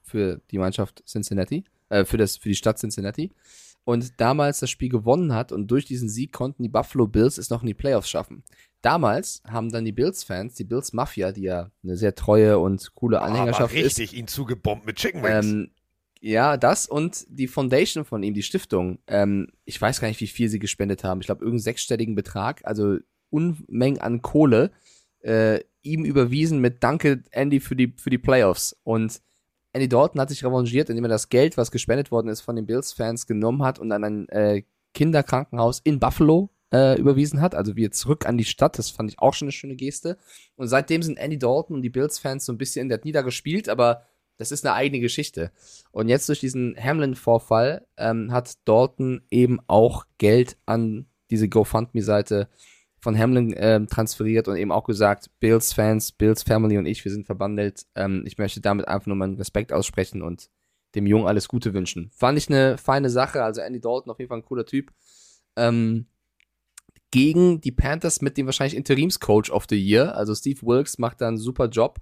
für die Mannschaft Cincinnati, äh, für, das, für die Stadt Cincinnati. Und damals das Spiel gewonnen hat und durch diesen Sieg konnten die Buffalo Bills es noch in die Playoffs schaffen. Damals haben dann die Bills-Fans, die Bills Mafia, die ja eine sehr treue und coole Anhängerschaft ist, richtig ihn zugebombt mit Chicken Wings. ähm, ja, das und die Foundation von ihm, die Stiftung. Ähm, ich weiß gar nicht, wie viel sie gespendet haben. Ich glaube, irgendeinen sechsstelligen Betrag, also Unmengen an Kohle, äh, ihm überwiesen mit Danke, Andy, für die, für die Playoffs. Und Andy Dalton hat sich revanchiert, indem er das Geld, was gespendet worden ist, von den Bills-Fans genommen hat und an ein äh, Kinderkrankenhaus in Buffalo äh, überwiesen hat. Also wieder zurück an die Stadt. Das fand ich auch schon eine schöne Geste. Und seitdem sind Andy Dalton und die Bills-Fans so ein bisschen, der hat nie da gespielt, aber das ist eine eigene Geschichte. Und jetzt durch diesen Hamlin-Vorfall ähm, hat Dalton eben auch Geld an diese GoFundMe-Seite von Hamlin ähm, transferiert und eben auch gesagt, Bills-Fans, Bills-Family und ich, wir sind verbandelt. Ähm, ich möchte damit einfach nur meinen Respekt aussprechen und dem Jungen alles Gute wünschen. Fand ich eine feine Sache. Also Andy Dalton auf jeden Fall ein cooler Typ. Ähm, gegen die Panthers mit dem wahrscheinlich Interimscoach of the Year. Also Steve Wilkes macht da einen super Job.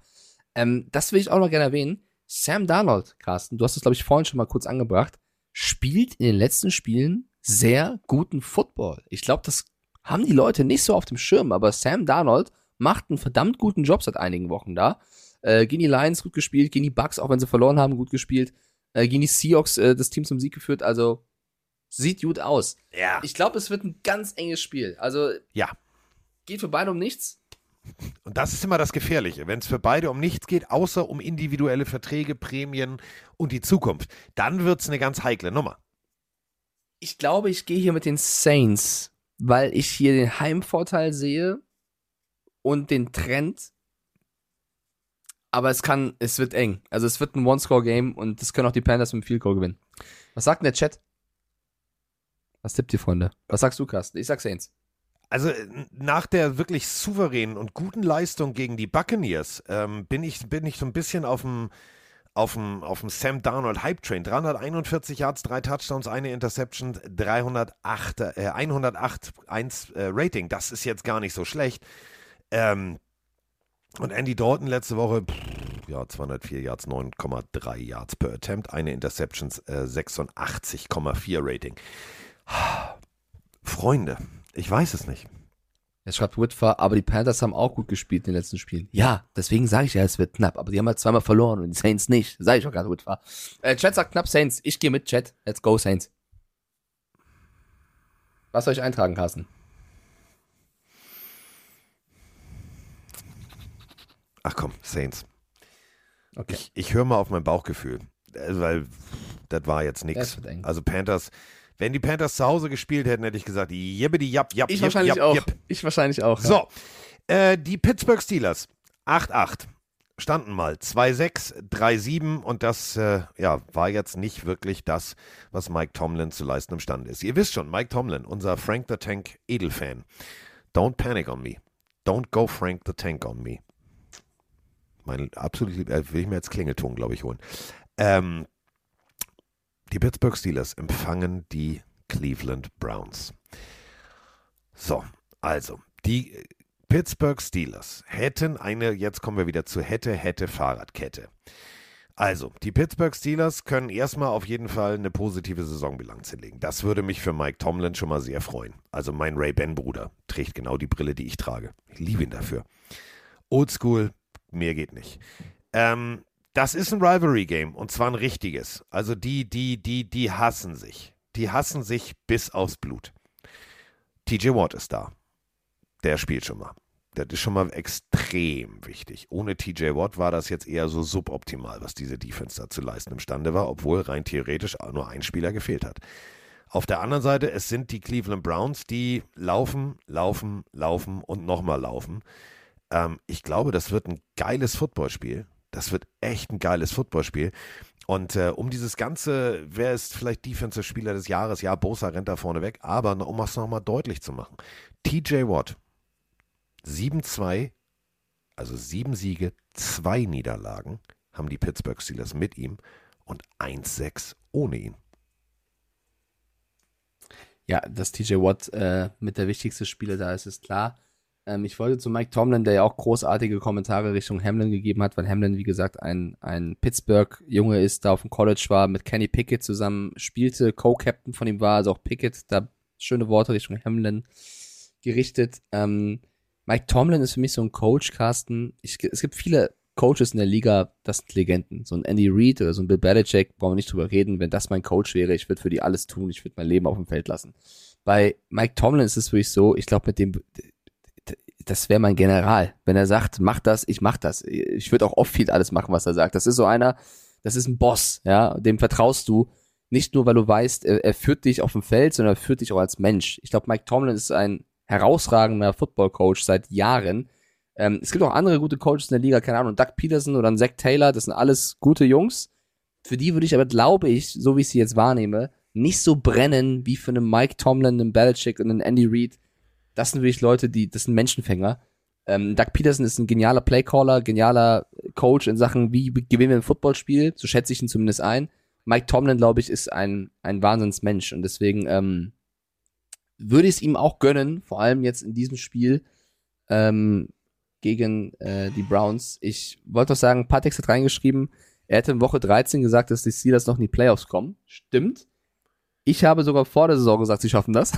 Ähm, das will ich auch noch gerne erwähnen. Sam Darnold, Carsten, du hast es, glaube ich, vorhin schon mal kurz angebracht, spielt in den letzten Spielen sehr guten Football. Ich glaube, das haben die Leute nicht so auf dem Schirm, aber Sam Darnold macht einen verdammt guten Job seit einigen Wochen da. Äh, gegen die Lions gut gespielt, gegen die Bucks, auch wenn sie verloren haben, gut gespielt. Äh, gegen die Seahawks äh, das Team zum Sieg geführt, also sieht gut aus. ja. Ich glaube, es wird ein ganz enges Spiel. Also Ja. geht für beide um nichts. Und das ist immer das Gefährliche, wenn es für beide um nichts geht, außer um individuelle Verträge, Prämien und die Zukunft. Dann wird es eine ganz heikle Nummer. Ich glaube, ich gehe hier mit den Saints, weil ich hier den Heimvorteil sehe und den Trend. Aber es kann, es wird eng. Also es wird ein One-Score-Game und das können auch die Panthers mit dem Field Goal gewinnen. Was sagt denn der Chat? Was tippt ihr, Freunde? Was sagst du, Carsten? Ich sag Saints. Also äh, nach der wirklich souveränen und guten Leistung gegen die Buccaneers ähm, bin, ich, bin ich so ein bisschen auf dem auf dem, auf dem Sam Darnold Hype Train. 341 Yards, drei Touchdowns, eine Interception, 308, äh, 108 1 äh, Rating. Das ist jetzt gar nicht so schlecht. Ähm, und Andy Dalton letzte Woche, pff, ja, 204 Yards, 9,3 Yards per Attempt, eine Interception, äh, 86,4 Rating. Freunde, ich weiß es nicht. Jetzt schreibt Whitfer, aber die Panthers haben auch gut gespielt in den letzten Spielen. Ja, deswegen sage ich ja, es wird knapp. Aber die haben halt zweimal verloren und die Saints nicht. Sag ich auch gerade, Whitfer. Äh, Chat sagt knapp Saints. Ich gehe mit Chat. Let's go, Saints. Was soll ich eintragen, Carsten? Ach komm, Saints. Okay. Ich, ich höre mal auf mein Bauchgefühl, äh, weil das war jetzt nichts. Also Panthers, wenn die Panthers zu Hause gespielt hätten, hätte ich gesagt, jibbidi japp, japp, Ich jipp, wahrscheinlich japp, auch. jipp. Ich wahrscheinlich auch. ja. So, äh, die Pittsburgh Steelers, 8-8, standen mal 2-6, 3-7 und das äh, ja, war jetzt nicht wirklich das, was Mike Tomlin zu leisten imstande ist. Ihr wisst schon, Mike Tomlin, unser Frank the Tank Edelfan. Don't panic on me. Don't go Frank the Tank on me. Mein absolut, äh, will ich mir jetzt Klingelton, glaube ich, holen. Ähm, die Pittsburgh Steelers empfangen die Cleveland Browns. So, also, die Pittsburgh Steelers hätten eine, jetzt kommen wir wieder zu hätte, hätte Fahrradkette. Also, die Pittsburgh Steelers können erstmal auf jeden Fall eine positive Saisonbilanz hinlegen. Das würde mich für Mike Tomlin schon mal sehr freuen. Also mein Ray-Ben-Bruder trägt genau die Brille, die ich trage. Ich liebe ihn dafür. Oldschool, mehr geht nicht. Ähm, das ist ein Rivalry-Game und zwar ein richtiges. Also die, die, die, die hassen sich. Die hassen sich bis aufs Blut. TJ Watt ist da. Der spielt schon mal. Das ist schon mal extrem wichtig. Ohne TJ Watt war das jetzt eher so suboptimal, was diese Defense da zu leisten imstande war, obwohl rein theoretisch nur ein Spieler gefehlt hat. Auf der anderen Seite, es sind die Cleveland Browns, die laufen, laufen, laufen und nochmal laufen. Ähm, ich glaube, das wird ein geiles Footballspiel. Das wird echt ein geiles Footballspiel. Und äh, um dieses Ganze, wer ist vielleicht Defensive Spieler des Jahres? Ja, Bosa rennt da vorne weg. Aber um es nochmal deutlich zu machen, TJ Watt 7-2, also sieben Siege, zwei Niederlagen haben die Pittsburgh Steelers mit ihm und 1-6 ohne ihn. Ja, dass TJ Watt äh, mit der wichtigste Spieler da ist, ist klar. Ähm, ich wollte zu Mike Tomlin, der ja auch großartige Kommentare Richtung Hamlin gegeben hat, weil Hamlin, wie gesagt, ein, ein Pittsburgh-Junge ist, da auf dem College war, mit Kenny Pickett zusammen spielte, Co-Captain von ihm war, also auch Pickett, da schöne Worte Richtung Hamlin gerichtet. Ähm, Mike Tomlin ist für mich so ein Coach, Carsten. Ich, es gibt viele Coaches in der Liga, das sind Legenden. So ein Andy Reid oder so ein Bill Belichick, brauchen wir nicht drüber reden. Wenn das mein Coach wäre, ich würde für die alles tun. Ich würde mein Leben auf dem Feld lassen. Bei Mike Tomlin ist es wirklich so, ich glaube, mit dem, das wäre mein General. Wenn er sagt, mach das, ich mach das. Ich würde auch oft viel alles machen, was er sagt. Das ist so einer, das ist ein Boss, ja, dem vertraust du. Nicht nur, weil du weißt, er, er führt dich auf dem Feld, sondern er führt dich auch als Mensch. Ich glaube, Mike Tomlin ist ein herausragender Football-Coach seit Jahren. Ähm, es gibt auch andere gute Coaches in der Liga, keine Ahnung, Doug Peterson oder Zach Taylor, das sind alles gute Jungs. Für die würde ich aber, glaube ich, so wie ich sie jetzt wahrnehme, nicht so brennen wie für einen Mike Tomlin, einen Belichick und einen Andy Reid. Das sind wirklich Leute, die, das sind Menschenfänger. Ähm, Doug Peterson ist ein genialer Playcaller, genialer Coach in Sachen, wie gewinnen wir ein Footballspiel, so schätze ich ihn zumindest ein. Mike Tomlin, glaube ich, ist ein, ein Wahnsinnsmensch und deswegen, ähm, würde ich es ihm auch gönnen, vor allem jetzt in diesem Spiel ähm, gegen äh, die Browns. Ich wollte auch sagen, Patex hat reingeschrieben, er hätte in Woche 13 gesagt, dass die Steelers noch in die Playoffs kommen. Stimmt. Ich habe sogar vor der Saison gesagt, sie schaffen das.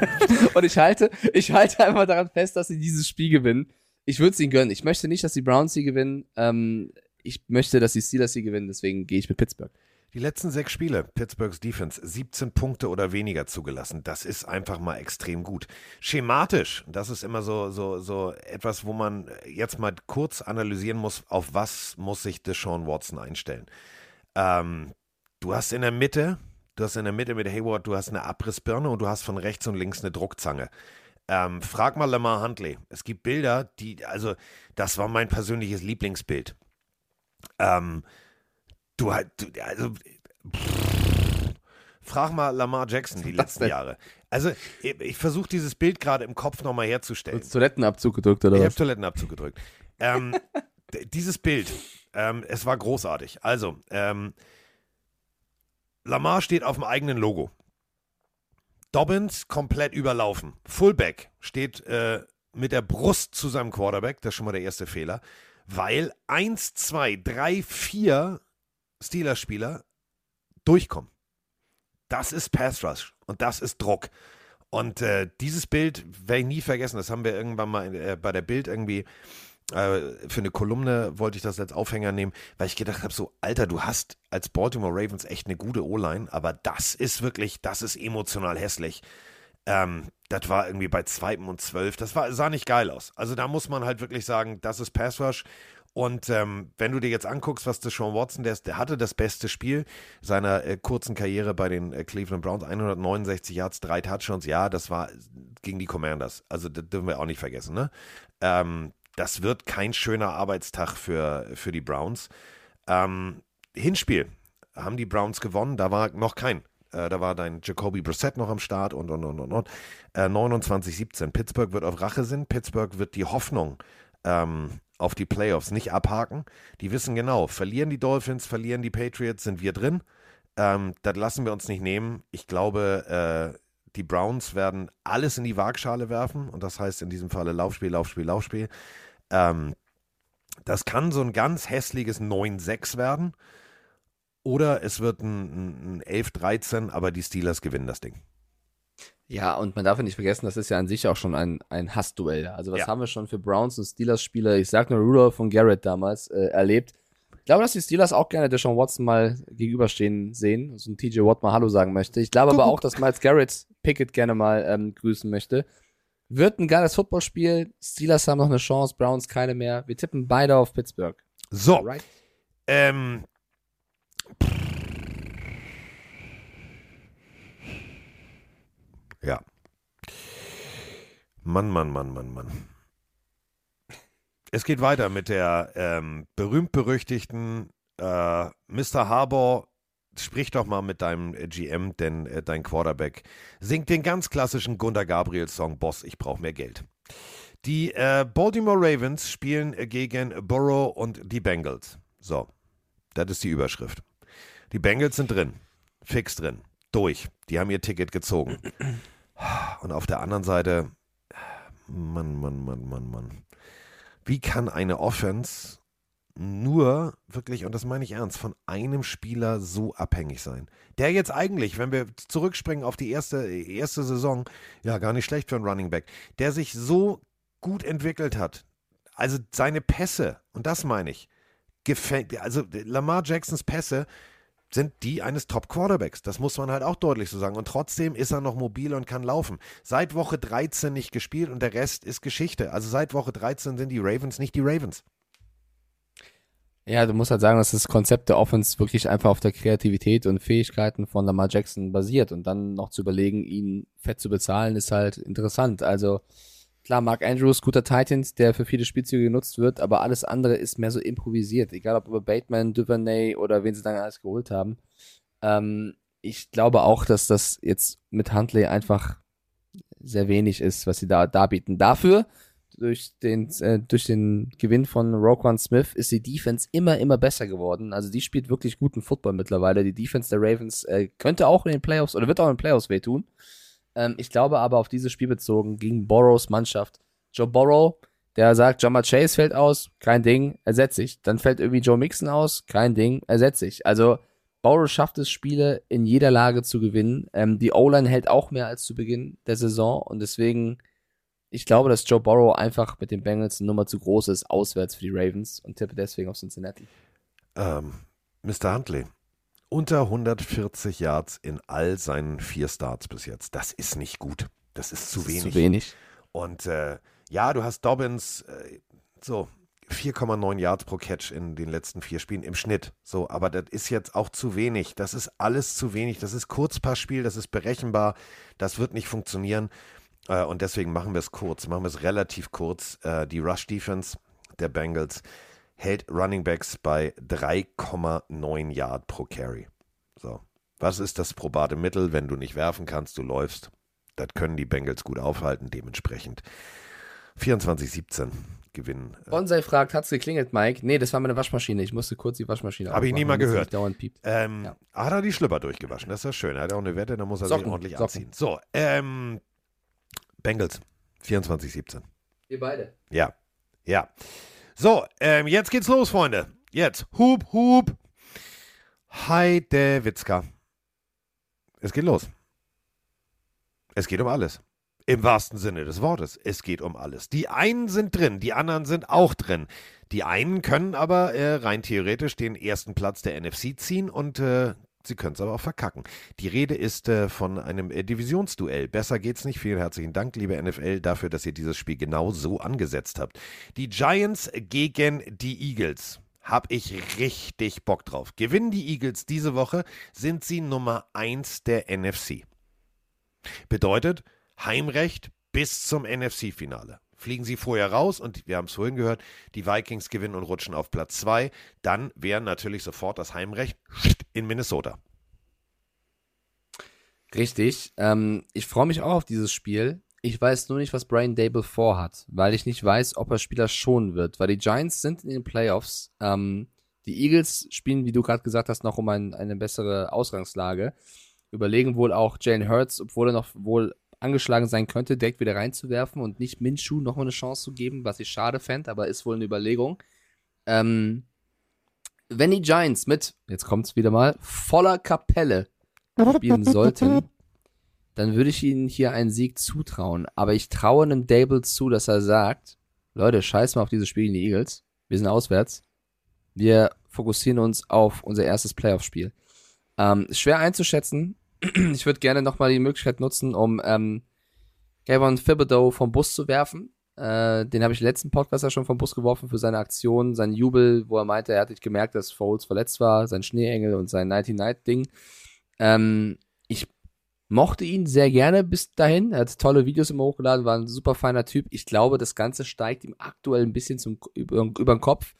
Und ich halte, ich halte einfach daran fest, dass sie dieses Spiel gewinnen. Ich würde es ihnen gönnen. Ich möchte nicht, dass die Browns sie gewinnen. Ähm, ich möchte, dass die Steelers sie gewinnen. Deswegen gehe ich mit Pittsburgh. Die letzten sechs Spiele, Pittsburghs Defense, 17 Punkte oder weniger zugelassen. Das ist einfach mal extrem gut. Schematisch, das ist immer so, so, so etwas, wo man jetzt mal kurz analysieren muss, auf was muss sich Deshaun Watson einstellen. Ähm, du hast in der Mitte, du hast in der Mitte mit Hayward, du hast eine Abrissbirne und du hast von rechts und links eine Druckzange. Ähm, frag mal Lamar Huntley. Es gibt Bilder, die, also, das war mein persönliches Lieblingsbild. Ähm, Du halt, also, pff, frag mal Lamar Jackson die letzten Jahre. Also, ich, ich versuche dieses Bild gerade im Kopf nochmal herzustellen. Du hast Toilettenabzug gedrückt, oder ich was? habe Toilettenabzug gedrückt. Ähm, dieses Bild, ähm, es war großartig. Also, ähm, Lamar steht auf dem eigenen Logo. Dobbins komplett überlaufen. Fullback steht äh, mit der Brust zu seinem Quarterback. Das ist schon mal der erste Fehler. Weil 1, 2, 3, 4 Steelers-Spieler durchkommen. Das ist Pass Rush und das ist Druck. Und äh, dieses Bild werde ich nie vergessen. Das haben wir irgendwann mal äh, bei der Bild irgendwie für eine Kolumne wollte ich das als Aufhänger nehmen, weil ich gedacht habe, so Alter, du hast als Baltimore Ravens echt eine gute O-Line, aber das ist wirklich, das ist emotional hässlich. Ähm, das war irgendwie bei zweitem und zwölf. Das war, sah nicht geil aus. Also da muss man halt wirklich sagen, das ist Pass Rush. Und ähm, wenn du dir jetzt anguckst, was Deshaun Watson, der, der hatte das beste Spiel seiner äh, kurzen Karriere bei den äh, Cleveland Browns, 169 Yards, drei Touchdowns, ja, das war gegen die Commanders. Also das dürfen wir auch nicht vergessen, ne? Ähm, das wird kein schöner Arbeitstag für, für die Browns. Ähm, Hinspiel haben die Browns gewonnen, da war noch kein. Äh, da war dein Jacoby Brissett noch am Start und und und und und. Äh, 29-17. Pittsburgh wird auf Rache sind. Pittsburgh wird die Hoffnung ähm, auf die Playoffs nicht abhaken. Die wissen genau, verlieren die Dolphins, verlieren die Patriots, sind wir drin. Ähm, das lassen wir uns nicht nehmen. Ich glaube, äh, die Browns werden alles in die Waagschale werfen und das heißt in diesem Falle Laufspiel, Laufspiel, Laufspiel. Ähm, das kann so ein ganz hässliches 9-6 werden. oder es wird ein, ein 11-13, aber die Steelers gewinnen das Ding. Ja, und man darf ja nicht vergessen, das ist ja an sich auch schon ein, ein Hassduell. Also was Ja. haben wir schon für Browns und Steelers-Spieler, ich sag nur Rudolph und Garrett damals, äh, erlebt. Ich glaube, dass die Steelers auch gerne Deshaun Watson mal gegenüberstehen sehen, so ein TJ Watt mal Hallo sagen möchte. Ich glaube aber auch, dass Miles Garrett Pickett gerne mal ähm, grüßen möchte. Wird ein geiles Footballspiel. Steelers haben noch eine Chance, Browns keine mehr. Wir tippen beide auf Pittsburgh. So, Alright. ähm, ja. Mann, Mann, Mann, Mann, Mann. Es geht weiter mit der ähm, berühmt-berüchtigten äh, Mr. Harbour. Sprich doch mal mit deinem äh, GM, denn äh, dein Quarterback singt den ganz klassischen Gunda Gabriel-Song Boss, ich brauche mehr Geld. Die äh, Baltimore Ravens spielen äh, gegen Burrow und die Bengals. So, das ist die Überschrift. Die Bengals sind drin, fix drin, durch. Die haben ihr Ticket gezogen. Und auf der anderen Seite, Mann, Mann, Mann, Mann, Mann. Wie kann eine Offense nur wirklich, und das meine ich ernst, von einem Spieler so abhängig sein? Der jetzt eigentlich, wenn wir zurückspringen auf die erste, erste Saison, ja, gar nicht schlecht für einen Running Back, der sich so gut entwickelt hat. Also seine Pässe, und das meine ich, also Lamar Jacksons Pässe sind die eines Top-Quarterbacks. Das muss man halt auch deutlich so sagen. Und trotzdem ist er noch mobil und kann laufen. Seit Woche 13 nicht gespielt und der Rest ist Geschichte. Also seit Woche 13 sind die Ravens nicht die Ravens. Ja, du musst halt sagen, dass das Konzept der Offense wirklich einfach auf der Kreativität und Fähigkeiten von Lamar Jackson basiert und dann noch zu überlegen, ihn fett zu bezahlen, ist halt interessant. Also klar, Mark Andrews, guter Titan, der für viele Spielzüge genutzt wird, aber alles andere ist mehr so improvisiert. Egal ob über Bateman, Duvernay oder wen sie dann alles geholt haben. Ähm, ich glaube auch, dass das jetzt mit Huntley einfach sehr wenig ist, was sie da darbieten. Dafür durch den, äh, durch den Gewinn von Roquan Smith ist die Defense immer, immer besser geworden. Also die spielt wirklich guten Football mittlerweile. Die Defense der Ravens äh, könnte auch in den Playoffs oder wird auch in den Playoffs wehtun. Ähm, ich glaube aber auf dieses Spiel bezogen gegen Borrows Mannschaft. Joe Borrow, der sagt, Jamar Chase fällt aus, kein Ding, ersetze ich. Dann fällt irgendwie Joe Mixon aus, kein Ding, ersetze ich. Also Borrow schafft es, Spiele in jeder Lage zu gewinnen. Ähm, die O-Line hält auch mehr als zu Beginn der Saison und deswegen ich glaube, dass Joe Burrow einfach mit den Bengals eine Nummer zu groß ist, auswärts für die Ravens und tippe deswegen auf Cincinnati. Ähm, Mr. Huntley, unter 140 Yards in all seinen vier Starts bis jetzt. Das ist nicht gut. Das ist zu wenig. Zu wenig. Und äh, ja, du hast Dobbins äh, so 4,9 Yards pro Catch in den letzten vier Spielen im Schnitt. So, aber das ist jetzt auch zu wenig. Das ist alles zu wenig. Das ist Kurzpassspiel, das ist berechenbar. Das wird nicht funktionieren. Äh, und deswegen machen wir es kurz, machen wir es relativ kurz. Äh, die Rush Defense der Bengals hält Running Backs bei 3,9 Yard pro Carry. So, was ist das probate Mittel, wenn du nicht werfen kannst, du läufst? Das können die Bengals gut aufhalten, dementsprechend 24-17 gewinnen. äh, Bonsai fragt, hat's geklingelt, Mike? Nee, das war meine Waschmaschine. Ich musste kurz die Waschmaschine Hab ich nie mal gehört. Dauernd piept. Ähm, Ja. Hat er die Schlüpper durchgewaschen? Das ist ja schön. Er hat auch eine Wette, da muss er sich Socken, ordentlich Socken. anziehen. So, ähm, Bengals 24-17. Wir beide. Ja, ja. So, ähm, jetzt geht's los, Freunde. Jetzt. Hup, hup. Heide Witzka. Es geht los. Es geht um alles. Im wahrsten Sinne des Wortes. Es geht um alles. Die einen sind drin, die anderen sind auch drin. Die einen können aber äh, rein theoretisch den ersten Platz der NFC ziehen und äh, sie können es aber auch verkacken. Die Rede ist äh, von einem äh, Divisionsduell. Besser geht's nicht. Vielen herzlichen Dank, liebe NFL, dafür, dass ihr dieses Spiel genau so angesetzt habt. Die Giants gegen die Eagles. Hab ich richtig Bock drauf. Gewinnen die Eagles diese Woche, sind sie Nummer 1 der NFC. Bedeutet Heimrecht bis zum NFC-Finale. Fliegen sie vorher raus und wir haben es vorhin gehört, die Vikings gewinnen und rutschen auf Platz 2, dann wäre natürlich sofort das Heimrecht in Minnesota. Richtig. Ähm, ich freue mich auch auf dieses Spiel. Ich weiß nur nicht, was Brian Dable vorhat, weil ich nicht weiß, ob er Spieler schonen wird, weil die Giants sind in den Playoffs. Ähm, die Eagles spielen, wie du gerade gesagt hast, noch um ein, eine bessere Ausgangslage. Überlegen wohl auch Jalen Hurts, obwohl er noch wohl angeschlagen sein könnte, direkt wieder reinzuwerfen und nicht Minshew nochmal eine Chance zu geben, was ich schade fände, aber ist wohl eine Überlegung. Ähm, Wenn die Giants mit, jetzt kommt's wieder mal, voller Kapelle spielen sollten, dann würde ich ihnen hier einen Sieg zutrauen. Aber ich traue einem Dable zu, dass er sagt, Leute, scheiß mal auf dieses Spiel in die Eagles. Wir sind auswärts. Wir fokussieren uns auf unser erstes Playoff-Spiel. Ähm, schwer einzuschätzen. Ich würde gerne nochmal die Möglichkeit nutzen, um ähm, Gavon Thibodeau vom Bus zu werfen. Äh, den habe ich letzten Podcast ja schon vom Bus geworfen für seine Aktion, seinen Jubel, wo er meinte, er hat nicht gemerkt, dass Foles verletzt war, sein Schneeengel und sein Nighty Night Ding. Ähm, ich mochte ihn sehr gerne bis dahin. Er hat tolle Videos immer hochgeladen, war ein super feiner Typ. Ich glaube, das Ganze steigt ihm aktuell ein bisschen zum, über, über den Kopf.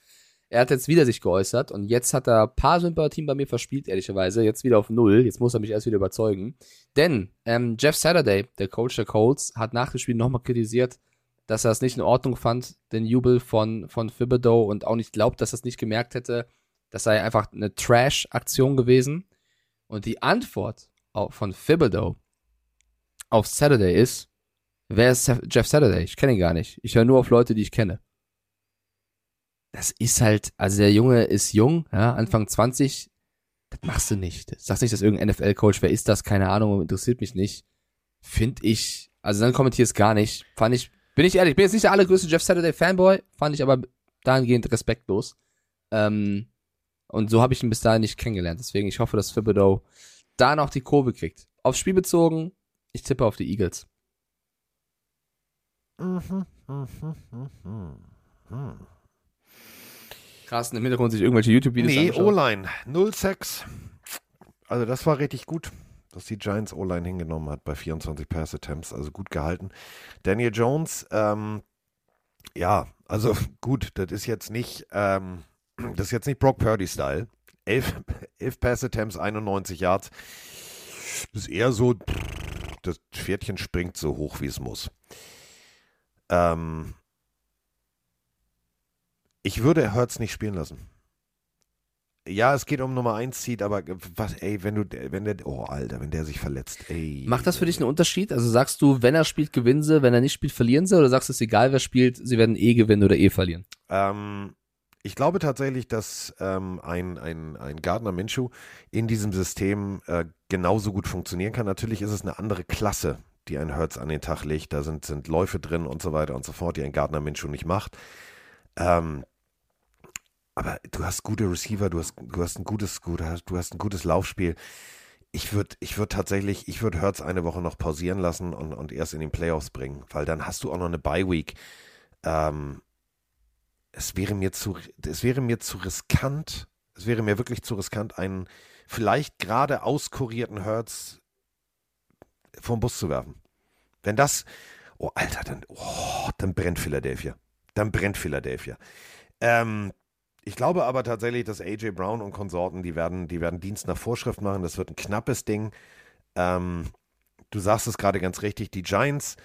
Er hat jetzt wieder sich geäußert und jetzt hat er ein paar Sympathien bei mir verspielt, ehrlicherweise. Jetzt wieder auf Null. Jetzt muss er mich erst wieder überzeugen. Denn ähm, Jeff Saturday, der Coach der Colts, hat nach dem Spiel nochmal kritisiert, dass er es nicht in Ordnung fand, den Jubel von, von Thibodeau und auch nicht glaubt, dass er es nicht gemerkt hätte. Das sei einfach eine Trash-Aktion gewesen. Und die Antwort von Thibodeau auf Saturday ist, wer ist Jeff Saturday? Ich kenne ihn gar nicht. Ich höre nur auf Leute, die ich kenne das ist halt, also der Junge ist jung, ja, Anfang 20, das machst du nicht. Sagst nicht, dass irgendein NFL-Coach, wer ist das? Keine Ahnung, interessiert mich nicht. Find ich, also dann kommentier es gar nicht. Fand ich, bin ich ehrlich, bin jetzt nicht der allergrößte Jeff Saturday Fanboy, fand ich aber dahingehend respektlos. Ähm, und so habe ich ihn bis dahin nicht kennengelernt. Deswegen, ich hoffe, dass Thibodeau da noch die Kurve kriegt. Aufs Spiel bezogen, ich tippe auf die Eagles. Mhm, mhm, mhm, mhm. Carsten im Hintergrund sich irgendwelche YouTube-Videos Nee, O-Line. 0-6. Also das war richtig gut, dass die Giants O-Line hingenommen hat bei 24 Pass-Attempts. Also gut gehalten. Daniel Jones, ähm, ja, also gut, das ist jetzt nicht, ähm, das ist jetzt nicht Brock Purdy-Style. 11, 11 Pass-Attempts, 91 Yards. Das ist eher so, das Pferdchen springt so hoch, wie es muss. Ähm, ich würde Hurts nicht spielen lassen. Ja, es geht um Nummer 1 Seed, aber was, ey, wenn du, wenn der, oh Alter, wenn der sich verletzt, ey. Macht das für dich einen Unterschied? Also sagst du, wenn er spielt, gewinnen sie, wenn er nicht spielt, verlieren sie? Oder sagst du, es ist egal, wer spielt, sie werden eh gewinnen oder eh verlieren? Ähm, ich glaube tatsächlich, dass ähm, ein, ein, ein Gardner Minshew in diesem System äh, genauso gut funktionieren kann. Natürlich ist es eine andere Klasse, die ein Hurts an den Tag legt. Da sind, sind Läufe drin und so weiter und so fort, die ein Gardner Minshew nicht macht. Ähm, aber du hast gute Receiver, du hast, du hast ein gutes, du hast, ein gutes Laufspiel. Ich würde ich würd tatsächlich, ich würde Hertz eine Woche noch pausieren lassen und, und erst in den Playoffs bringen, weil dann hast du auch noch eine Bye-Week. Ähm, es wäre mir zu, es wäre mir zu riskant, es wäre mir wirklich zu riskant, einen vielleicht gerade auskurierten Hertz vom Bus zu werfen. Wenn das, oh Alter, dann, oh, dann brennt Philadelphia. Dann brennt Philadelphia. Ähm, ich glaube aber tatsächlich, dass AJ Brown und Konsorten, die werden, die werden Dienst nach Vorschrift machen. Das wird ein knappes Ding. Ähm, du sagst es gerade ganz richtig, die Giants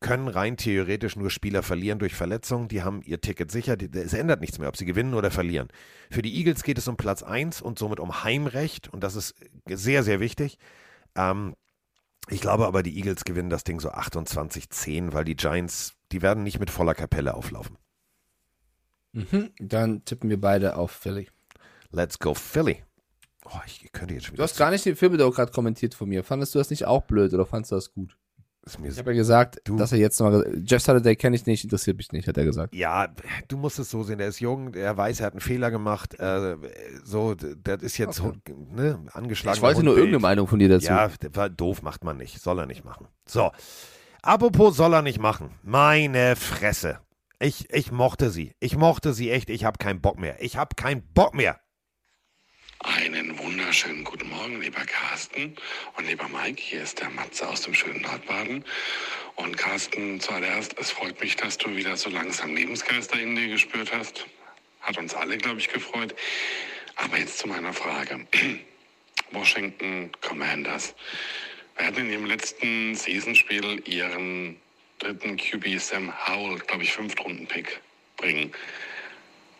können rein theoretisch nur Spieler verlieren durch Verletzungen. Die haben ihr Ticket sicher. Es ändert nichts mehr, ob sie gewinnen oder verlieren. Für die Eagles geht es um Platz 1 und somit um Heimrecht. Und das ist sehr, sehr wichtig. Ähm, ich glaube aber, die Eagles gewinnen das Ding so 28-10, weil die Giants, die werden nicht mit voller Kapelle auflaufen. Mhm, dann tippen wir beide auf Philly. Let's go Philly. Oh, ich könnte jetzt schon Du hast gar nicht den Filmbedow gerade kommentiert von mir. Fandest du das nicht auch blöd oder fandest du das gut? Ich habe ja gesagt, du, dass er jetzt nochmal. Jeff Saturday kenne ich nicht, interessiert mich nicht, hat er gesagt. Ja, du musst es so sehen. Er ist jung, er weiß, er hat einen Fehler gemacht. Äh, so, das ist jetzt okay. ne, angeschlagen. Ich wollte nur irgendeine Meinung von dir dazu. Ja, doof, macht man nicht. Soll er nicht machen. So. Apropos soll er nicht machen. Meine Fresse. Ich, ich mochte sie. Ich mochte sie echt. Ich habe keinen Bock mehr. Ich habe keinen Bock mehr. Einen wunderschönen guten Morgen, lieber Carsten und lieber Mike. Hier ist der Matze aus dem schönen Nordbaden. Und Carsten, zuallererst, es freut mich, dass du wieder so langsam Lebensgeister in dir gespürt hast. Hat uns alle, glaube ich, gefreut. Aber jetzt zu meiner Frage. Washington Commanders werden in ihrem letzten Seasonspiel ihren dritten QB Sam Howell, glaube ich, Fünftrunden-Pick bringen.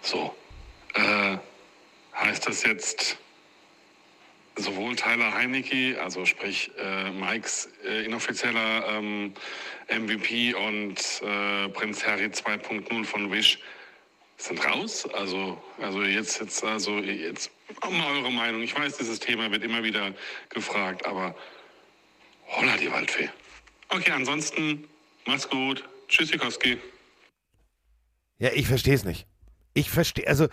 So. Äh, heißt das jetzt sowohl Tyler Heinecke, also sprich äh, Mikes äh, inoffizieller ähm, MVP und äh, Prinz Harry 2.0 von Wish, sind raus. Also, also jetzt, jetzt, also jetzt mal eure Meinung. Ich weiß, dieses Thema wird immer wieder gefragt, aber holla die Waldfee. Okay, ansonsten macht's gut. Tschüss, Sikowski. Ja, ich verstehe es nicht. Ich verstehe, also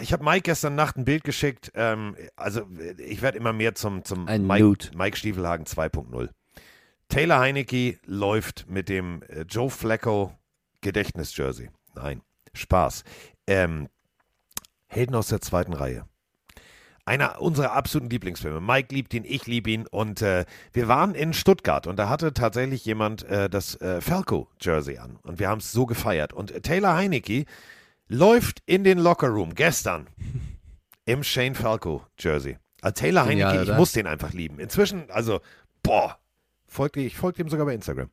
ich habe Mike gestern Nacht ein Bild geschickt. Ähm, also ich werde immer mehr zum, zum Ein Mike, Nude. Mike Stiefelhagen 2.0. Taylor Heinecke läuft mit dem äh, Joe Flacco Gedächtnisjersey. Nein, Spaß. Ähm, Helden aus der zweiten Reihe. Einer unserer absoluten Lieblingsfilme. Mike liebt ihn, ich liebe ihn. Und äh, wir waren in Stuttgart und da hatte tatsächlich jemand äh, das äh, Falco-Jersey an. Und wir haben es so gefeiert. Und Taylor Heinecke läuft in den Lockerroom gestern im Shane Falco-Jersey. Also Taylor Genial, Heinecke, ich muss den einfach lieben. Inzwischen, also, boah, folgt, ich folge ihm sogar bei Instagram.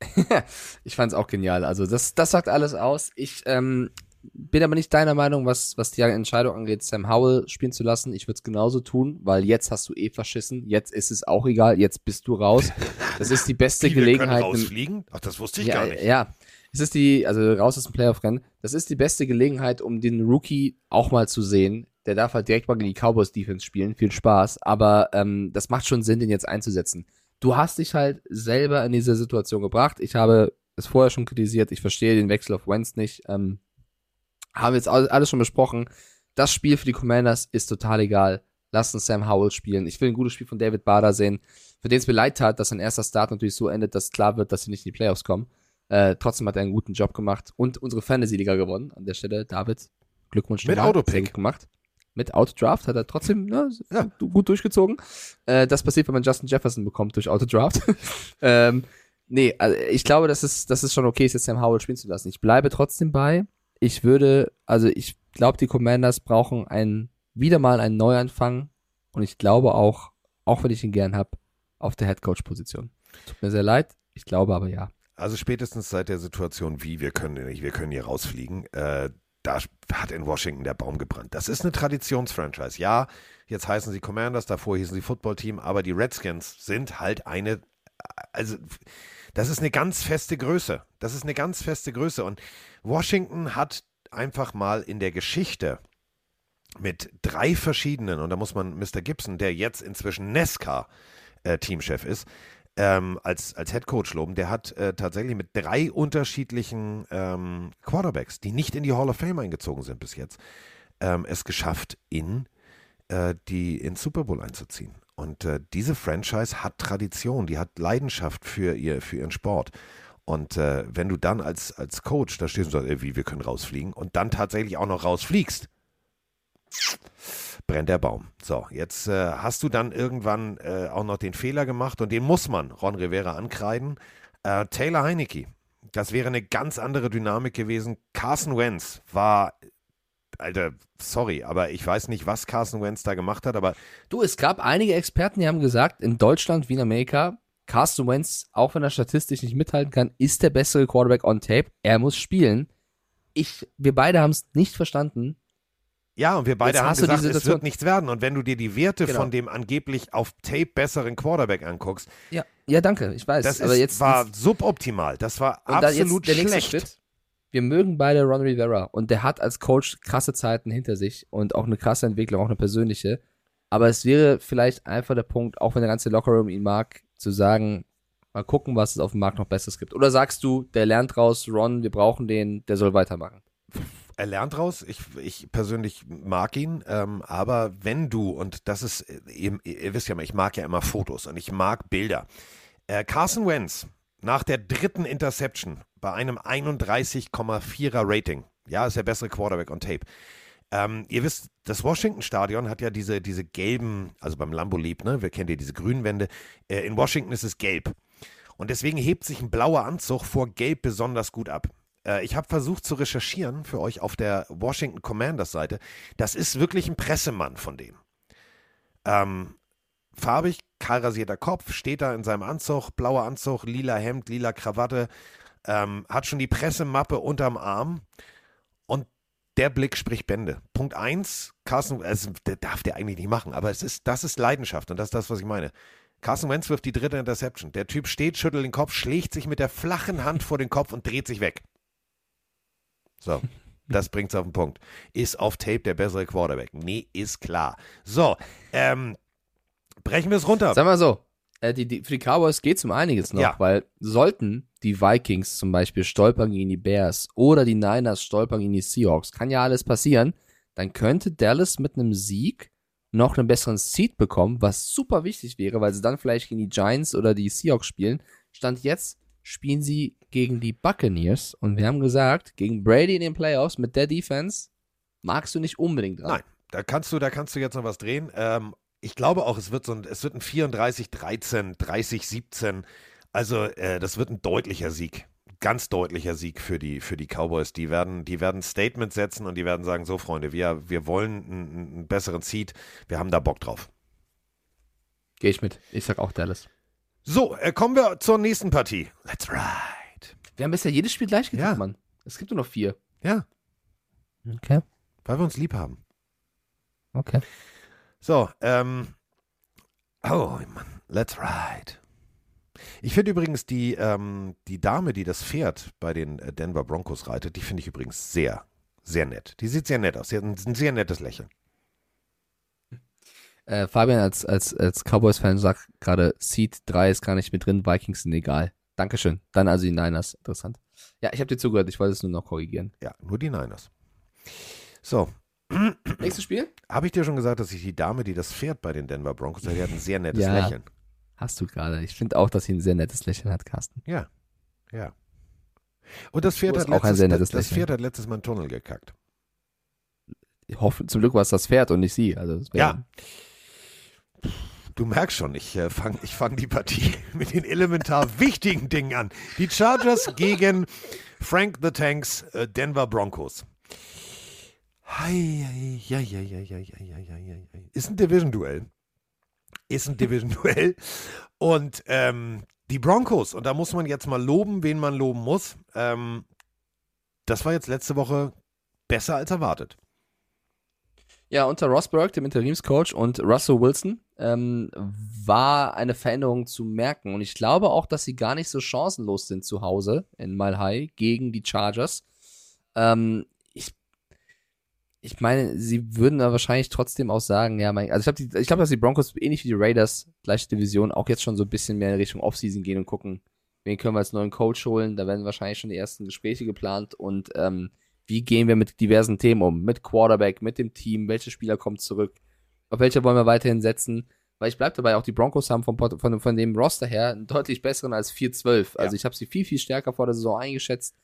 Ich fand's auch genial. Also das, das sagt alles aus. Ich ähm, bin aber nicht deiner Meinung, was, was die Entscheidung angeht, Sam Howell spielen zu lassen. Ich würde es genauso tun, weil jetzt hast du eh verschissen. Jetzt ist es auch egal. Jetzt bist du raus. Das ist die beste wir Gelegenheit. rausfliegen? Ach, das wusste ich ja, gar nicht. Ja, es ist die, also raus aus dem Playoff-Rennen. Das ist die beste Gelegenheit, um den Rookie auch mal zu sehen. Der darf halt direkt mal gegen die Cowboys-Defense spielen. Viel Spaß. Aber ähm, das macht schon Sinn, den jetzt einzusetzen. Du hast dich halt selber in diese Situation gebracht. Ich habe es vorher schon kritisiert. Ich verstehe den Wechsel auf Wentz nicht. Ähm, haben wir jetzt all- alles schon besprochen. Das Spiel für die Commanders ist total egal. Lass uns Sam Howell spielen. Ich will ein gutes Spiel von David Bader sehen, für den es mir leid tat, dass sein erster Start natürlich so endet, dass klar wird, dass sie nicht in die Playoffs kommen. Äh, trotzdem hat er einen guten Job gemacht und unsere Fantasy-Liga gewonnen. An der Stelle, David, Glückwunsch. Mit. Autopick. Gemacht. Mit Autodraft hat er trotzdem ne, Ja. gut durchgezogen. Äh, das passiert, wenn man Justin Jefferson bekommt durch Autodraft. ähm, nee, also ich glaube, dass es, dass es schon okay ist, jetzt Sam Howell spielen zu lassen. Ich bleibe trotzdem bei. Ich würde, also ich glaube, die Commanders brauchen einen, wieder mal einen Neuanfang. Und ich glaube auch, auch wenn ich ihn gern habe, auf der Headcoach-Position. Tut mir sehr leid. Ich glaube aber ja. Also spätestens seit der Situation, wie wir können nicht, wir können hier rausfliegen, äh, da hat in Washington der Baum gebrannt. Das ist eine Traditionsfranchise. Ja, jetzt heißen sie Commanders, davor hießen sie Football Team, aber die Redskins sind halt eine, also das ist eine ganz feste Größe. Das ist eine ganz feste Größe. Und Washington hat einfach mal in der Geschichte mit drei verschiedenen, und da muss man Mr. Gibson, der jetzt inzwischen NESCA äh, ist, ähm, als, als Head Coach loben, der hat äh, tatsächlich mit drei unterschiedlichen ähm, Quarterbacks, die nicht in die Hall of Fame eingezogen sind bis jetzt, ähm, es geschafft, in äh, die ins Super Bowl einzuziehen. Und äh, diese Franchise hat Tradition, die hat Leidenschaft für, ihr, für ihren Sport. Und äh, wenn du dann als, als Coach da stehst und sagst, ey, wie, wir können rausfliegen und dann tatsächlich auch noch rausfliegst, brennt der Baum. So, jetzt äh, hast du dann irgendwann äh, auch noch den Fehler gemacht und den muss man Ron Rivera ankreiden. Äh, Taylor Heinecke, das wäre eine ganz andere Dynamik gewesen. Carson Wentz war, Alter, sorry, aber ich weiß nicht, was Carson Wentz da gemacht hat, aber Du, es gab einige Experten, die haben gesagt, in Deutschland wie in Amerika, Carson Wentz, auch wenn er statistisch nicht mithalten kann, ist der bessere Quarterback on Tape. Er muss spielen. Ich, wir beide haben es nicht verstanden. Ja, und wir beide Jetzt haben gesagt, es wird nichts werden. Und wenn du dir die Werte Genau. von dem angeblich auf Tape besseren Quarterback anguckst, Ja, ja, danke, ich weiß. das aber ist, jetzt war suboptimal. Das war absolut nächste schlecht. Schritt. Wir mögen beide Ron Rivera und der hat als Coach krasse Zeiten hinter sich und auch eine krasse Entwicklung, auch eine persönliche. Aber es wäre vielleicht einfach der Punkt, auch wenn der ganze Lockerroom ihn mag, zu sagen, mal gucken, was es auf dem Markt noch Besseres gibt. Oder sagst du, der lernt raus, Ron, wir brauchen den, der soll weitermachen. er lernt raus. Ich, ich persönlich mag ihn, ähm, aber wenn du, und das ist, ihr, ihr wisst ja mal, ich mag ja immer Fotos und ich mag Bilder. Äh, Carson Wentz nach der dritten Interception bei einem 31,4er Rating, ja, ist der bessere Quarterback on Tape. Ähm, ihr wisst, das Washington-Stadion hat ja diese, diese gelben, also beim Lambo Leap, ne, wir kennen ja diese grünen Wände. Äh, in Washington ist es gelb. Und deswegen hebt sich ein blauer Anzug vor Gelb besonders gut ab. Äh, ich habe versucht zu recherchieren für euch auf der Washington Commanders Seite. Das ist wirklich ein Pressemann von denen. Ähm, farbig, kahl rasierter Kopf, steht da in seinem Anzug, blauer Anzug, lila Hemd, lila Krawatte, ähm, hat schon die Pressemappe unterm Arm und der Blick spricht Bände. Punkt eins, Carson, also, der darf der eigentlich nicht machen, aber es ist, das ist Leidenschaft und das ist das, was ich meine. Carson Wentz wirft die dritte Interception. Der Typ steht, schüttelt den Kopf, schlägt sich mit der flachen Hand vor den Kopf und dreht sich weg. So. Das bringt's auf den Punkt. Ist auf Tape der bessere Quarterback. Nee, ist klar. So, ähm, brechen wir es runter. Sag mal so, äh, die, die, für die Cowboys geht es um einiges noch, Ja. weil sollten die Vikings zum Beispiel stolpern gegen die Bears oder die Niners stolpern gegen die Seahawks, kann ja alles passieren, dann könnte Dallas mit einem Sieg noch einen besseren Seed bekommen, was super wichtig wäre, weil sie dann vielleicht gegen die Giants oder die Seahawks spielen. Stand jetzt spielen sie gegen die Buccaneers und wir haben gesagt, gegen Brady in den Playoffs mit der Defense magst du nicht unbedingt dran. Nein, da kannst du, da kannst du jetzt noch was drehen. Ähm, ich glaube auch, es wird so ein, es wird ein 34-13, 30-17. Also, äh, das wird ein deutlicher Sieg. Ganz deutlicher Sieg für die, für die Cowboys. Die werden, die werden Statement setzen und die werden sagen: So, Freunde, wir, wir wollen einen, einen besseren Seed. Wir haben da Bock drauf. Gehe ich mit. Ich sag auch Dallas. So, äh, kommen wir zur nächsten Partie. Let's ride. Wir haben bisher jedes Spiel gleich getippt, Ja. Mann. Es gibt nur noch vier. Ja, Okay. weil wir uns lieb haben. Okay. So, ähm. Oh, Mann. Let's ride. Ich finde übrigens die, ähm, die Dame, die das Pferd bei den äh, Denver Broncos reitet, die finde ich übrigens sehr, sehr nett. Die sieht sehr nett aus. Sie hat ein, ein sehr nettes Lächeln. Äh, Fabian als, als, als Cowboys-Fan sagt gerade, Seed 3 ist gar nicht mit drin, Vikings sind egal. Dankeschön. Dann also die Niners. Interessant. Ja, ich habe dir zugehört, ich wollte es nur noch korrigieren. Ja, nur die Niners. So, Nächstes Spiel? habe ich dir schon gesagt, dass ich die Dame, die das Pferd bei den Denver Broncos, die hat ein sehr nettes Ja. Lächeln. Hast du gerade. Ich finde auch, dass sie ein sehr nettes Lächeln hat, Carsten. Ja, ja. Und das Pferd, hat letztes, das, das. Pferd hat letztes Mal einen Tunnel gekackt. Ich hoffe, zum Glück war es das Pferd und nicht sie. Also, Ja. Du merkst schon, ich äh, fange ich fang die Partie mit den elementar wichtigen Dingen an. Die Chargers gegen Frank the Tanks äh, Denver Broncos. Hei, hei, hei, hei, hei, hei, hei, hei, hei. Ist ein Division-Duell. Ist ein Division-Duell. Und ähm, die Broncos, und da muss man jetzt mal loben, wen man loben muss. Ähm, das war jetzt letzte Woche besser als erwartet. Ja, unter Rosberg, dem Interimscoach, und Russell Wilson ähm, war eine Veränderung zu merken. Und ich glaube auch, dass sie gar nicht so chancenlos sind zu Hause in Mile High gegen die Chargers. Ähm, ich, meine, sie würden da wahrscheinlich trotzdem auch sagen, ja, mein, also ich glaube, ich glaube, dass die Broncos ähnlich wie die Raiders, gleiche Division, auch jetzt schon so ein bisschen mehr in Richtung Offseason gehen und gucken, wen können wir als neuen Coach holen. Da werden wahrscheinlich schon die ersten Gespräche geplant und ähm, wie gehen wir mit diversen Themen um? Mit Quarterback, mit dem Team, welche Spieler kommen zurück, auf welche wollen wir weiterhin setzen? Weil ich bleibe dabei, auch die Broncos haben vom, von, von dem Roster her einen deutlich besseren als 4-12. Also Ja. ich habe sie viel, viel stärker vor der Saison eingeschätzt.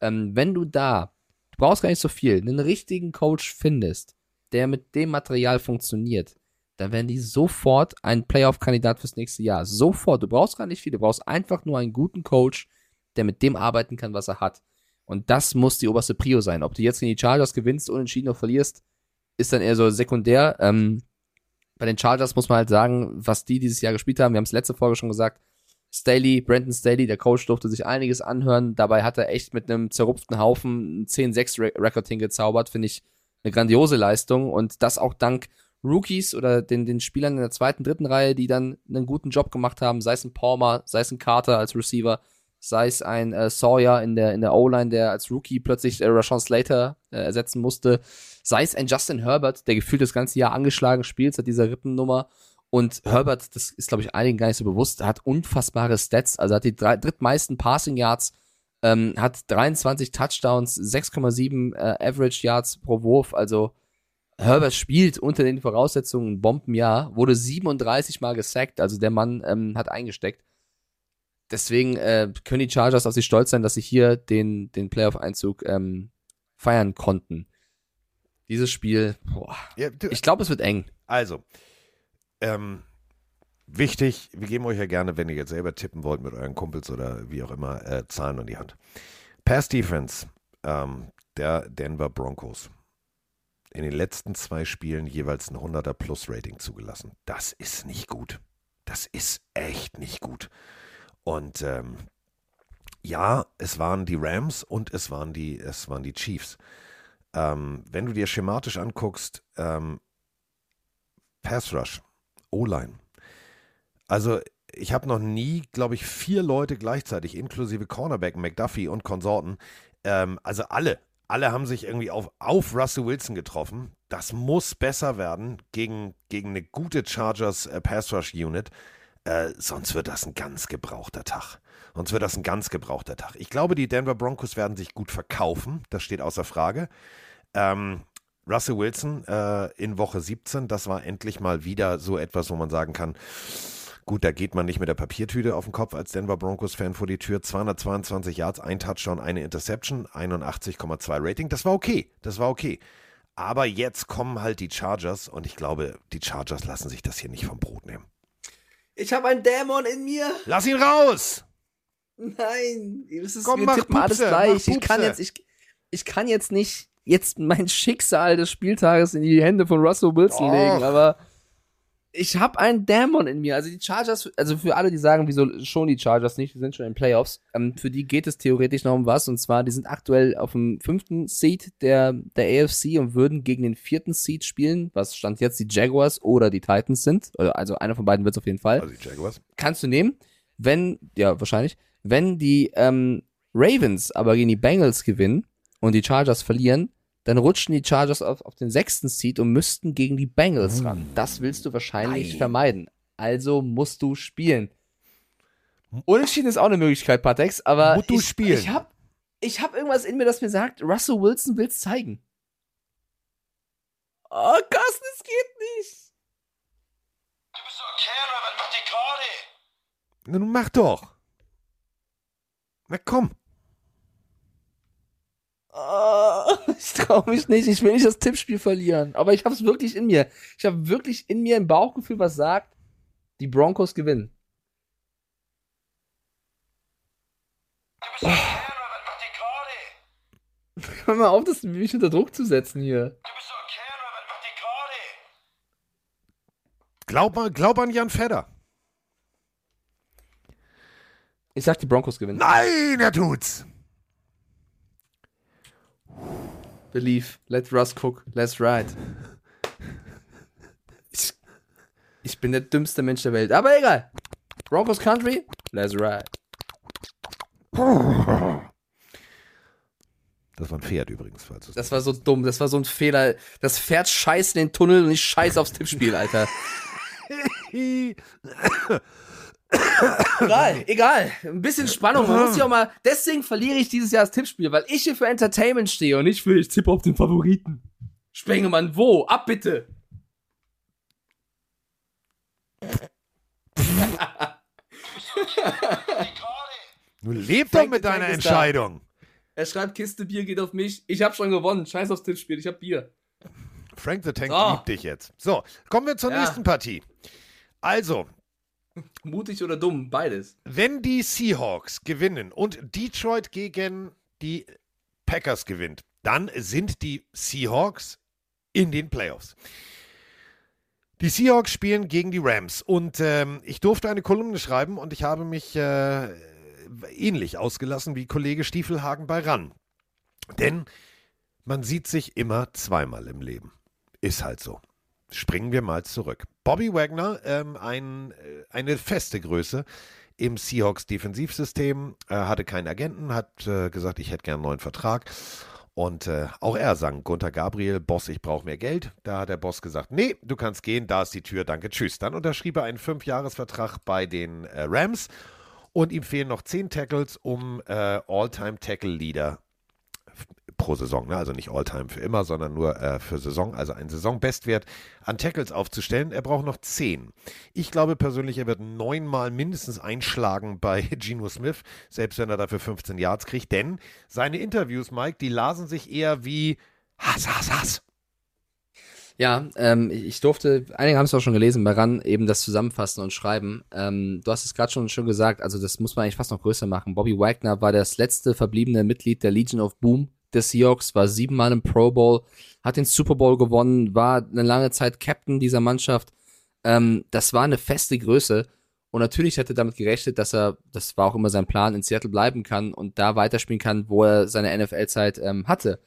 Ähm, wenn du da, brauchst gar nicht so viel, einen richtigen Coach findest, der mit dem Material funktioniert, dann werden die sofort ein Playoff-Kandidat fürs nächste Jahr. Sofort. Du brauchst gar nicht viel, du brauchst einfach nur einen guten Coach, der mit dem arbeiten kann, was er hat. Und das muss die oberste Prio sein. Ob du jetzt gegen die Chargers gewinnst, unentschieden oder verlierst, ist dann eher so sekundär. Ähm, bei den Chargers muss man halt sagen, was die dieses Jahr gespielt haben. Wir haben es letzte Folge schon gesagt. Staley, Brandon Staley, der Coach, durfte sich einiges anhören. Dabei hat er echt mit einem zerrupften Haufen einen 10-6-Rekord hingezaubert. Finde ich eine grandiose Leistung. Und das auch dank Rookies oder den, den Spielern in der zweiten, dritten Reihe, die dann einen guten Job gemacht haben. Sei es ein Palmer, sei es ein Carter als Receiver, sei es ein äh, Sawyer in der, in der O-Line, der als Rookie plötzlich äh, Rashawn Slater äh, ersetzen musste, sei es ein Justin Herbert, der gefühlt das ganze Jahr angeschlagen spielt seit dieser Rippennummer. Und Herbert, das ist, glaube ich, einigen gar nicht so bewusst, hat unfassbare Stats, also hat die drei, drittmeisten Passing Yards, ähm, hat 23 Touchdowns, 6,7 äh, Average Yards pro Wurf, also Herbert spielt unter den Voraussetzungen ein Bombenjahr, wurde 37 Mal gesackt, also der Mann ähm, hat eingesteckt. Deswegen äh, können die Chargers auf sich stolz sein, dass sie hier den, den Playoff-Einzug ähm, feiern konnten. Dieses Spiel, boah, Ja, ich glaube, es wird eng. Also, ähm, wichtig, wir geben euch ja gerne, wenn ihr jetzt selber tippen wollt mit euren Kumpels oder wie auch immer, äh, Zahlen an die Hand. Pass Defense ähm, der Denver Broncos. In den letzten zwei Spielen jeweils ein 100er Plus Rating zugelassen. Das ist nicht gut. Das ist echt nicht gut. Und ähm, ja, es waren die Rams und es waren die, es waren die Chiefs. Ähm, wenn du dir schematisch anguckst, ähm, Pass Rush, O-Line. Also ich habe noch nie, glaube ich, vier Leute gleichzeitig, inklusive Cornerback, McDuffie und Konsorten, ähm, also alle, Alle haben sich irgendwie auf, auf Russell Wilson getroffen. Das muss besser werden gegen, gegen eine gute Chargers äh, Pass Rush Unit. Äh, sonst wird das ein ganz gebrauchter Tag. Sonst wird das ein ganz gebrauchter Tag. Ich glaube, die Denver Broncos werden sich gut verkaufen. Das steht außer Frage. Ähm, Russell Wilson äh, in Woche 17, das war endlich mal wieder so etwas, wo man sagen kann, gut, da geht man nicht mit der Papiertüte auf den Kopf als Denver Broncos-Fan vor die Tür. 222 Yards, ein Touchdown, eine Interception, 81,2 Rating. Das war okay, das war okay. Aber jetzt kommen halt die Chargers und ich glaube, die Chargers lassen sich das hier nicht vom Brot nehmen. Ich habe einen Dämon in mir. Lass ihn raus! Nein, es ist, Komm, wir mach tippen alles Pupse, gleich. mach Ich kann jetzt, ich, ich kann jetzt nicht jetzt mein Schicksal des Spieltages in die Hände von Russell Wilson Doch. legen, aber ich habe einen Dämon in mir. Also die Chargers, also für alle, die sagen, wieso schon die Chargers nicht, die sind schon in den Playoffs, ähm, für die geht es theoretisch noch um was. Und zwar, die sind aktuell auf dem fünften Seed der, der AFC und würden gegen den vierten Seed spielen, was stand jetzt die Jaguars oder die Titans sind. Also einer von beiden wird es auf jeden Fall Also die Jaguars. kannst du nehmen. Wenn, ja, wahrscheinlich, wenn die ähm, Ravens aber gegen die Bengals gewinnen und die Chargers verlieren, dann rutschen die Chargers auf, auf den sechsten Seed und müssten gegen die Bengals ran. Das willst du wahrscheinlich Nein. vermeiden. Also musst du spielen. Unentschieden ist auch eine Möglichkeit, Patex, aber Musst du ich, spielen. ich hab, ich hab irgendwas in mir, das mir sagt, Russell Wilson will's zeigen. Oh, Carsten, es geht nicht. Na, nun mach doch. Na komm. Oh, ich traue mich nicht. Ich will nicht das Tippspiel verlieren. Aber ich habe es wirklich in mir. Ich habe wirklich in mir ein Bauchgefühl, was sagt, die Broncos gewinnen. Oh. Hör mal auf, das mich unter Druck zu setzen hier. Glaub, mal, glaub an Jan Fedder. Ich sag, die Broncos gewinnen. Nein, er tut's. Believe. Let Russ cook. Let's ride. Ich, ich bin der dümmste Mensch der Welt. Aber egal. Broncos Country. Let's ride. Das war ein Pferd übrigens, falls Das war so dumm. Das war so ein Fehler. Das Pferd scheißt in den Tunnel und ich scheiß aufs Tippspiel, Alter. egal, egal. Ein bisschen Spannung. Man muss ja auch mal. Deswegen verliere ich dieses Jahr das Tippspiel, weil ich hier für Entertainment stehe und nicht für ich tippe auf den Favoriten. Spengemann, wo? Ab bitte. Nun leb doch mit deiner. Entscheidung. Er schreibt, Kiste Bier geht auf mich. Ich hab schon gewonnen. Scheiß aufs Tippspiel. Ich hab Bier. Frank the Tank So. liebt dich jetzt. So, kommen wir zur Ja. nächsten Partie. Also, Mutig oder dumm, beides. wenn die Seahawks gewinnen und Detroit gegen die Packers gewinnt, dann sind die Seahawks in den Playoffs. Die Seahawks spielen gegen die Rams und ähm, ich durfte eine Kolumne schreiben und ich habe mich äh, ähnlich ausgelassen wie Kollege Stiefelhagen bei RAN. Denn man sieht sich immer zweimal im Leben. Ist halt so. Springen wir mal zurück. Bobby Wagner, ähm, ein, äh, eine feste Größe im Seahawks Defensivsystem, äh, hatte keinen Agenten, hat äh, gesagt, ich hätte gern einen neuen Vertrag. Und äh, auch er sang, Gunther Gabriel, Boss, ich brauche mehr Geld. Da hat der Boss gesagt, nee, du kannst gehen, da ist die Tür, danke, tschüss. Dann unterschrieb er einen Fünfjahresvertrag bei den äh, Rams und ihm fehlen noch zehn Tackles, um äh, All-Time-Tackle-Leader pro Saison, ne? also nicht All-Time für immer, sondern nur äh, für Saison, also einen Saisonbestwert an Tackles aufzustellen. Er braucht noch zehn. Ich glaube persönlich, er wird neunmal mindestens einschlagen bei Geno Smith, selbst wenn er dafür 15 Yards kriegt, denn seine Interviews, Mike, die lasen sich eher wie Hass, Hass, Hass. Ja, ähm, ich durfte, einige haben es auch schon gelesen, bei RAN eben das zusammenfassen und schreiben. Ähm, du hast es gerade schon, schon gesagt, also das muss man eigentlich fast noch größer machen. Bobby Wagner war das letzte verbliebene Mitglied der Legion of Boom des Seahawks, war siebenmal im Pro Bowl, hat den Super Bowl gewonnen, war eine lange Zeit Captain dieser Mannschaft. Ähm, das war eine feste Größe. Und natürlich hätte damit gerechnet, dass er, das war auch immer sein Plan, in Seattle bleiben kann und da weiterspielen kann, wo er seine NFL-Zeit ähm, hatte.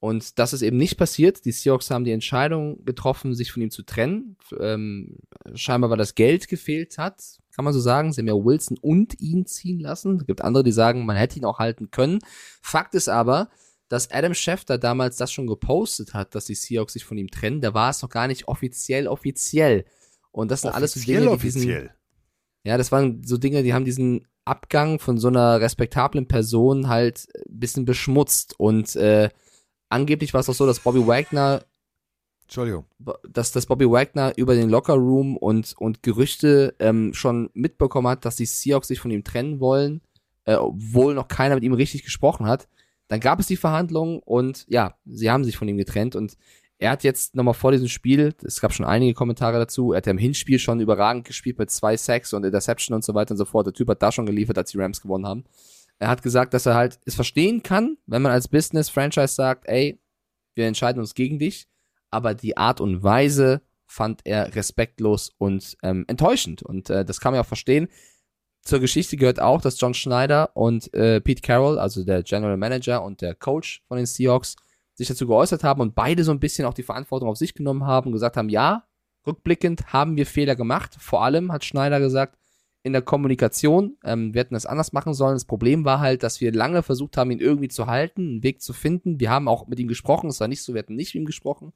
Und das ist eben nicht passiert. Die Seahawks haben die Entscheidung getroffen, sich von ihm zu trennen. Ähm, scheinbar, weil das Geld gefehlt hat, kann man so sagen. Sie haben ja Wilson und ihn ziehen lassen. Es gibt andere, die sagen, man hätte ihn auch halten können. Fakt ist aber, dass Adam Schefter damals das schon gepostet hat, dass die Seahawks sich von ihm trennen. Da war es noch gar nicht offiziell offiziell. Und das sind alles so Offiziell, Dinge, die diesen, offiziell. ja, das waren so Dinge, die haben diesen Abgang von so einer respektablen Person halt ein bisschen beschmutzt. Und äh, angeblich war es auch so, dass Bobby Wagner Entschuldigung. dass, dass Bobby Wagner über den Lockerroom und, und Gerüchte ähm, schon mitbekommen hat, dass die Seahawks sich von ihm trennen wollen, äh, obwohl noch keiner mit ihm richtig gesprochen hat. Dann gab es die Verhandlungen und ja, sie haben sich von ihm getrennt und er hat jetzt nochmal vor diesem Spiel, es gab schon einige Kommentare dazu, er hat ja im Hinspiel schon überragend gespielt mit zwei Sacks und Interception und so weiter und so fort. Der Typ hat da schon geliefert, als die Rams gewonnen haben. Er hat gesagt, dass er halt es verstehen kann, wenn man als Business-Franchise sagt, ey, wir entscheiden uns gegen dich, aber die Art und Weise fand er respektlos und ähm, enttäuschend. Und äh, das kann man ja auch verstehen. Zur Geschichte gehört auch, dass John Schneider und äh, Pete Carroll, also der General Manager und der Coach von den Seahawks, sich dazu geäußert haben und beide so ein bisschen auch die Verantwortung auf sich genommen haben, gesagt haben, ja, rückblickend haben wir Fehler gemacht. Vor allem hat Schneider gesagt, in der Kommunikation, ähm, wir hätten das anders machen sollen. Das Problem war halt, dass wir lange versucht haben, ihn irgendwie zu halten, einen Weg zu finden. Wir haben auch mit ihm gesprochen, es war nicht so, wir hatten nicht mit ihm gesprochen,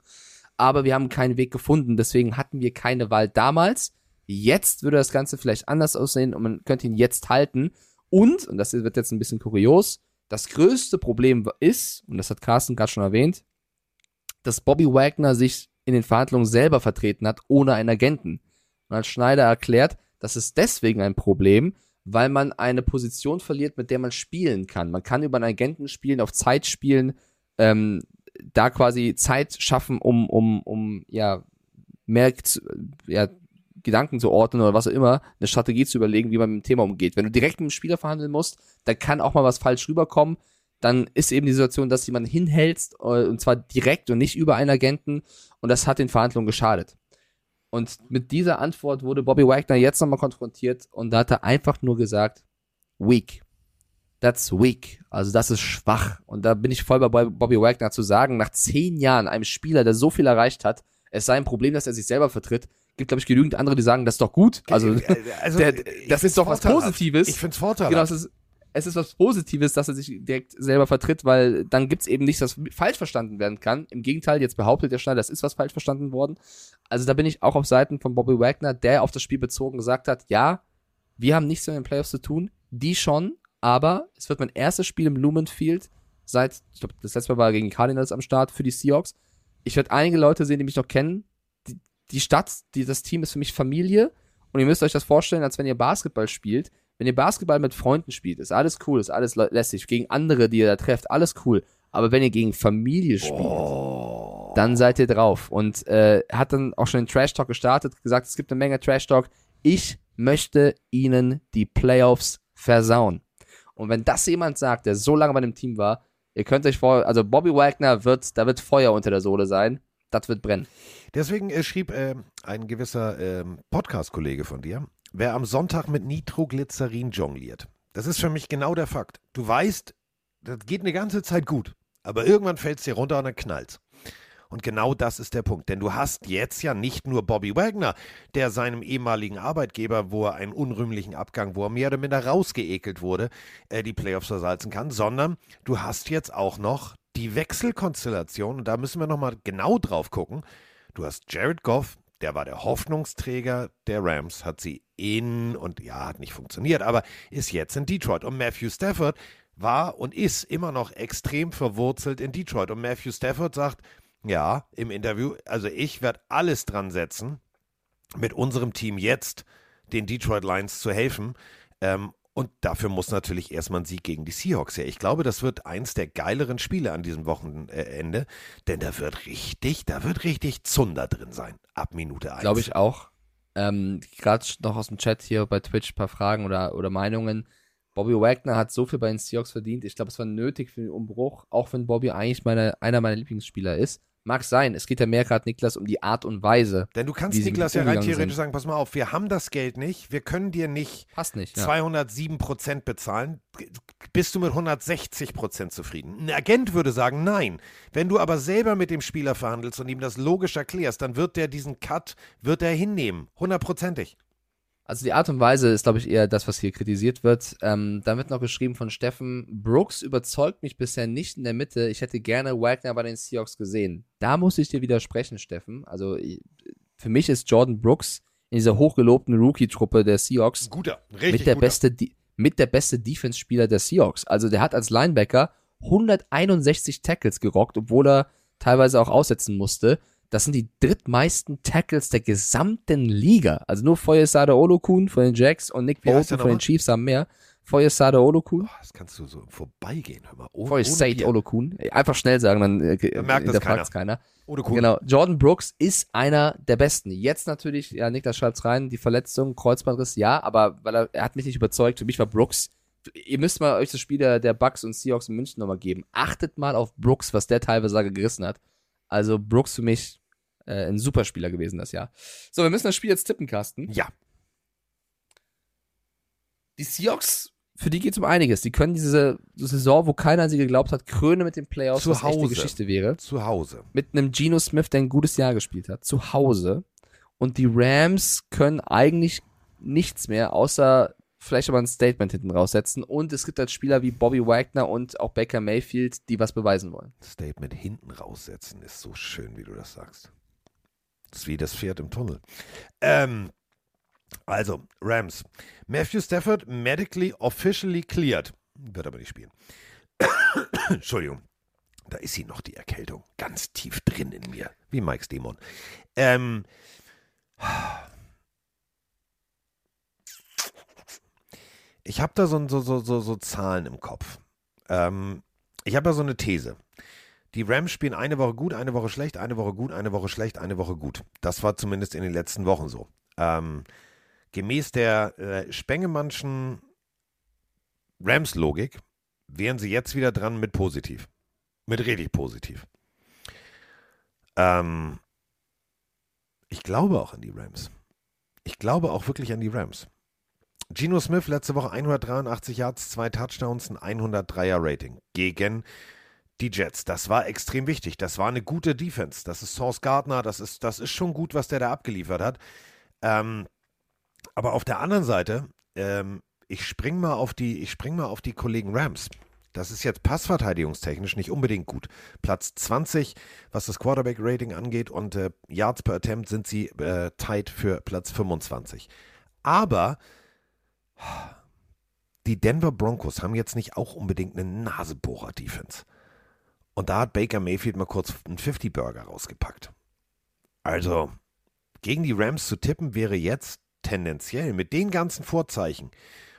aber wir haben keinen Weg gefunden. Deswegen hatten wir keine Wahl damals. Jetzt würde das Ganze vielleicht anders aussehen und man könnte ihn jetzt halten. Und, und das wird jetzt ein bisschen kurios, das größte Problem ist, und das hat Carsten gerade schon erwähnt, dass Bobby Wagner sich in den Verhandlungen selber vertreten hat, ohne einen Agenten. Und als Schneider erklärt, das ist deswegen ein Problem, weil man eine Position verliert, mit der man spielen kann. Man kann über einen Agenten spielen, auf Zeit spielen, ähm, da quasi Zeit schaffen, um, um, um ja, mehr ja, Gedanken zu ordnen oder was auch immer, eine Strategie zu überlegen, wie man mit dem Thema umgeht. Wenn du direkt mit dem Spieler verhandeln musst, dann kann auch mal was falsch rüberkommen. Dann ist eben die Situation, dass jemand hinhältst, äh, und zwar direkt und nicht über einen Agenten, und das hat den Verhandlungen geschadet. Und mit dieser Antwort wurde Bobby Wagner jetzt nochmal konfrontiert und da hat er einfach nur gesagt, weak. That's weak. Also das ist schwach. Und da bin ich voll bei Bobby Wagner zu sagen, nach zehn Jahren einem Spieler, der so viel erreicht hat, es sei ein Problem, dass er sich selber vertritt. Gibt, glaube ich, genügend andere, die sagen, das ist doch gut. Also, also der, das ist doch was. Positives. Ich find's vorteilhaft. Genau, es ist, es ist was Positives, dass er sich direkt selber vertritt, weil dann gibt's eben nichts, was falsch verstanden werden kann. Im Gegenteil, jetzt behauptet der Schneider, das ist was falsch verstanden worden. Also da bin ich auch auf Seiten von Bobby Wagner, der auf das Spiel bezogen gesagt hat, ja, wir haben nichts mit den Playoffs zu tun, die schon, aber es wird mein erstes Spiel im Lumen Field seit, ich glaube, das letzte Mal war gegen Cardinals am Start für die Seahawks. Ich werde einige Leute sehen, die mich noch kennen. Die, Stadt, die, das Team ist für mich Familie. Und ihr müsst euch das vorstellen, als wenn ihr Basketball spielt. Wenn ihr Basketball mit Freunden spielt, ist alles cool, ist alles le- lässig. Gegen andere, die ihr da trefft, alles cool. Aber wenn ihr gegen Familie spielt, dann seid ihr drauf. Und äh, hat dann auch schon den Trash Talk gestartet, gesagt, es gibt eine Menge Trash Talk. Ich möchte ihnen die Playoffs versauen. Und wenn das jemand sagt, der so lange bei dem Team war, ihr könnt euch vor, also Bobby Wagner wird, da wird Feuer unter der Sohle sein. Das wird brennen. Deswegen äh, schrieb äh, ein gewisser ähm, Podcast-Kollege von dir, wer am Sonntag mit Nitroglycerin jongliert. Das ist für mich genau der Fakt. Du weißt, das geht eine ganze Zeit gut, aber irgendwann fällt es dir runter und dann knallt's. Und genau das ist der Punkt. Denn du hast jetzt ja nicht nur Bobby Wagner, der seinem ehemaligen Arbeitgeber, wo er einen unrühmlichen Abgang, wo er mehr oder minder rausgeekelt wurde, äh, die Playoffs versalzen kann, sondern du hast jetzt auch noch die Wechselkonstellation, und da müssen wir nochmal genau drauf gucken. Du hast Jared Goff, der war der Hoffnungsträger der Rams, hat sie in und ja, hat nicht funktioniert, aber ist jetzt in Detroit. Und Matthew Stafford war und ist immer noch extrem verwurzelt in Detroit. Und Matthew Stafford sagt, ja, im Interview, also ich werde alles dran setzen, mit unserem Team jetzt den Detroit Lions zu helfen. Ähm, und dafür muss natürlich erstmal ein Sieg gegen die Seahawks her. Ich glaube, das wird eins der geileren Spiele an diesem Wochenende, denn da wird richtig, da wird richtig Zunder drin sein. Ab Minute 1. Glaube ich auch. Ähm, Gerade noch aus dem Chat hier bei Twitch ein paar Fragen oder, oder Meinungen. Bobby Wagner hat so viel bei den Seahawks verdient. Ich glaube, es war nötig für den Umbruch, auch wenn Bobby eigentlich meine, einer meiner Lieblingsspieler ist. Mag sein, es geht ja mehr gerade, Niklas, um die Art und Weise. Denn du kannst Niklas ja rein theoretisch sind. sagen, pass mal auf, wir haben das Geld nicht, wir können dir nicht Passt nicht. Ja. 207 Prozent bezahlen. Bist du mit 160 Prozent zufrieden? Ein Agent würde sagen, nein. Wenn du aber selber mit dem Spieler verhandelst und ihm das logisch erklärst, dann wird der diesen Cut, wird er hinnehmen. Hundertprozentig. Also die Art und Weise ist, glaube ich, eher das, was hier kritisiert wird. Ähm, dann wird noch geschrieben von Steffen, Brooks überzeugt mich bisher nicht in der Mitte. Ich hätte gerne Wagner bei den Seahawks gesehen. Da muss ich dir widersprechen, Steffen. Also für mich ist Jordan Brooks in dieser hochgelobten Rookie-Truppe der Seahawks Guter, richtig mit der guter. beste, mit der beste Defense-Spieler der Seahawks. Also der hat als Linebacker 161 Tackles gerockt, obwohl er teilweise auch aussetzen musste. Das sind die drittmeisten Tackles der gesamten Liga. Also nur Foyesade Olokun von den Jacks und Nick Bolton der von den? Chiefs haben mehr. Foyesade Olokun. Boah, das kannst du so vorbeigehen, hör mal. Oh, Foyesade Bier. Olokun. Einfach schnell sagen, dann, äh, Dann merkt das keiner. Ohne Kuh. Genau, Jordan Brooks ist einer der Besten. Jetzt natürlich, ja, Niklas schreibt's rein, die Verletzung, Kreuzbandriss, ja, aber weil er, er hat mich nicht überzeugt. Für mich war Brooks. Ihr müsst mal euch das Spiel der, der Bucks und Seahawks in München nochmal geben. Achtet mal auf Brooks, was der teilweise gerissen hat. Also Brooks für mich äh, ein Superspieler gewesen das Jahr. So, wir müssen das Spiel jetzt tippen, Carsten. Ja, Die Seahawks, für die geht's um einiges. Die können diese Saison, wo keiner an sie geglaubt hat, krönen mit den Playoffs, Zu was echt eine Hause. Geschichte wäre. zu Hause. mit einem Geno Smith, der ein gutes Jahr gespielt hat, zu Hause. Und die Rams können eigentlich nichts mehr, außer vielleicht aber ein Statement hinten raussetzen. Und es gibt halt Spieler wie Bobby Wagner und auch Baker Mayfield, die was beweisen wollen. Statement hinten raussetzen ist so schön, wie du das sagst. Das ist wie das Pferd im Tunnel. Ähm, also, Rams. Matthew Stafford medically officially cleared. Wird aber nicht spielen. Entschuldigung. Da ist sie noch, die Erkältung. Ganz tief drin in mir. Wie Mike's Dämon. Ähm. Ich habe da so, so, so, so, Zahlen im Kopf. Ähm, ich habe ja so eine These. Die Rams spielen eine Woche gut, eine Woche schlecht, eine Woche gut, eine Woche schlecht, eine Woche gut. Das war zumindest in den letzten Wochen so. Ähm, gemäß der äh, Spengemannschen Rams-Logik wären sie jetzt wieder dran mit positiv. Mit richtig positiv. Ähm, ich glaube auch an die Rams. Ich glaube auch wirklich an die Rams. Geno Smith letzte Woche 183 Yards, zwei Touchdowns, ein 103er Rating gegen die Jets. Das war extrem wichtig. Das war eine gute Defense. Das ist Source Gardner. Das ist, das ist schon gut, was der da abgeliefert hat. Ähm, aber auf der anderen Seite, ähm, ich spring mal auf die, spring mal auf die Kollegen Rams. Das ist jetzt passverteidigungstechnisch nicht unbedingt gut. Platz 20, was das Quarterback-Rating angeht und äh, Yards per Attempt sind sie äh, tight für Platz 25. Aber die Denver Broncos haben jetzt nicht auch unbedingt eine Nasebohrer-Defense. Und da hat Baker Mayfield mal kurz einen 50-Burger rausgepackt. Also, gegen die Rams zu tippen wäre jetzt tendenziell mit den ganzen Vorzeichen,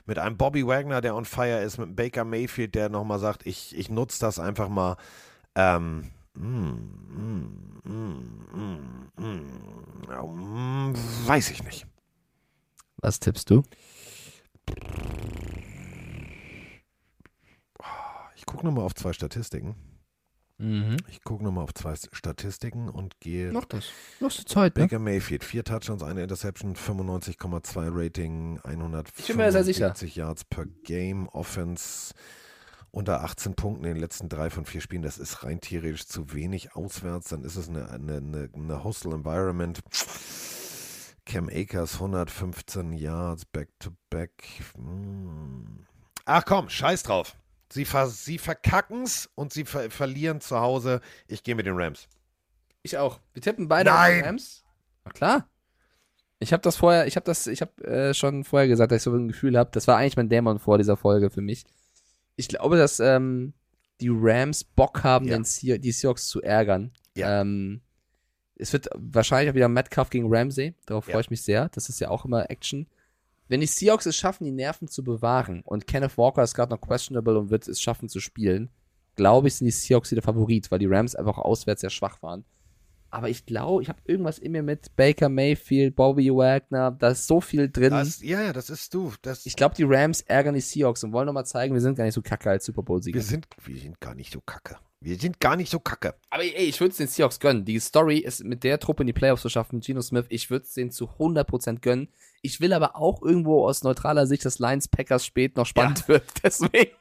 mit einem Bobby Wagner, der on fire ist, mit einem Baker Mayfield, der nochmal sagt, ich, ich nutze das einfach mal. Ähm, mm, mm, mm, mm, mm, mm, weiß ich nicht. Was tippst du? Ich gucke nochmal auf zwei Statistiken. Mhm. Ich gucke nochmal auf zwei Statistiken und gehe. Mach das. Du hast die Zeit, ne? Baker Mayfield, vier Touchdowns, eine Interception, 95,2 Rating, Ich bin mir sehr sicher. 175 Yards per Game, Offense unter 18 Punkten in den letzten drei von vier Spielen. Das ist rein theoretisch zu wenig auswärts. Dann ist es eine, eine, eine, eine Hostile Environment. Cam Akers, 115 Yards, back-to-back. Hm. Ach komm, scheiß drauf. Sie, ver sie verkacken's und sie ver verlieren zu Hause. Ich gehe mit den Rams. Ich auch. Wir tippen beide Nein. auf Rams. Na klar. Ich habe das vorher, ich habe das, ich habe äh, schon vorher gesagt, dass ich so ein Gefühl habe. Das war eigentlich mein Dämon vor dieser Folge für mich. Ich glaube, dass ähm, die Rams Bock haben, Ja. den Se die Seahawks zu ärgern. Ja. Ähm, es wird wahrscheinlich auch wieder Metcalf gegen Ramsey. Darauf Ja. freue ich mich sehr. Das ist ja auch immer Action. Wenn die Seahawks es schaffen, die Nerven zu bewahren und Kenneth Walker ist gerade noch questionable und wird es schaffen zu spielen, glaube ich, sind die Seahawks wieder Favorit, weil die Rams einfach auswärts sehr schwach waren. Aber ich glaube, ich habe irgendwas in mir mit Baker Mayfield, Bobby Wagner, da ist so viel drin. Das, ja, ja, das ist du. Das, ich glaube, die Rams ärgern die Seahawks und wollen nochmal zeigen, wir sind gar nicht so kacke als Super Bowl-Sieger. wir, sind, wir sind gar nicht so kacke. Wir sind gar nicht so kacke. Aber ey, ich würde es den Seahawks gönnen. Die Story ist mit der Truppe in die Playoffs zu schaffen, Geno Smith, ich würde es denen zu 100% gönnen. Ich will aber auch irgendwo aus neutraler Sicht, dass Lions Packers spät noch spannend wird. Deswegen.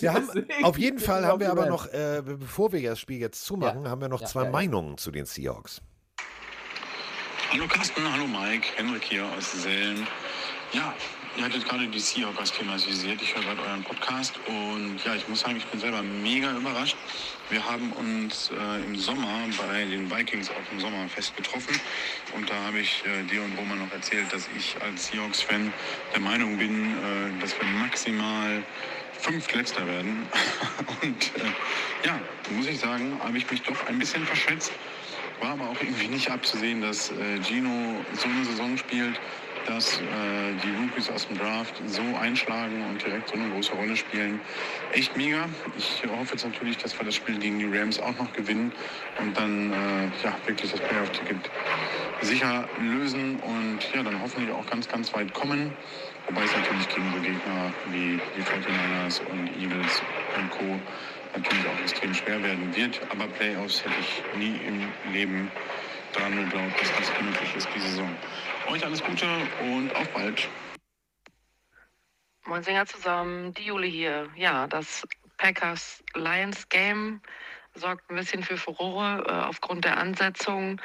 Wir haben, Deswegen auf jeden Fall haben wir aber noch, äh, bevor wir das Spiel jetzt zumachen, Ja. haben wir noch Ja, zwei ja, ja. Meinungen zu den Seahawks. Hallo Carsten, hallo Mike, Henrik hier aus Selm. Ja, ihr hattet gerade die Seahawks thematisiert. Ich höre gerade euren Podcast und ja, ich muss sagen, ich bin selber mega überrascht. Wir haben uns äh, im Sommer bei den Vikings auch im Sommerfest getroffen und da habe ich äh, dir und Roman noch erzählt, dass ich als Seahawks-Fan der Meinung bin, äh, dass wir maximal fünf Letzter werden. und äh, ja, muss ich sagen, habe ich mich doch ein bisschen verschätzt. War aber auch irgendwie nicht abzusehen, dass äh, Gino so eine Saison spielt, dass äh, die Rookies aus dem Draft so einschlagen und direkt so eine große Rolle spielen. Echt mega. Ich hoffe jetzt natürlich, dass wir das Spiel gegen die Rams auch noch gewinnen und dann äh, ja, wirklich das Playoff-Ticket sicher lösen und ja, dann hoffentlich auch ganz, ganz weit kommen. Wobei es natürlich gegen so Gegner wie die 49ers und Eagles und Co. natürlich auch extrem schwer werden wird. Aber Playoffs hätte ich nie im Leben dass das möglich ist, diese Saison. Euch alles Gute und auf bald. Moin Singer zusammen, die Jule hier. Ja, das Packers-Lions-Game sorgt ein bisschen für Furore äh, aufgrund der Ansetzung,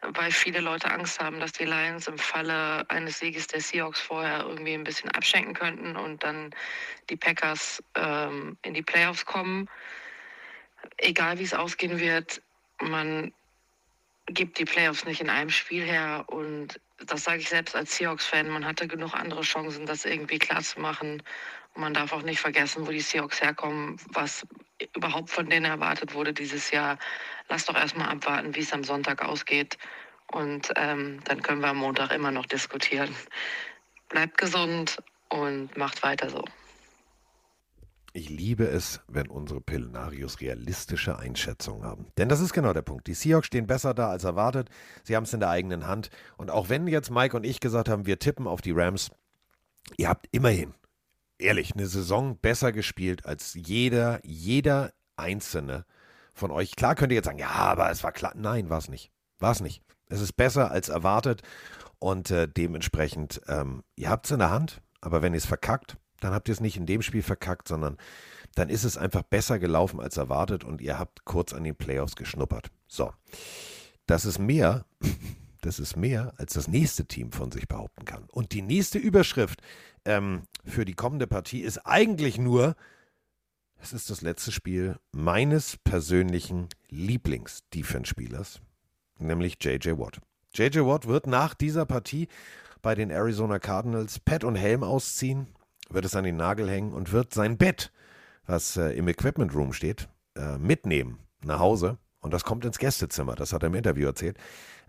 weil viele Leute Angst haben, dass die Lions im Falle eines Sieges der Seahawks vorher irgendwie ein bisschen abschenken könnten und dann die Packers ähm, in die Playoffs kommen. Egal wie es ausgehen wird, man gibt die Playoffs nicht in einem Spiel her und das sage ich selbst als Seahawks-Fan, man hatte genug andere Chancen, das irgendwie klar zu machen. Und man darf auch nicht vergessen, wo die Seahawks herkommen, was überhaupt von denen erwartet wurde dieses Jahr. Lass doch erstmal abwarten, wie es am Sonntag ausgeht. Und ähm, dann können wir am Montag immer noch diskutieren. Bleibt gesund und macht weiter so. Ich liebe es, wenn unsere Pillenarios realistische Einschätzungen haben. Denn das ist genau der Punkt. Die Seahawks stehen besser da als erwartet. Sie haben es in der eigenen Hand. Und auch wenn jetzt Mike und ich gesagt haben, wir tippen auf die Rams, ihr habt immerhin, ehrlich, eine Saison besser gespielt als jeder, jeder einzelne von euch. Klar könnt ihr jetzt sagen, ja, aber es war klar. Nein, war es nicht. War es nicht. Es ist besser als erwartet. Und äh, dementsprechend, ähm, ihr habt es in der Hand. Aber wenn ihr es verkackt, dann habt ihr es nicht in dem Spiel verkackt, sondern dann ist es einfach besser gelaufen als erwartet und ihr habt kurz an den Playoffs geschnuppert. So, das ist mehr, das ist mehr, als das nächste Team von sich behaupten kann. Und die nächste Überschrift ähm, für die kommende Partie ist eigentlich nur, es ist das letzte Spiel meines persönlichen Lieblings-Defense-Spielers, nämlich JJ Watt. JJ Watt wird nach dieser Partie bei den Arizona Cardinals Pet und Helm ausziehen wird es an den Nagel hängen und wird sein Bett, was äh, im Equipment Room steht, äh, mitnehmen nach Hause. Und das kommt ins Gästezimmer. Das hat er im Interview erzählt.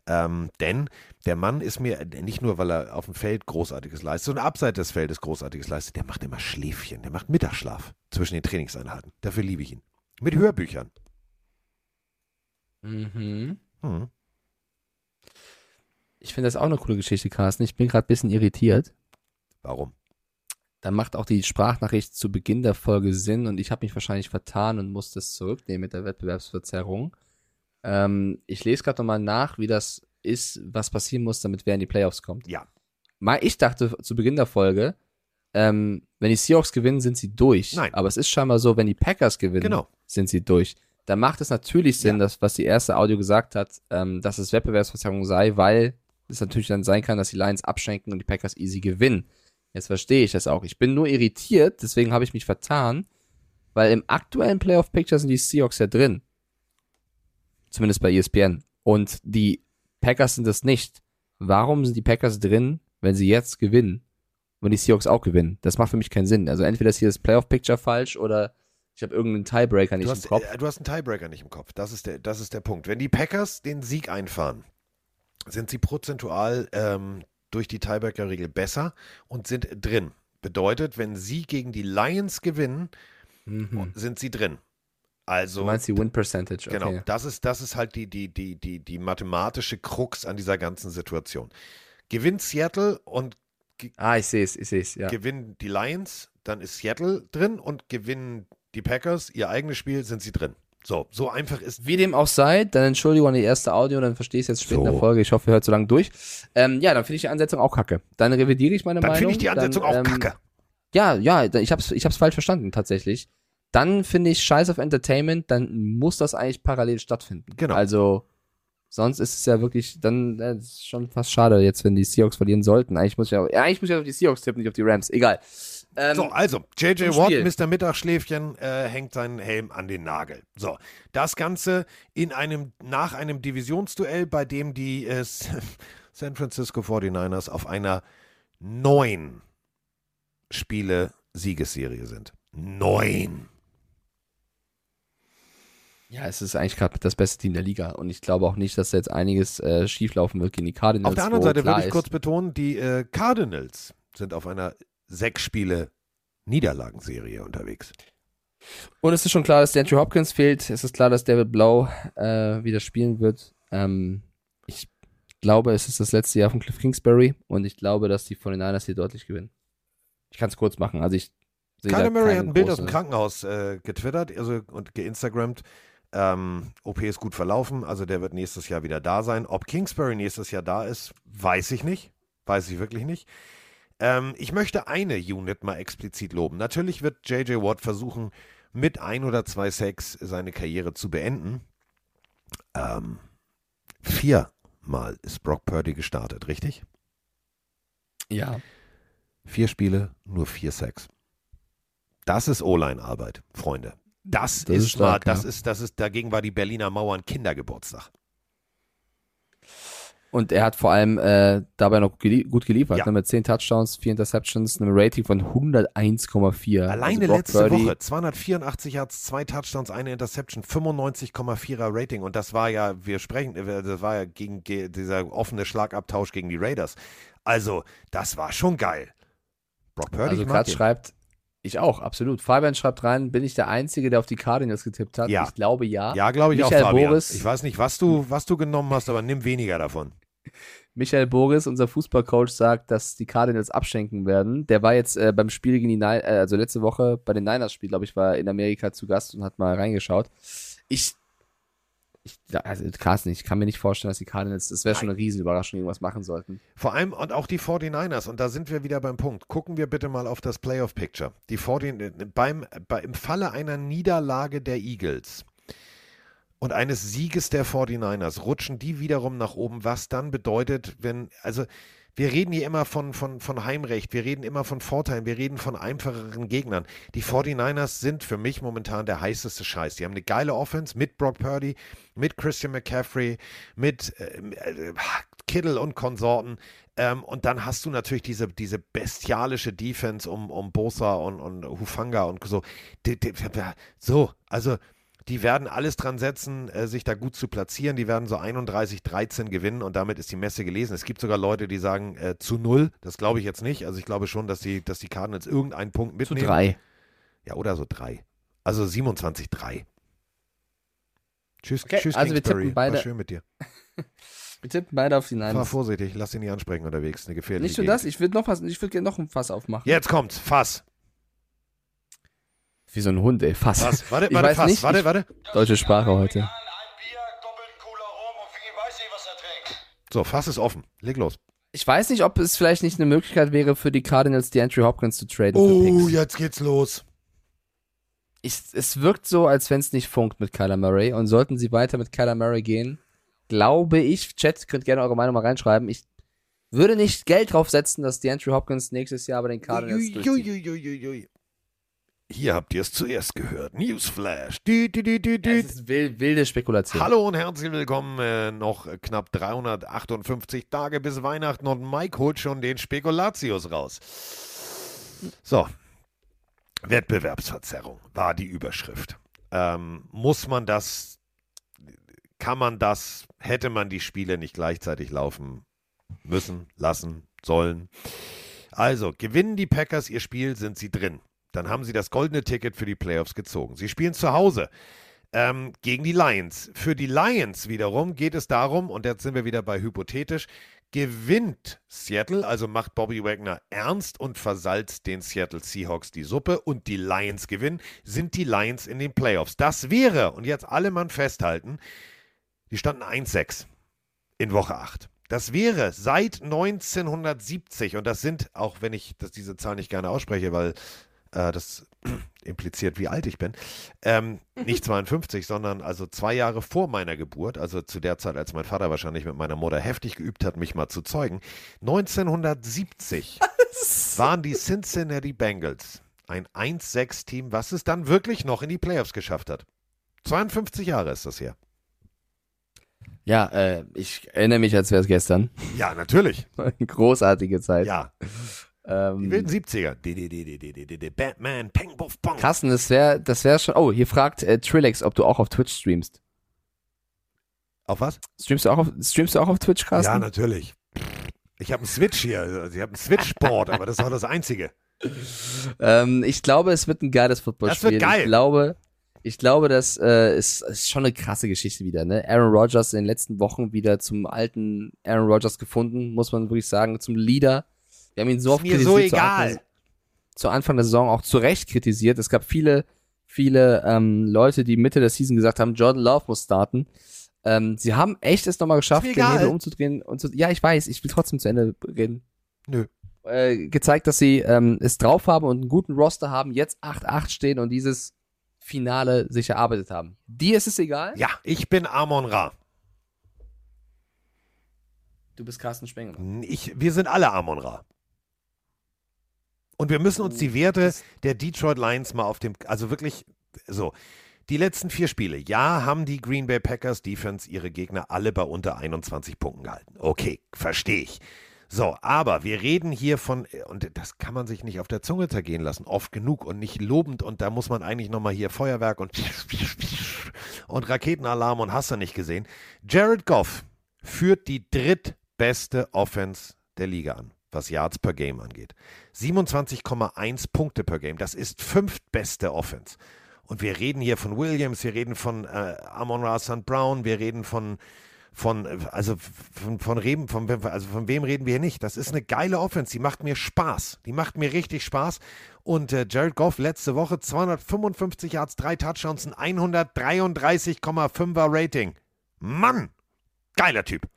Ähm, denn der Mann ist mir nicht nur, weil er auf dem Feld Großartiges leistet, sondern abseits des Feldes Großartiges leistet. Der macht immer Schläfchen. Der macht Mittagsschlaf zwischen den Trainingseinheiten. Dafür liebe ich ihn. Mit Hörbüchern. Mhm. Hm. Ich finde das auch eine coole Geschichte, Carsten. Ich bin gerade ein bisschen irritiert. Warum? Dann macht auch die Sprachnachricht zu Beginn der Folge Sinn und ich habe mich wahrscheinlich vertan und muss das zurücknehmen mit der Wettbewerbsverzerrung. Ähm, ich lese gerade nochmal nach, wie das ist, was passieren muss, damit wer in die Playoffs kommt. Ja. Mal, ich dachte zu Beginn der Folge, ähm, wenn die Seahawks gewinnen, sind sie durch. Nein. Aber es ist scheinbar so, wenn die Packers gewinnen, Genau. sind sie durch. Da macht es natürlich Sinn, Ja. dass, was die erste Audio gesagt hat, ähm, dass es Wettbewerbsverzerrung sei, weil es natürlich dann sein kann, dass die Lions abschenken und die Packers easy gewinnen. Jetzt verstehe ich das auch. Ich bin nur irritiert, deswegen habe ich mich vertan, weil im aktuellen Playoff Picture sind die Seahawks ja drin. Zumindest bei ESPN. Und die Packers sind es nicht. Warum sind die Packers drin, wenn sie jetzt gewinnen? Und die Seahawks auch gewinnen? Das macht für mich keinen Sinn. Also entweder ist hier das Playoff Picture falsch oder ich habe irgendeinen Tiebreaker nicht Du im hast, Kopf. äh, du hast einen Tiebreaker nicht im Kopf. Das ist, der, das ist der Punkt. Wenn die Packers den Sieg einfahren, sind sie prozentual ähm, durch die Tiebreaker-Regel besser und sind drin. Bedeutet, wenn sie gegen die Lions gewinnen, Mhm. sind sie drin. Also Du meinst die Win Percentage, okay. Genau, das ist, das ist halt die, die, die, die, die mathematische Krux an dieser ganzen Situation. Gewinnt Seattle und Ah, ich sehe es, ich sehe es, ja. gewinnen die Lions, dann ist Seattle drin und gewinnen die Packers ihr eigenes Spiel, sind sie drin. So, so einfach ist Wie dem auch sei, dann Entschuldigung an die erste Audio, dann verstehe ich es jetzt spät in So. der Folge. Ich hoffe, ihr hört so lange durch. Ähm, ja, dann finde ich die Ansetzung auch kacke. Dann revidiere ich meine Dann Meinung. finde ich die Ansetzung dann, auch kacke. Ja, ja, ich hab's, ich hab's falsch verstanden, tatsächlich. Dann finde ich Scheiß auf Entertainment, dann muss das eigentlich parallel stattfinden. Genau. Also, Sonst ist es ja wirklich, dann äh, ist schon fast schade jetzt, wenn die Seahawks verlieren sollten. Eigentlich muss ich ja, ja eigentlich muss ich auf die Seahawks tippen, nicht auf die Rams. Egal. Ähm, So, also, JJ Watt. Mr. Mittagsschläfchen, äh, hängt seinen Helm an den Nagel. So, das Ganze in einem, nach einem Divisionsduell, bei dem die äh, San Francisco 49ers auf einer neun Spiele Siegesserie sind. Neun. Ja, es ist eigentlich gerade das beste Team der Liga und ich glaube auch nicht, dass da jetzt einiges äh, schieflaufen wird gegen die Cardinals. Auf der anderen Seite würde ich ist- kurz betonen, die äh, Cardinals sind auf einer sechs Spiele Niederlagenserie unterwegs. Und es ist schon klar, dass der Andrew Hopkins fehlt. Es ist klar, dass David Blau äh, wieder spielen wird. Ähm, ich glaube, es ist das letzte Jahr von Cliff Kingsbury und ich glaube, dass die 49ers hier deutlich gewinnen. Ich kann es kurz machen. Also ich sehe da Kyler Murray hat ein Bild aus dem Krankenhaus äh, getwittert also, und geinstagrammt. Ähm, OP ist gut verlaufen, also der wird nächstes Jahr wieder da sein. Ob Kingsbury nächstes Jahr da ist, weiß ich nicht. Weiß ich wirklich nicht. Ähm, ich möchte eine Unit mal explizit loben. Natürlich wird JJ Watt versuchen, mit ein oder zwei Sacks seine Karriere zu beenden. Ähm, viermal ist Brock Purdy gestartet, richtig? Ja. Vier Spiele, nur vier Sacks. Das ist O-Line-Arbeit, Freunde. Das, Das ist, stark, mal, das ja. ist, das ist, dagegen war die Berliner Mauer ein Kindergeburtstag. Und er hat vor allem äh, dabei noch gelie gut geliefert. Ja. Ne? Mit 10 Touchdowns, 4 Interceptions, einem Rating von 101,4. Alleine Also letzte Purdy- Woche 284 Yards, zwei Touchdowns, eine Interception, 95,4er Rating. Und das war ja, wir sprechen, äh, das war ja gegen ge- dieser offene Schlagabtausch gegen die Raiders. Also, das war schon geil. Brock Purdy, Also Katz schreibt, ich auch, absolut. Fabian schreibt rein, bin ich der Einzige, der auf die Cardinals getippt hat? Ja. Ich glaube ja. Ja, glaube ich Michael auch, Fabian. Boris. Ich weiß nicht, was du, was du genommen hast, aber nimm weniger davon. Michael Boris, unser Fußballcoach, sagt, dass die Cardinals abschenken werden. Der war jetzt äh, beim Spiel gegen die Ni äh, also letzte Woche bei den Niners-Spiel, glaube ich, war in Amerika zu Gast und hat mal reingeschaut. Ich, ich also Carsten, ich kann mir nicht vorstellen, dass die Cardinals, das wäre schon eine Riesenüberraschung, irgendwas machen sollten. Vor allem und auch die 49ers, und da sind wir wieder beim Punkt. Gucken wir bitte mal auf das Playoff-Picture. Die 40, beim, bei, Im Falle einer Niederlage der Eagles und eines Sieges der 49ers rutschen die wiederum nach oben, was dann bedeutet, wenn, also wir reden hier immer von, von, von Heimrecht, wir reden immer von Vorteilen, wir reden von einfacheren Gegnern. Die 49ers sind für mich momentan der heißeste Scheiß. Die haben eine geile Offense mit Brock Purdy, mit Christian McCaffrey, mit äh, äh, Kittle und Konsorten. Ähm, und dann hast du natürlich diese, diese bestialische Defense um, um Bosa und, und Hufanga und so. So, also die werden alles dran setzen, äh, sich da gut zu platzieren. Die werden so 31-13 gewinnen und damit ist die Messe gelesen. Es gibt sogar Leute, die sagen äh, zu null. Das glaube ich jetzt nicht. Also ich glaube schon, dass die, dass die Cardinals irgendeinen Punkt Zu mitnehmen. drei. Ja, oder so drei. Also 27-3. Tschüss, Okay, tschüss also wir Kingsbury. tippen beide- War schön mit dir. Wir tippen beide auf die Fahr Niners. vorsichtig, lass ihn nicht ansprechen unterwegs. Eine gefährliche Nicht nur Gegend. das, ich würde noch was, ich würde gerne noch ein Fass aufmachen. Jetzt kommt's, Fass. Wie so ein Hund, ey, Fass. Fass. Warte, Ich warte, weiß Fass. nicht, warte, warte. Deutsche Sprache heute. So, Fass ist offen. Leg los. Ich weiß nicht, ob es vielleicht nicht eine Möglichkeit wäre für die Cardinals, die Andrew Hopkins zu traden Oh, jetzt geht's los. Ich, es wirkt so, als wenn es nicht funkt mit Kyler Murray. Und sollten sie weiter mit Kyler Murray gehen, glaube ich, Chat, könnt gerne eure Meinung mal reinschreiben. Ich würde nicht Geld drauf setzen, dass die Andrew Hopkins nächstes Jahr bei den Cardinals durchzieht. Uiuiuiui. Hier habt ihr es zuerst gehört. Newsflash. Dü, dü, dü, dü, dü. Es ist wild, wilde Spekulation. Hallo und herzlich willkommen. Äh, noch knapp 358 Tage bis Weihnachten und Mike holt schon den Spekulatius raus. So. Wettbewerbsverzerrung war die Überschrift. Ähm, muss man das, kann man das, hätte man die Spiele nicht gleichzeitig laufen müssen, lassen, sollen? Also, gewinnen die Packers ihr Spiel, sind sie drin. Dann haben sie das goldene Ticket für die Playoffs gezogen. Sie spielen zu Hause ähm, gegen die Lions. Für die Lions wiederum geht es darum, und jetzt sind wir wieder bei hypothetisch, gewinnt Seattle, also macht Bobby Wagner ernst und versalzt den Seattle Seahawks die Suppe und die Lions gewinnen, sind die Lions in den Playoffs. Das wäre, und jetzt alle Mann festhalten, die standen 1-6 in Woche 8. Das wäre seit 1970, und das sind, auch wenn ich das, diese Zahl nicht gerne ausspreche, weil äh, das impliziert, wie alt ich bin. Ähm, nicht 52, sondern also zwei Jahre vor meiner Geburt, also zu der Zeit, als mein Vater wahrscheinlich mit meiner Mutter heftig geübt hat, mich mal zu zeugen. 1970 waren die Cincinnati Bengals ein 1-6-Team, was es dann wirklich noch in die Playoffs geschafft hat. 52 Jahre ist das her. Ja, äh, ich erinnere mich, als wäre es gestern. Ja, natürlich. Großartige Zeit. Ja. Die Ähm, wilden 70er. Die, die, die, die, die, die, die, die, Batman, Peng, Puff, Pong. Carsten, das wäre das wär schon. Oh, hier fragt äh, Trillex, ob du auch auf Twitch streamst. Auf was? Streamst du auch auf, streamst du auch auf Twitch, Carsten? Ja, natürlich. Ich habe einen Switch hier. Also ich habe einen Switch-Board, aber das ist auch das Einzige. Ähm, ich glaube, es wird ein geiles Footballspiel. Das wird geil. Ich glaube, ich glaube, das äh, ist, ist schon eine krasse Geschichte wieder. Ne? Aaron Rodgers in den letzten Wochen wieder zum alten Aaron Rodgers gefunden, muss man wirklich sagen, zum Leader. Wir haben ihn so oft mir so kritisiert, zu egal. Anfang, zu Anfang der Saison auch zu Recht kritisiert. Es gab viele, viele ähm, Leute, die Mitte der Season gesagt haben, Jordan Love muss starten. Ähm, sie haben echt es nochmal geschafft, den egal. Hebel umzudrehen und zu, ja, ich weiß, ich will trotzdem zu Ende reden Nö. äh, gezeigt, dass sie ähm, es drauf haben und einen guten Roster haben, jetzt 8-8 stehen und dieses Finale sich erarbeitet haben. Dir ist es egal? Ja, ich bin Amon Ra. Du bist Carsten Spengler. Ich, wir sind alle Amon Ra. Und wir müssen uns die Werte der Detroit Lions mal auf dem, also wirklich, so. Die letzten vier Spiele, ja, haben die Green Bay Packers Defense ihre Gegner alle bei unter 21 Punkten gehalten. Okay, verstehe ich. So, aber wir reden hier von, und das kann man sich nicht auf der Zunge zergehen lassen, oft genug und nicht lobend. Und da muss man eigentlich nochmal hier Feuerwerk und, und Raketenalarm und hast du nicht gesehen. Jared Goff führt die drittbeste Offense der Liga an, was Yards per Game angeht. 27,1 Punkte per Game. Das ist fünftbeste Offense. Und wir reden hier von Williams, wir reden von äh, Amon Ra. Brown, wir reden von, von also von, von, Reben, von, also von wem reden wir hier nicht? Das ist eine geile Offense, die macht mir Spaß. Die macht mir richtig Spaß. Und äh, Jared Goff letzte Woche 255 Yards, drei Touchdowns, ein 133,5er Rating. Mann, geiler Typ.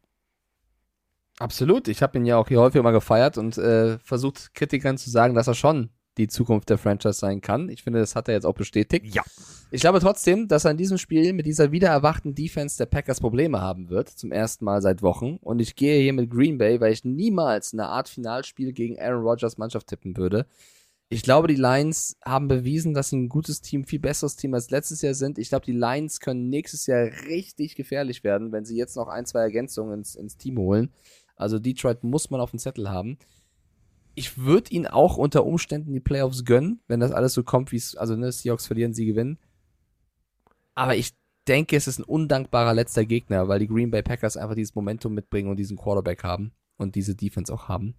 Absolut. Ich habe ihn ja auch hier häufig mal gefeiert und äh, versucht Kritikern zu sagen, dass er schon die Zukunft der Franchise sein kann. Ich finde, das hat er jetzt auch bestätigt. Ja. Ich glaube trotzdem, dass er in diesem Spiel mit dieser wiedererwachten Defense der Packers Probleme haben wird, zum ersten Mal seit Wochen. Und ich gehe hier mit Green Bay, weil ich niemals eine Art Finalspiel gegen Aaron Rodgers Mannschaft tippen würde. Ich glaube, die Lions haben bewiesen, dass sie ein gutes Team, viel besseres Team als letztes Jahr sind. Ich glaube, die Lions können nächstes Jahr richtig gefährlich werden, wenn sie jetzt noch ein, zwei Ergänzungen ins, ins Team holen. Also Detroit muss man auf dem Zettel haben. Ich würde ihn auch unter Umständen die Playoffs gönnen, wenn das alles so kommt, wie es, also ne, Seahawks verlieren, sie gewinnen. Aber ich denke, es ist ein undankbarer letzter Gegner, weil die Green Bay Packers einfach dieses Momentum mitbringen und diesen Quarterback haben und diese Defense auch haben.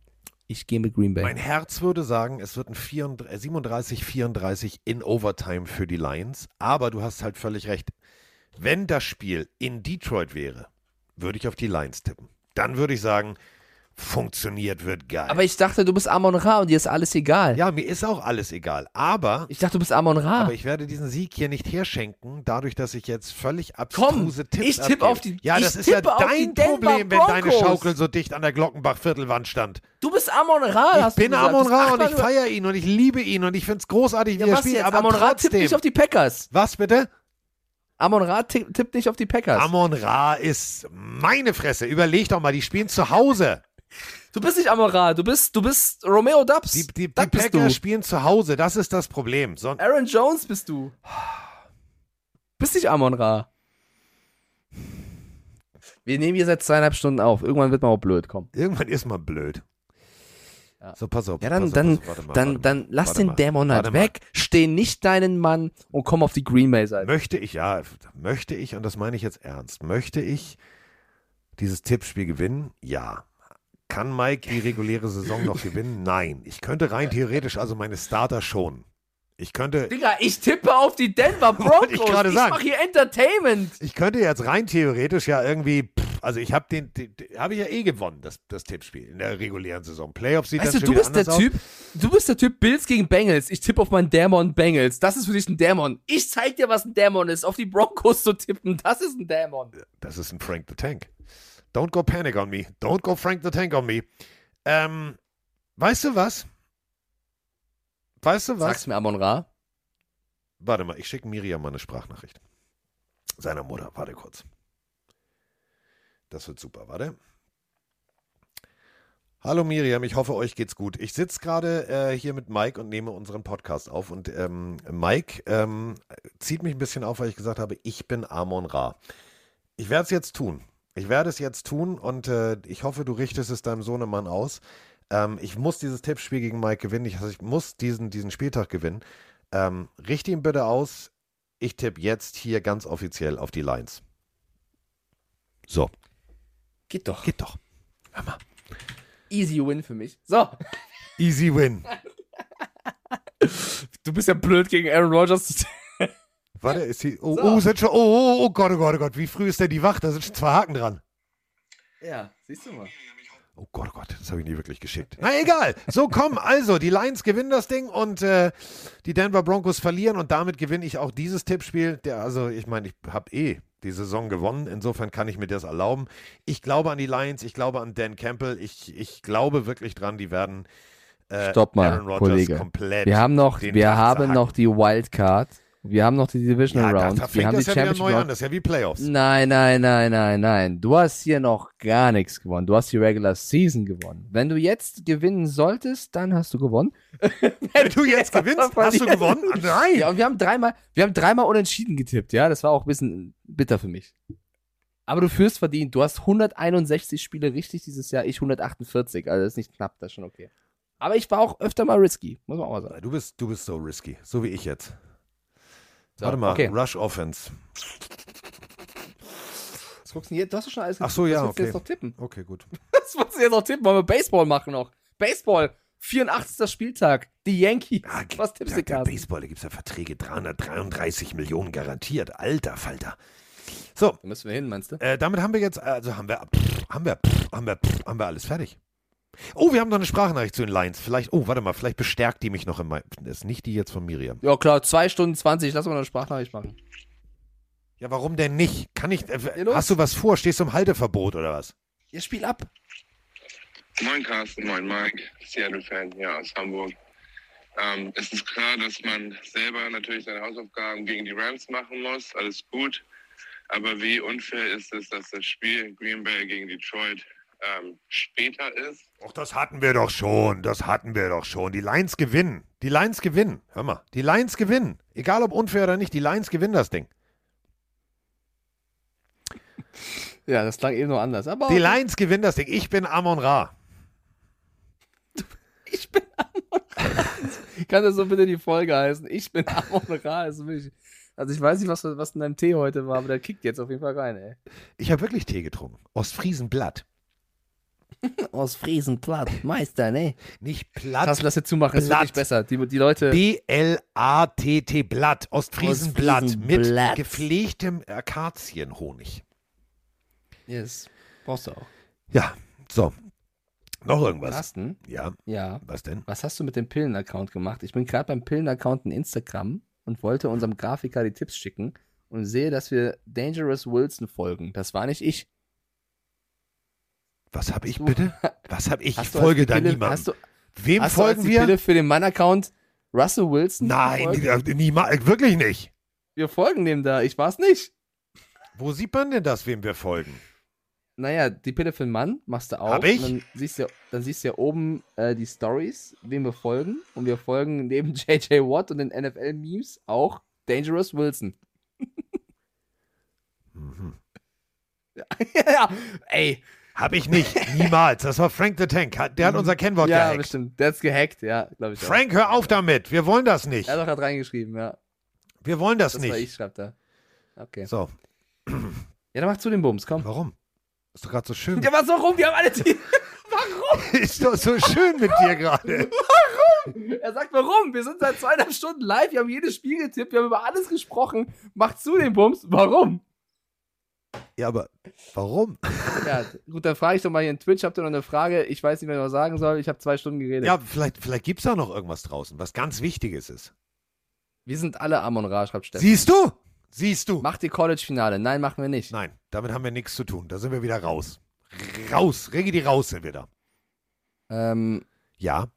Ich gehe mit Green Bay. Mein Herz würde sagen, es wird ein 37-34 in Overtime für die Lions. Aber du hast halt völlig recht. Wenn das Spiel in Detroit wäre, würde ich auf die Lions tippen. Dann würde ich sagen, funktioniert, wird geil. Aber ich dachte, du bist Amon Ra und dir ist alles egal. ja, mir ist auch alles egal. Aber, Ich dachte, du bist Amon Ra. aber ich werde diesen Sieg hier nicht herschenken, dadurch, dass ich jetzt völlig Komm, abstruse Tipps ich tipp abgebe. auf die- Ja, das ist ja tippe dein Problem, wenn deine. Schaukel so dicht an der Glockenbach-Viertelwand stand. du bist Amon Ra. Ich bin. Amon Ra und ich feiere ihn und ich liebe ihn und ich finde es großartig, wie Ja, er was spielt. jetzt? Aber Amon Ra tippt nicht auf die Packers. Was bitte? Amon Ra ti- tippt nicht auf die Packers. Amon Ra ist meine Fresse. Überleg doch mal, die spielen zu Hause. du bist nicht Amon Ra. Du bist, du bist Romeo Dubs. Die, die, die Packers du. spielen zu Hause. Das ist das Problem. So, Aaron Jones bist du. Bist nicht Amon Ra. Wir nehmen hier seit zweieinhalb Stunden auf. Irgendwann wird man auch blöd, komm. irgendwann ist man blöd. Ja. So, pass auf. Ja, dann, auf, dann, auf, mal, dann, dann lass den Dämon halt weg, steh nicht deinen Mann und komm auf die Green Bay-Seite. Möchte ich, ja, möchte ich, und das meine ich jetzt ernst, möchte ich dieses Tippspiel gewinnen? Ja. Kann Mike die reguläre Saison noch gewinnen? Nein. Ich könnte rein theoretisch also meine Starter schon. Ich könnte, Digga, ich tippe auf die Denver Broncos. Ich gerade sagen. mach hier Entertainment. ich könnte jetzt rein theoretisch ja irgendwie, pff, also ich habe den, den, den habe ich ja eh gewonnen, das, das Tippspiel in der regulären Saison. Playoffs sieht Weißt dann du, schon du bist der Typ, du bist der Typ Bills gegen Bengals. Ich tippe auf meinen Dämon Bengals. Das ist für dich ein Dämon. Ich zeig dir, was ein Dämon ist. Auf die Broncos zu tippen, das ist ein Dämon. aus. Das ist ein Frank the Tank. Don't go panic on me. Don't go Frank the Tank on me. Ähm, weißt du was? Weißt du was? Sag's mir, Amon Ra. Warte mal, ich schicke Miriam mal eine Sprachnachricht. Seiner Mutter. Warte kurz. Das wird super. Warte. Hallo Miriam, ich hoffe, euch geht's gut. Ich sitze gerade äh, hier mit Mike und nehme unseren Podcast auf. Und ähm, Mike ähm, zieht mich ein bisschen auf, weil ich gesagt habe, ich bin Amon Ra. Ich werde es jetzt tun. Ich werde es jetzt tun und äh, ich hoffe, du richtest es deinem Sohnemann aus. Ähm, ich muss dieses Tippspiel gegen Mike gewinnen. Ich, also ich muss diesen, diesen Spieltag gewinnen. Ähm, richte ihn bitte aus. Ich tippe jetzt hier ganz offiziell auf die Lines. So. Geht doch. Geht doch. Hör mal. Easy Win für mich. So. Easy Win. Du bist ja blöd gegen Aaron Rodgers. Warte, ist die. Oh, So. oh, sind schon. Oh, oh, oh Gott, oh Gott, oh Gott. Wie früh ist denn die Wacht? Da sind schon zwei Haken dran. ja, siehst du mal. Oh Gott, oh Gott, das habe ich nie wirklich geschickt. Na egal. So, komm, also, die Lions gewinnen das Ding und äh, die Denver Broncos verlieren und damit gewinne ich auch dieses Tippspiel. Der, also, ich meine, ich habe eh die Saison gewonnen. Insofern kann ich mir das erlauben. Ich glaube an die Lions, ich glaube an Dan Campbell. Ich, ich glaube wirklich dran, die werden äh, Stopp mal, Aaron Rodgers Kollege. komplett. Wir haben noch, den wir haben noch die Wildcard. Wir haben noch die Divisional Ja, da, Round. da wir fängt haben das die ja wieder Championship neu an. Das ist ja wie Playoffs. Nein, nein, nein, nein, nein. Du hast hier noch gar nichts gewonnen. Du hast die Regular Season gewonnen. Wenn du jetzt gewinnen solltest, dann hast du gewonnen. Wenn du jetzt gewinnst, hast du gewonnen? Ah, Nein. Ja, und wir haben dreimal, wir haben dreimal unentschieden getippt, ja. Das war auch ein bisschen bitter für mich. Aber du führst verdient. Du hast 161 Spiele richtig dieses Jahr, ich 148. Also das ist nicht knapp, das ist schon okay. Aber ich war auch öfter mal risky, muss man auch mal sagen. Du bist, du bist so risky, so wie ich jetzt. So, Warte mal, okay. Rush Offense. Was guckst du denn hier? Du hast doch schon alles Ach so, ja, okay. jetzt noch tippen? Okay, gut. Was willst du jetzt noch tippen? Wollen wir Baseball machen noch? Baseball, 84. Spieltag, die Yankees. Ah, Was tippst du, Carsten? Baseball, da gibt es ja Verträge, 333 Millionen garantiert. Alter Falter. So, Da müssen wir hin, meinst du? äh, damit haben wir jetzt, also haben wir, pff, haben wir, pff, haben wir, pff, haben wir alles fertig. Oh, wir haben noch eine Sprachnachricht zu den Lions. Vielleicht, oh, warte mal, vielleicht bestärkt die mich noch in meinem, das ist nicht die jetzt von Miriam. Ja, klar, 2 Stunden 20. Lass mal eine Sprachnachricht machen. Ja, warum denn nicht? Kann ich, äh, Ja, hast du was vor? Stehst du im Halteverbot oder was? Ihr spiel ab. Moin Carsten, moin Mike, Seattle-Fan hier aus Hamburg. Ähm, es ist klar, dass man selber natürlich seine Hausaufgaben gegen die Rams machen muss, alles gut. Aber wie unfair ist es, dass das Spiel Green Bay gegen Detroit ähm, später ist? Ach, das hatten wir doch schon. Das hatten wir doch schon. Die Lions gewinnen. Die Lions gewinnen. Hör mal. Die Lions gewinnen. Egal ob unfair oder nicht, die Lions gewinnen das Ding. Ja, das klang eben noch anders. Aber Die Lions gewinnen das Ding. Ich bin Amon Ra. ich bin Amon Ra. Kann das so bitte die Folge heißen? Ich bin Amon Ra. Wirklich, also ich weiß nicht, was, was in deinem Tee heute war, aber der kickt jetzt auf jeden Fall rein, ey. Ich habe wirklich Tee getrunken. Ostfriesenblatt. Aus Friesenplatt. Meister, ne? Nicht Platt. Lass, lass jetzt zumachen, ist Blatt. wirklich besser. Die, die Leute. B-L-A-T-T Blatt. Ostfriesenblatt. Mit Ostfriesenblatt. gepflegtem Akazienhonig. Yes. Brauchst du auch. Ja, so. Noch irgendwas? Carsten? Ja, Ja. was denn? Was hast du mit dem Pillen-Account gemacht? Ich bin gerade beim Pillen-Account in Instagram und wollte unserem Grafiker die Tipps schicken und sehe, dass wir Dangerous Wilson folgen. Das war nicht ich. Was habe ich bitte? Was habe ich? Ich folge da Pille, niemandem. Hast du, Wem hast du als folgen die wir? Pille für den Mann-Account Russell Wilson? Nein, äh, niemals, wirklich nicht. Wir folgen dem da. Ich war's nicht. Wo sieht man denn das, wem wir folgen? Naja, die Pille für den Mann machst du auch. Hab ich? Dann siehst du, dann siehst du ja oben äh, die Stories, wem wir folgen. Und wir folgen neben JJ Watt und den NFL-Memes auch Dangerous Wilson. Mhm. ja, ey. Hab ich nicht, niemals. Das war Frank the Tank. Der hat unser Kennwort ja, gehackt. bestimmt. Der hat's gehackt, ja, glaube ich. auch. Frank, hör auf damit. Wir wollen das nicht. Er hat doch gerade reingeschrieben, ja. Wir wollen das, Das war nicht. ich, schreibt er. Okay. So, Ja, dann mach zu den Bums, komm. warum? Ist doch gerade so schön. Ja, was so rum? Wir haben alle die. Ist doch so schön mit dir gerade. Er sagt, warum? Wir sind seit zweieinhalb Stunden live, wir haben jedes Spiel getippt, wir haben über alles gesprochen. Mach zu den Bums. Warum? Ja, aber warum? Ja, gut, dann frage ich doch mal hier in Twitch, habt ihr noch eine Frage? Ich weiß nicht, was ich noch sagen soll. Ich habe zwei Stunden geredet. Ja, vielleicht, vielleicht gibt es da noch irgendwas draußen, was ganz Wichtiges ist. Wir sind alle Amon Ra, schreibt Steffen. Siehst du? Siehst du? Macht die College-Finale. Nein, machen wir nicht. Nein, damit haben wir nichts zu tun. Da sind wir wieder raus. Raus, Regi die raus sind wir da. Ähm, Ja,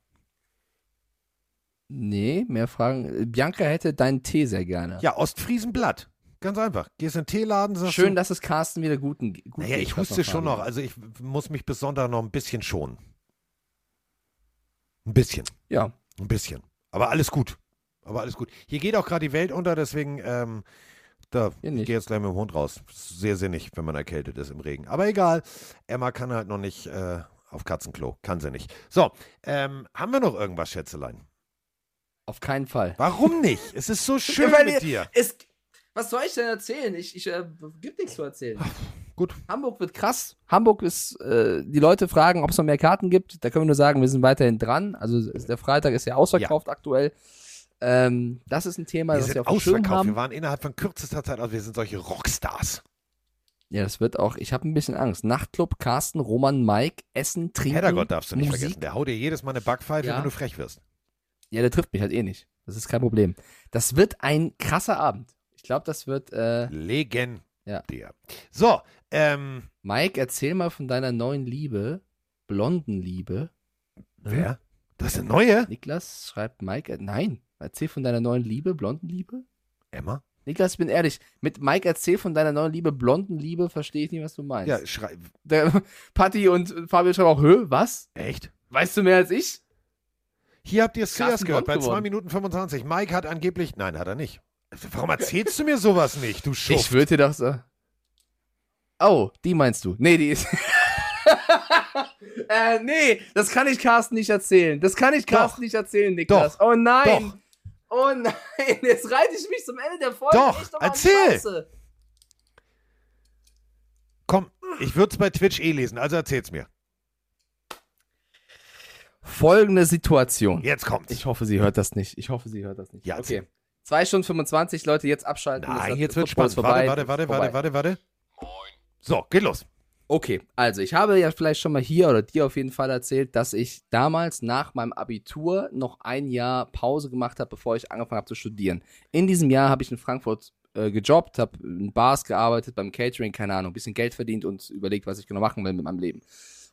Nee, mehr Fragen. Bianca hätte deinen Tee sehr gerne. Ja, Ostfriesenblatt. Ganz einfach. Gehst in den Teeladen, sagst Schön, du, dass es Carsten wieder guten. Gut Naja, ich was huste schon noch. Also ich muss mich bis Sonntag noch ein bisschen schonen. Ein bisschen. Ja. Ein bisschen. Aber alles gut. Aber alles gut. Hier geht auch gerade die Welt unter, deswegen, ähm, da, ich gehe jetzt gleich mit dem Hund raus. Sehr sinnig, wenn man erkältet ist im Regen. Aber egal. Emma kann halt noch nicht äh, auf Katzenklo. Kann sie nicht. So, ähm, haben wir noch irgendwas, Schätzelein? Auf keinen Fall. Warum nicht? Es ist so schön mit dir. Es, was soll ich denn erzählen? Ich, ich äh, gibt nichts zu erzählen. Gut. Hamburg wird krass. Hamburg ist, äh, die Leute fragen, ob es noch mehr Karten gibt. Da können wir nur sagen, wir sind weiterhin dran. Also der Freitag ist ja ausverkauft aktuell. Ähm, das ist ein Thema, Wir das wir auf dem Schirm ausverkauft. haben. Wir waren innerhalb von kürzester Zeit, also wir sind solche Rockstars. Ja, das wird auch, ich habe ein bisschen Angst. Nachtclub, Carsten, Roman, Mike, Essen, Trinken. Heddergott darfst du nicht Musik. vergessen. Der haut dir jedes Mal eine Backpfeife, Ja. wenn du frech wirst. Ja, der trifft mich halt eh nicht. Das ist kein Problem. Das wird ein krasser Abend. Ich glaube, das wird, äh, Legen. Ja. So, ähm, Mike, erzähl mal von deiner neuen Liebe, blonden Liebe. wer? Das ist eine neue? Niklas schreibt Mike, nein, erzähl von deiner neuen Liebe, blonden Liebe. Emma? Niklas, ich bin ehrlich, mit Mike erzähl von deiner neuen Liebe, blonden Liebe, verstehe ich nicht, was du meinst. Ja, schrei. Der, Patti und Fabio schreiben auch, hö, was? Echt? Weißt du mehr als ich? Hier habt ihr es zuerst gehört, bei blond 2 geworden. Minuten 25. Mike hat angeblich. Nein, hat er nicht. Warum erzählst du mir sowas nicht, du Schuft? Ich würde dir doch so. Oh, die meinst du? Nee, die ist. äh, nee, das kann ich Carsten nicht erzählen. Das kann ich Carsten nicht erzählen, Niklas. Doch. Oh nein. Doch. Oh nein, jetzt reite ich mich zum Ende der Folge. Doch, mal in erzähl. Scheiße. Komm, ich würde es bei Twitch eh lesen, also erzähl's mir. Folgende Situation. Jetzt kommt's. Ich hoffe, sie hört das nicht. Ich hoffe, sie hört das nicht. Ja, okay. 2 Stunden 25, Leute, jetzt abschalten. Nein, jetzt wird spannend. vorbei. Warte, warte, warte, warte, warte, warte. So, geht los. Okay, also ich habe ja vielleicht schon mal hier oder dir auf jeden Fall erzählt, dass ich damals nach meinem Abitur noch ein Jahr Pause gemacht habe, bevor ich angefangen habe zu studieren. In diesem Jahr habe ich in Frankfurt äh, gejobbt, habe in Bars gearbeitet, beim Catering, keine Ahnung, ein bisschen Geld verdient und überlegt, was ich genau machen will mit meinem Leben.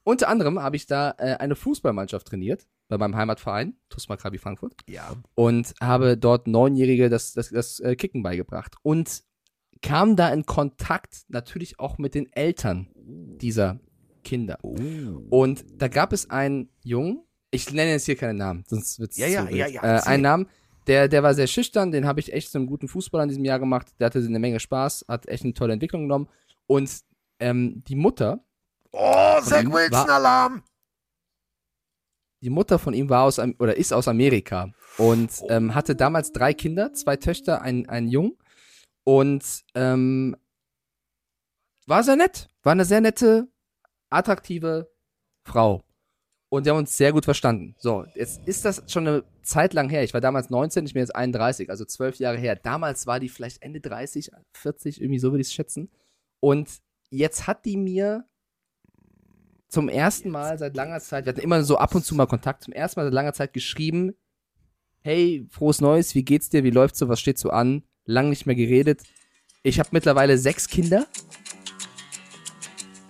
Unter anderem habe ich da äh, eine Fußballmannschaft trainiert, bei meinem Heimatverein, TuS Maccabi Frankfurt Ja. und habe dort Neunjährige das, das, das äh, Kicken beigebracht. Und kam da in Kontakt natürlich auch mit den Eltern dieser Kinder. Oh. Und da gab es einen Jungen, ich nenne jetzt hier keinen Namen, sonst wird es Ja, ja, ja, ja, Äh, einen Namen, der, der war sehr schüchtern, den habe ich echt zu einem guten Fußballer in diesem Jahr gemacht. Der hatte eine Menge Spaß, hat echt eine tolle Entwicklung genommen. Und ähm, die Mutter, Oh, Zach ihm Wilson war- Alarm! die Mutter von ihm war aus oder ist aus Amerika und ähm, hatte damals drei Kinder, zwei Töchter, ein, ein Jung und ähm, war sehr nett, war eine sehr nette, attraktive Frau und wir haben uns sehr gut verstanden. So, jetzt ist das schon eine Zeit lang her. Ich war damals 19, ich bin jetzt 31, also zwölf Jahre her. Damals war die vielleicht Ende 30, 40, irgendwie so würde ich es schätzen. Und jetzt hat die mir zum ersten Mal seit langer Zeit, wir hatten immer so ab und zu mal Kontakt, zum ersten Mal seit langer Zeit geschrieben, hey, frohes Neues, wie geht's dir, wie läuft's so, was steht so an? Lang nicht mehr geredet. Ich habe mittlerweile sechs Kinder.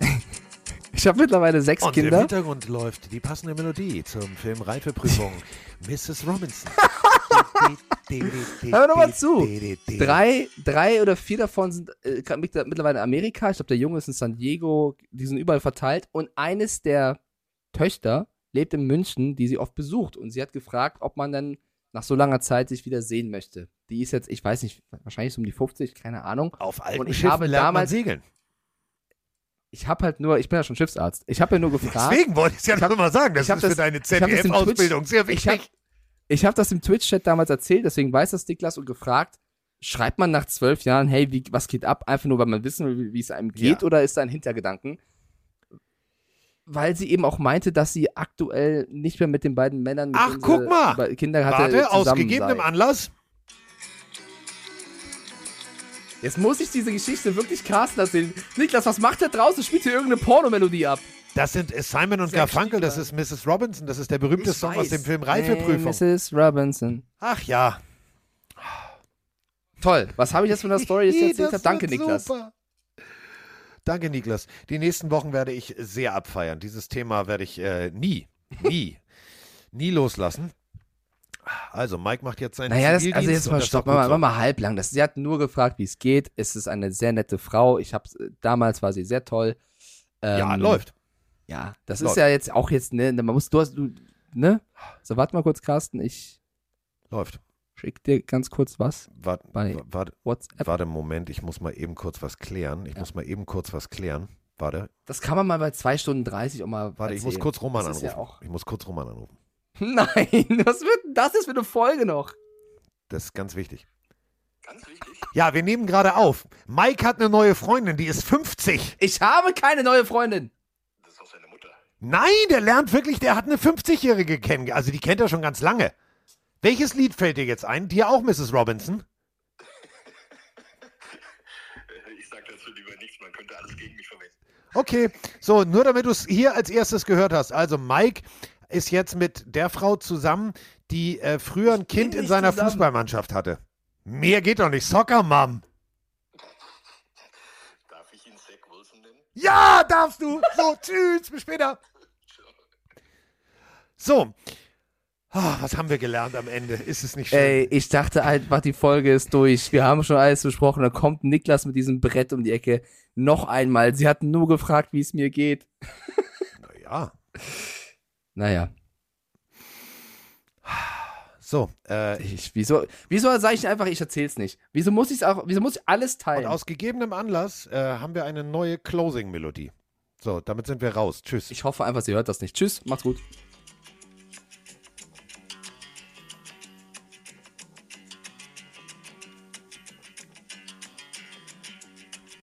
ich habe mittlerweile sechs Und im Kinder. Hintergrund läuft die passende Melodie zum Film Reifeprüfung. Mrs. Robinson. Hör doch mal zu. Drei, drei oder vier davon sind äh, mit- mittlerweile in Amerika. Ich glaube, der Junge ist in San Diego. Die sind überall verteilt. Und eines der Töchter lebt in München, die sie oft besucht. Und sie hat gefragt, ob man dann nach so langer Zeit sich wieder sehen möchte. Die ist jetzt, ich weiß nicht, wahrscheinlich so um die 50, keine Ahnung. Auf alten Und ich Schiffen habe damals- segeln. Ich habe halt nur, ich bin ja schon Schiffsarzt. Ich habe ja nur gefragt. Deswegen wollte ich es ja noch mal sagen. Das hab ist für das- deine ZDF-Ausbildung sehr Ich wichtig. Habe ich hab das im Twitch-Chat damals erzählt, deswegen weiß das Niklas und gefragt, schreibt man nach zwölf Jahren, hey, wie, was geht ab? Einfach nur, weil man wissen will, wie, es einem geht, Ja. oder ist da ein Hintergedanken? Weil sie eben auch meinte, dass sie aktuell nicht mehr mit den beiden Männern, Ach, guck mal. Kinder hatte, Warte, aus gegebenem sei. Anlass. Jetzt muss ich diese Geschichte wirklich Carsten erzählen. Niklas, was macht der draußen? Spielt hier irgendeine Pornomelodie ab? Das sind äh, Simon und Garfunkel, das ist Mrs. Robinson, das ist der berühmte Ich Song aus weiß. dem Film Hey, Reifeprüfung. Mrs. Robinson. Ach ja. Toll. Was habe ich jetzt von der Story jetzt erzählt? Das habe? Danke, Niklas. super. Danke, Niklas. Die nächsten Wochen werde ich sehr abfeiern. Dieses Thema werde ich äh, nie, nie, nie loslassen. Also, Mike macht jetzt seinen Naja, das, also jetzt mal stopp, mal, so. mal halblang. Das, sie hat nur gefragt, wie es geht. Es ist eine sehr nette Frau. Ich habe damals war sie sehr toll. Ja, Ähm, läuft. Ja, das Läuft. ist ja jetzt auch jetzt, ne, man muss, du hast, du, ne? So, warte mal kurz, Carsten, ich Läuft. schick dir ganz kurz was Warte, bei warte, WhatsApp. warte, Moment, ich muss mal eben kurz was klären. Ich Ja. muss mal eben kurz was klären. Warte, Das kann man mal bei 2 Stunden 30 auch mal warte, ich muss erzählen. kurz Roman Das ist anrufen. ja auch- Ich muss kurz Roman anrufen. Nein, was wird denn das jetzt für eine Folge noch? Das ist ganz wichtig. Ganz wichtig. Ja, wir nehmen gerade auf. Mike hat eine neue Freundin, die ist 50. Ich habe keine neue Freundin. Das ist auch seine Mutter. Nein, der lernt wirklich, der hat eine 50-Jährige kennengelernt. Also die kennt er schon ganz lange. Welches Lied fällt dir jetzt ein? Dir auch, Mrs. Robinson? Ich sag dazu lieber nichts, man könnte alles gegen mich verwenden. Okay, so, nur damit du es hier als erstes gehört hast. Also Mike ist jetzt mit der Frau zusammen, die äh, früher ein Kind in seiner zusammen. Fußballmannschaft hatte. Mehr geht doch nicht. Soccer Mom. Darf ich ihn Zach Wilson nennen? Ja, darfst du. So, tschüss, bis später. So. Ah, was haben wir gelernt am Ende? Ist es nicht schön? Ey, ich dachte einfach, die Folge ist durch. Wir haben schon alles besprochen. Dann kommt Niklas mit diesem Brett um die Ecke. Noch einmal. Sie hatten nur gefragt, wie es mir geht. Ja. Naja. So, äh, Ich, wieso, wieso sage ich einfach, ich erzähl's nicht? Wieso muss ich auch, wieso muss ich alles und teilen? aus gegebenem Anlass äh, haben wir eine neue Closing-Melodie. So, damit sind wir raus. Tschüss. Ich hoffe einfach, sie hört das nicht. Tschüss, macht's gut.